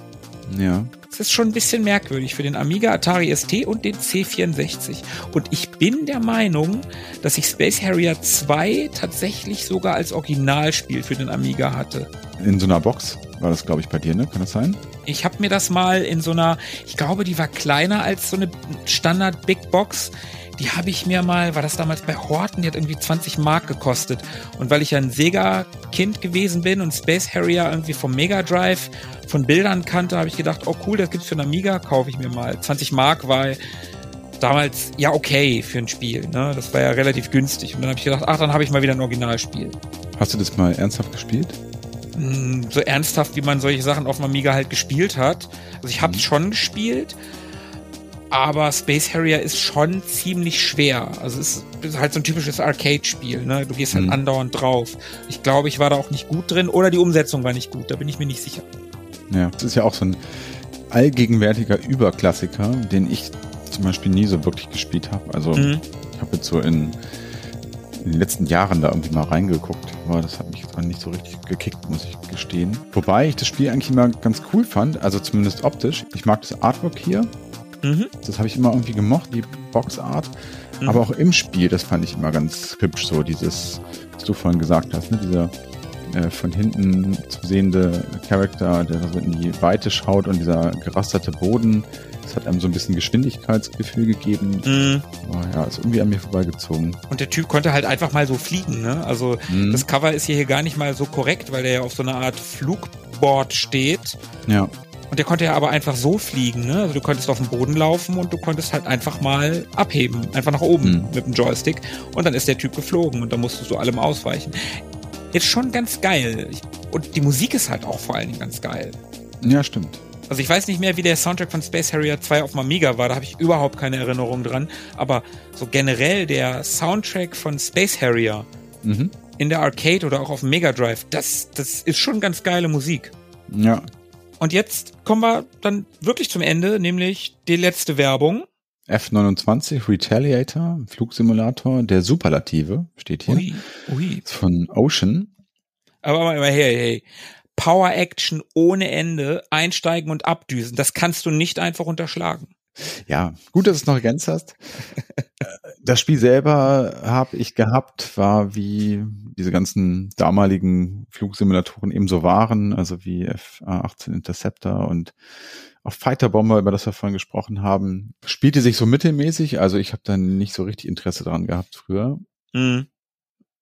[SPEAKER 2] Ja.
[SPEAKER 1] Das ist schon ein bisschen merkwürdig für den Amiga, Atari ST und den C64. Und ich bin der Meinung, dass ich Space Harrier 2 tatsächlich sogar als Originalspiel für den Amiga hatte.
[SPEAKER 2] In so einer Box war das, glaube ich, bei dir, ne? Kann das sein?
[SPEAKER 1] Ich habe mir das mal in so einer, ich glaube, die war kleiner als so eine Standard Big Box. Die habe ich mir mal, war das damals bei Horten, die hat irgendwie 20 Mark gekostet. Und weil ich ja ein Sega-Kind gewesen bin und Space Harrier irgendwie vom Mega Drive von Bildern kannte, habe ich gedacht, oh cool, das gibt's für einen Amiga, kaufe ich mir mal. 20 Mark war damals ja okay für ein Spiel. Ne? Das war ja relativ günstig. Und dann habe ich gedacht, ach, dann habe ich mal wieder ein Originalspiel.
[SPEAKER 2] Hast du das mal ernsthaft gespielt?
[SPEAKER 1] Mm, so ernsthaft, wie man solche Sachen auf dem Amiga halt gespielt hat. Also ich habe es schon gespielt, aber Space Harrier ist schon ziemlich schwer. Also es ist halt so ein typisches Arcade-Spiel. Ne? Du gehst halt
[SPEAKER 2] Mhm.
[SPEAKER 1] andauernd drauf. Ich glaube, ich war da auch nicht gut drin oder die Umsetzung war nicht gut. Da bin ich mir nicht sicher.
[SPEAKER 2] Ja. Das ist ja auch so ein allgegenwärtiger Überklassiker, den ich zum Beispiel nie so wirklich gespielt habe. Also mhm. ich habe jetzt so in, in, den letzten Jahren da irgendwie mal reingeguckt, aber das hat mich jetzt nicht so richtig gekickt, muss ich gestehen. Wobei ich das Spiel eigentlich immer ganz cool fand, also zumindest optisch. Ich mag das Artwork hier. Mhm. Das habe ich immer irgendwie gemocht, die Boxart. Mhm. Aber auch im Spiel, das fand ich immer ganz hübsch, so dieses, was du vorhin gesagt hast, ne? dieser äh, von hinten zu sehende Charakter, der so in die Weite schaut und dieser gerasterte Boden, das hat einem so ein bisschen Geschwindigkeitsgefühl gegeben. Mhm. Aber ja, ist irgendwie an mir vorbeigezogen.
[SPEAKER 1] Und der Typ konnte halt einfach mal so fliegen, ne? Also mhm. das Cover ist hier gar nicht mal so korrekt, weil der ja auf so einer Art Flugboard steht.
[SPEAKER 2] Ja.
[SPEAKER 1] Und der konnte ja aber einfach so fliegen, ne? Also du konntest auf dem Boden laufen und du konntest halt einfach mal abheben, einfach nach oben mhm. mit dem Joystick und dann ist der Typ geflogen und dann musstest du allem ausweichen. Ist schon ganz geil. Und die Musik ist halt auch vor allen Dingen ganz geil.
[SPEAKER 2] Ja, stimmt.
[SPEAKER 1] Also ich weiß nicht mehr, wie der Soundtrack von Space Harrier 2 auf dem Amiga war, da habe ich überhaupt keine Erinnerung dran. Aber so generell der Soundtrack von Space Harrier mhm. in der Arcade oder auch auf dem Mega Drive, das, das ist schon ganz geile Musik.
[SPEAKER 2] Ja,
[SPEAKER 1] und jetzt kommen wir dann wirklich zum Ende, nämlich die letzte Werbung.
[SPEAKER 2] F29 Retaliator, Flugsimulator, der Superlative steht hier. Ui, ui. Von Ocean.
[SPEAKER 1] Aber mal hey, hey. Power Action ohne Ende, einsteigen und abdüsen. Das kannst du nicht einfach unterschlagen.
[SPEAKER 2] Ja, gut, dass du es noch ergänzt hast. <laughs> das Spiel selber habe ich gehabt, war wie diese ganzen damaligen Flugsimulatoren ebenso waren, also wie F-18 Interceptor und auch Fighter Bomber, über das wir vorhin gesprochen haben, spielte sich so mittelmäßig, also ich habe da nicht so richtig Interesse dran gehabt früher. Mhm.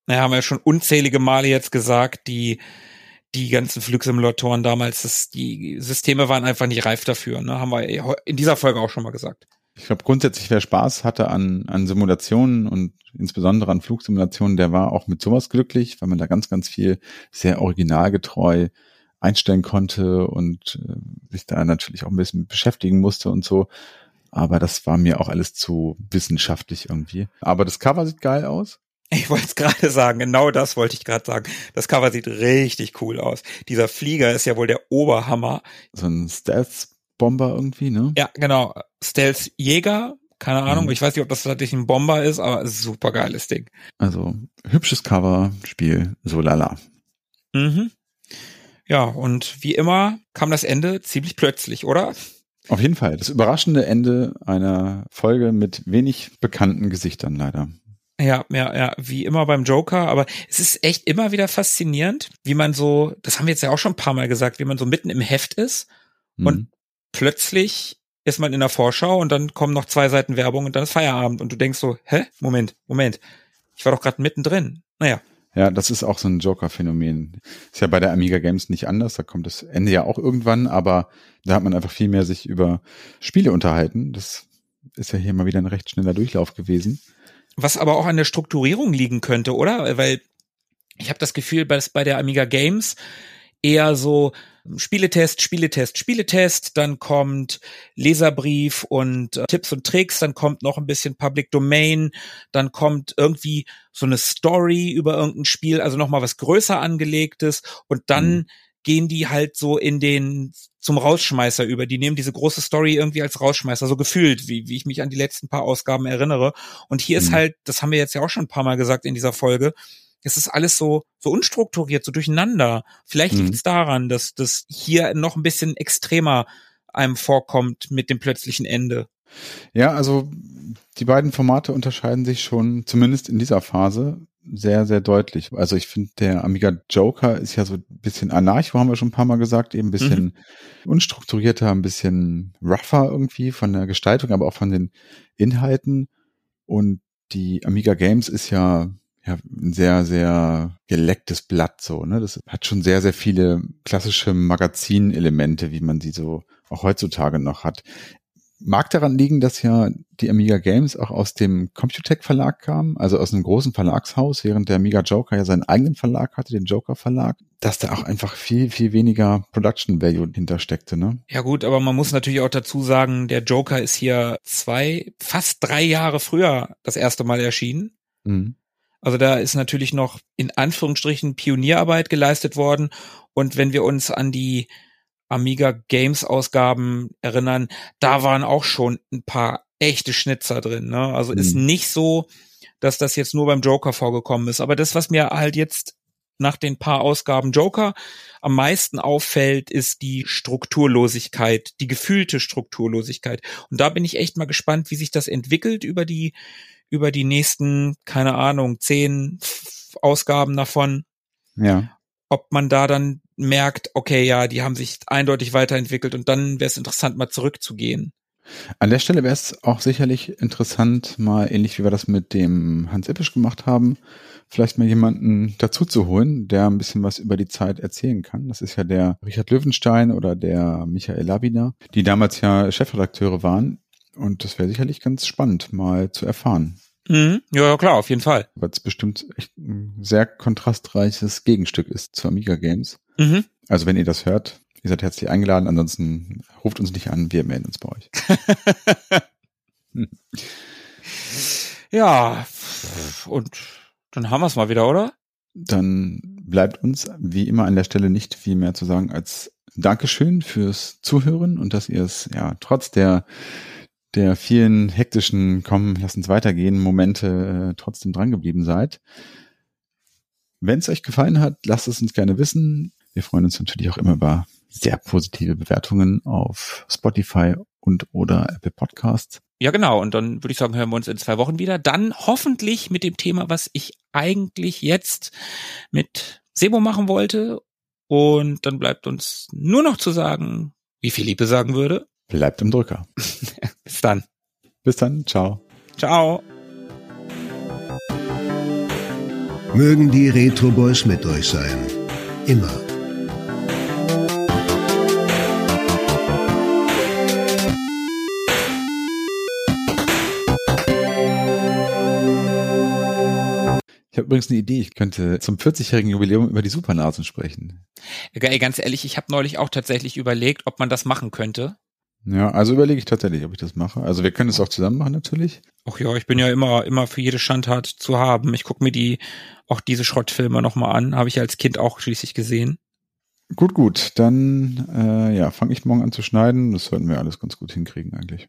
[SPEAKER 1] Naja, haben wir ja schon unzählige Male jetzt gesagt, die die ganzen Flugsimulatoren damals, das, die Systeme waren einfach nicht reif dafür. Ne? Haben wir in dieser Folge auch schon mal gesagt.
[SPEAKER 2] Ich glaube, grundsätzlich, wer Spaß hatte an, an Simulationen und insbesondere an Flugsimulationen, der war auch mit sowas glücklich, weil man da ganz, ganz viel sehr originalgetreu einstellen konnte und äh, sich da natürlich auch ein bisschen beschäftigen musste und so. Aber das war mir auch alles zu wissenschaftlich irgendwie. Aber das Cover sieht geil aus.
[SPEAKER 1] Ich wollte es gerade sagen, genau das wollte ich gerade sagen. Das Cover sieht richtig cool aus. Dieser Flieger ist ja wohl der Oberhammer.
[SPEAKER 2] So ein Stealth-Bomber irgendwie, ne?
[SPEAKER 1] Ja, genau. Stealth-Jäger, keine Ahnung. Mhm. Ich weiß nicht, ob das tatsächlich ein Bomber ist, aber super geiles Ding.
[SPEAKER 2] Also, hübsches Cover, Spiel, so lala.
[SPEAKER 1] Mhm. Ja, und wie immer kam das Ende ziemlich plötzlich, oder?
[SPEAKER 2] Auf jeden Fall. Das überraschende Ende einer Folge mit wenig bekannten Gesichtern leider.
[SPEAKER 1] Ja, ja, ja, wie immer beim Joker, aber es ist echt immer wieder faszinierend, wie man so, das haben wir jetzt ja auch schon ein paar Mal gesagt, wie man so mitten im Heft ist mhm. und plötzlich ist man in der Vorschau und dann kommen noch zwei Seiten Werbung und dann ist Feierabend und du denkst so, hä? Moment, Moment. Ich war doch gerade mittendrin. Naja.
[SPEAKER 2] Ja, das ist auch so ein Joker-Phänomen. Ist ja bei der Amiga Games nicht anders, da kommt das Ende ja auch irgendwann, aber da hat man einfach viel mehr sich über Spiele unterhalten. Das ist ja hier mal wieder ein recht schneller Durchlauf gewesen.
[SPEAKER 1] Was aber auch an der Strukturierung liegen könnte, oder? Weil ich habe das Gefühl, dass bei der Amiga Games eher so Spieletest, Spieletest, Spieletest, dann kommt Leserbrief und äh, Tipps und Tricks, dann kommt noch ein bisschen Public Domain, dann kommt irgendwie so eine Story über irgendein Spiel, also nochmal was größer angelegtes und dann mhm. Gehen die halt so in den zum Rausschmeißer über. Die nehmen diese große Story irgendwie als Rausschmeißer, so gefühlt, wie, wie ich mich an die letzten paar Ausgaben erinnere. Und hier mhm. ist halt, das haben wir jetzt ja auch schon ein paar Mal gesagt in dieser Folge, es ist alles so, so unstrukturiert, so durcheinander. Vielleicht mhm. liegt es daran, dass das hier noch ein bisschen extremer einem vorkommt mit dem plötzlichen Ende.
[SPEAKER 2] Ja, also die beiden Formate unterscheiden sich schon, zumindest in dieser Phase, sehr, sehr deutlich. Also ich finde, der Amiga Joker ist ja so ein bisschen anarcho, haben wir schon ein paar Mal gesagt, eben ein bisschen mhm. unstrukturierter, ein bisschen rougher irgendwie von der Gestaltung, aber auch von den Inhalten. Und die Amiga Games ist ja, ja ein sehr, sehr gelecktes Blatt so. Ne? Das hat schon sehr, sehr viele klassische Magazinelemente, wie man sie so auch heutzutage noch hat. Mag daran liegen, dass ja die Amiga Games auch aus dem Computec Verlag kam, also aus einem großen Verlagshaus, während der Amiga Joker ja seinen eigenen Verlag hatte, den Joker Verlag, dass da auch einfach viel, viel weniger Production Value hintersteckte, ne?
[SPEAKER 1] Ja gut, aber man muss natürlich auch dazu sagen, der Joker ist hier zwei, fast drei Jahre früher das erste Mal erschienen. Mhm. Also da ist natürlich noch in Anführungsstrichen Pionierarbeit geleistet worden. Und wenn wir uns an die Amiga Games Ausgaben erinnern, da waren auch schon ein paar echte Schnitzer drin. Ne? Also mhm. ist nicht so, dass das jetzt nur beim Joker vorgekommen ist. Aber das, was mir halt jetzt nach den paar Ausgaben Joker am meisten auffällt, ist die Strukturlosigkeit, die gefühlte Strukturlosigkeit. Und da bin ich echt mal gespannt, wie sich das entwickelt über die, über die nächsten, keine Ahnung, zehn Ausgaben davon.
[SPEAKER 2] Ja.
[SPEAKER 1] Ob man da dann merkt, okay, ja, die haben sich eindeutig weiterentwickelt und dann wäre es interessant, mal zurückzugehen.
[SPEAKER 2] An der Stelle wäre es auch sicherlich interessant, mal ähnlich wie wir das mit dem Hans Ippisch gemacht haben, vielleicht mal jemanden dazu zu holen, der ein bisschen was über die Zeit erzählen kann. Das ist ja der Richard Löwenstein oder der Michael Labiner, die damals ja Chefredakteure waren. Und das wäre sicherlich ganz spannend, mal zu erfahren.
[SPEAKER 1] Mhm. Ja, klar, auf jeden Fall.
[SPEAKER 2] Weil es bestimmt echt ein sehr kontrastreiches Gegenstück ist zu Amiga Games.
[SPEAKER 1] Mhm.
[SPEAKER 2] Also wenn ihr das hört, ihr seid herzlich eingeladen. Ansonsten ruft uns nicht an, wir melden uns bei euch.
[SPEAKER 1] hm. <laughs> Ja, und dann haben wir es mal wieder, oder?
[SPEAKER 2] Dann bleibt uns wie immer an der Stelle nicht viel mehr zu sagen als Dankeschön fürs Zuhören und dass ihr es ja trotz der der vielen hektischen, komm, lass uns weitergehen, Momente äh, trotzdem drangeblieben seid. Wenn es euch gefallen hat, lasst es uns gerne wissen. Wir freuen uns natürlich auch immer über sehr positive Bewertungen auf Spotify und oder Apple Podcasts.
[SPEAKER 1] Ja, genau. Und dann würde ich sagen, hören wir uns in zwei Wochen wieder. Dann hoffentlich mit dem Thema, was ich eigentlich jetzt mit Sebo machen wollte. Und dann bleibt uns nur noch zu sagen, wie Philippe sagen würde.
[SPEAKER 2] Bleibt im Drücker. <laughs>
[SPEAKER 1] Bis dann.
[SPEAKER 2] Bis dann. Ciao.
[SPEAKER 1] Ciao.
[SPEAKER 3] Mögen die Retro Boys mit euch sein. Immer.
[SPEAKER 2] Ich habe übrigens eine Idee, ich könnte zum 40-jährigen Jubiläum über die Supernasen sprechen.
[SPEAKER 1] Ey, ganz ehrlich, ich habe neulich auch tatsächlich überlegt, ob man das machen könnte.
[SPEAKER 2] Ja, also überlege ich tatsächlich, ob ich das mache. Also wir können es auch zusammen machen natürlich.
[SPEAKER 1] Ach ja, ich bin ja immer immer für jede Schandtat zu haben. Ich gucke mir die auch diese Schrottfilme nochmal an. Habe ich als Kind auch schließlich gesehen.
[SPEAKER 2] Gut, gut. Dann äh, ja, fange ich morgen an zu schneiden. Das sollten wir alles ganz gut hinkriegen eigentlich.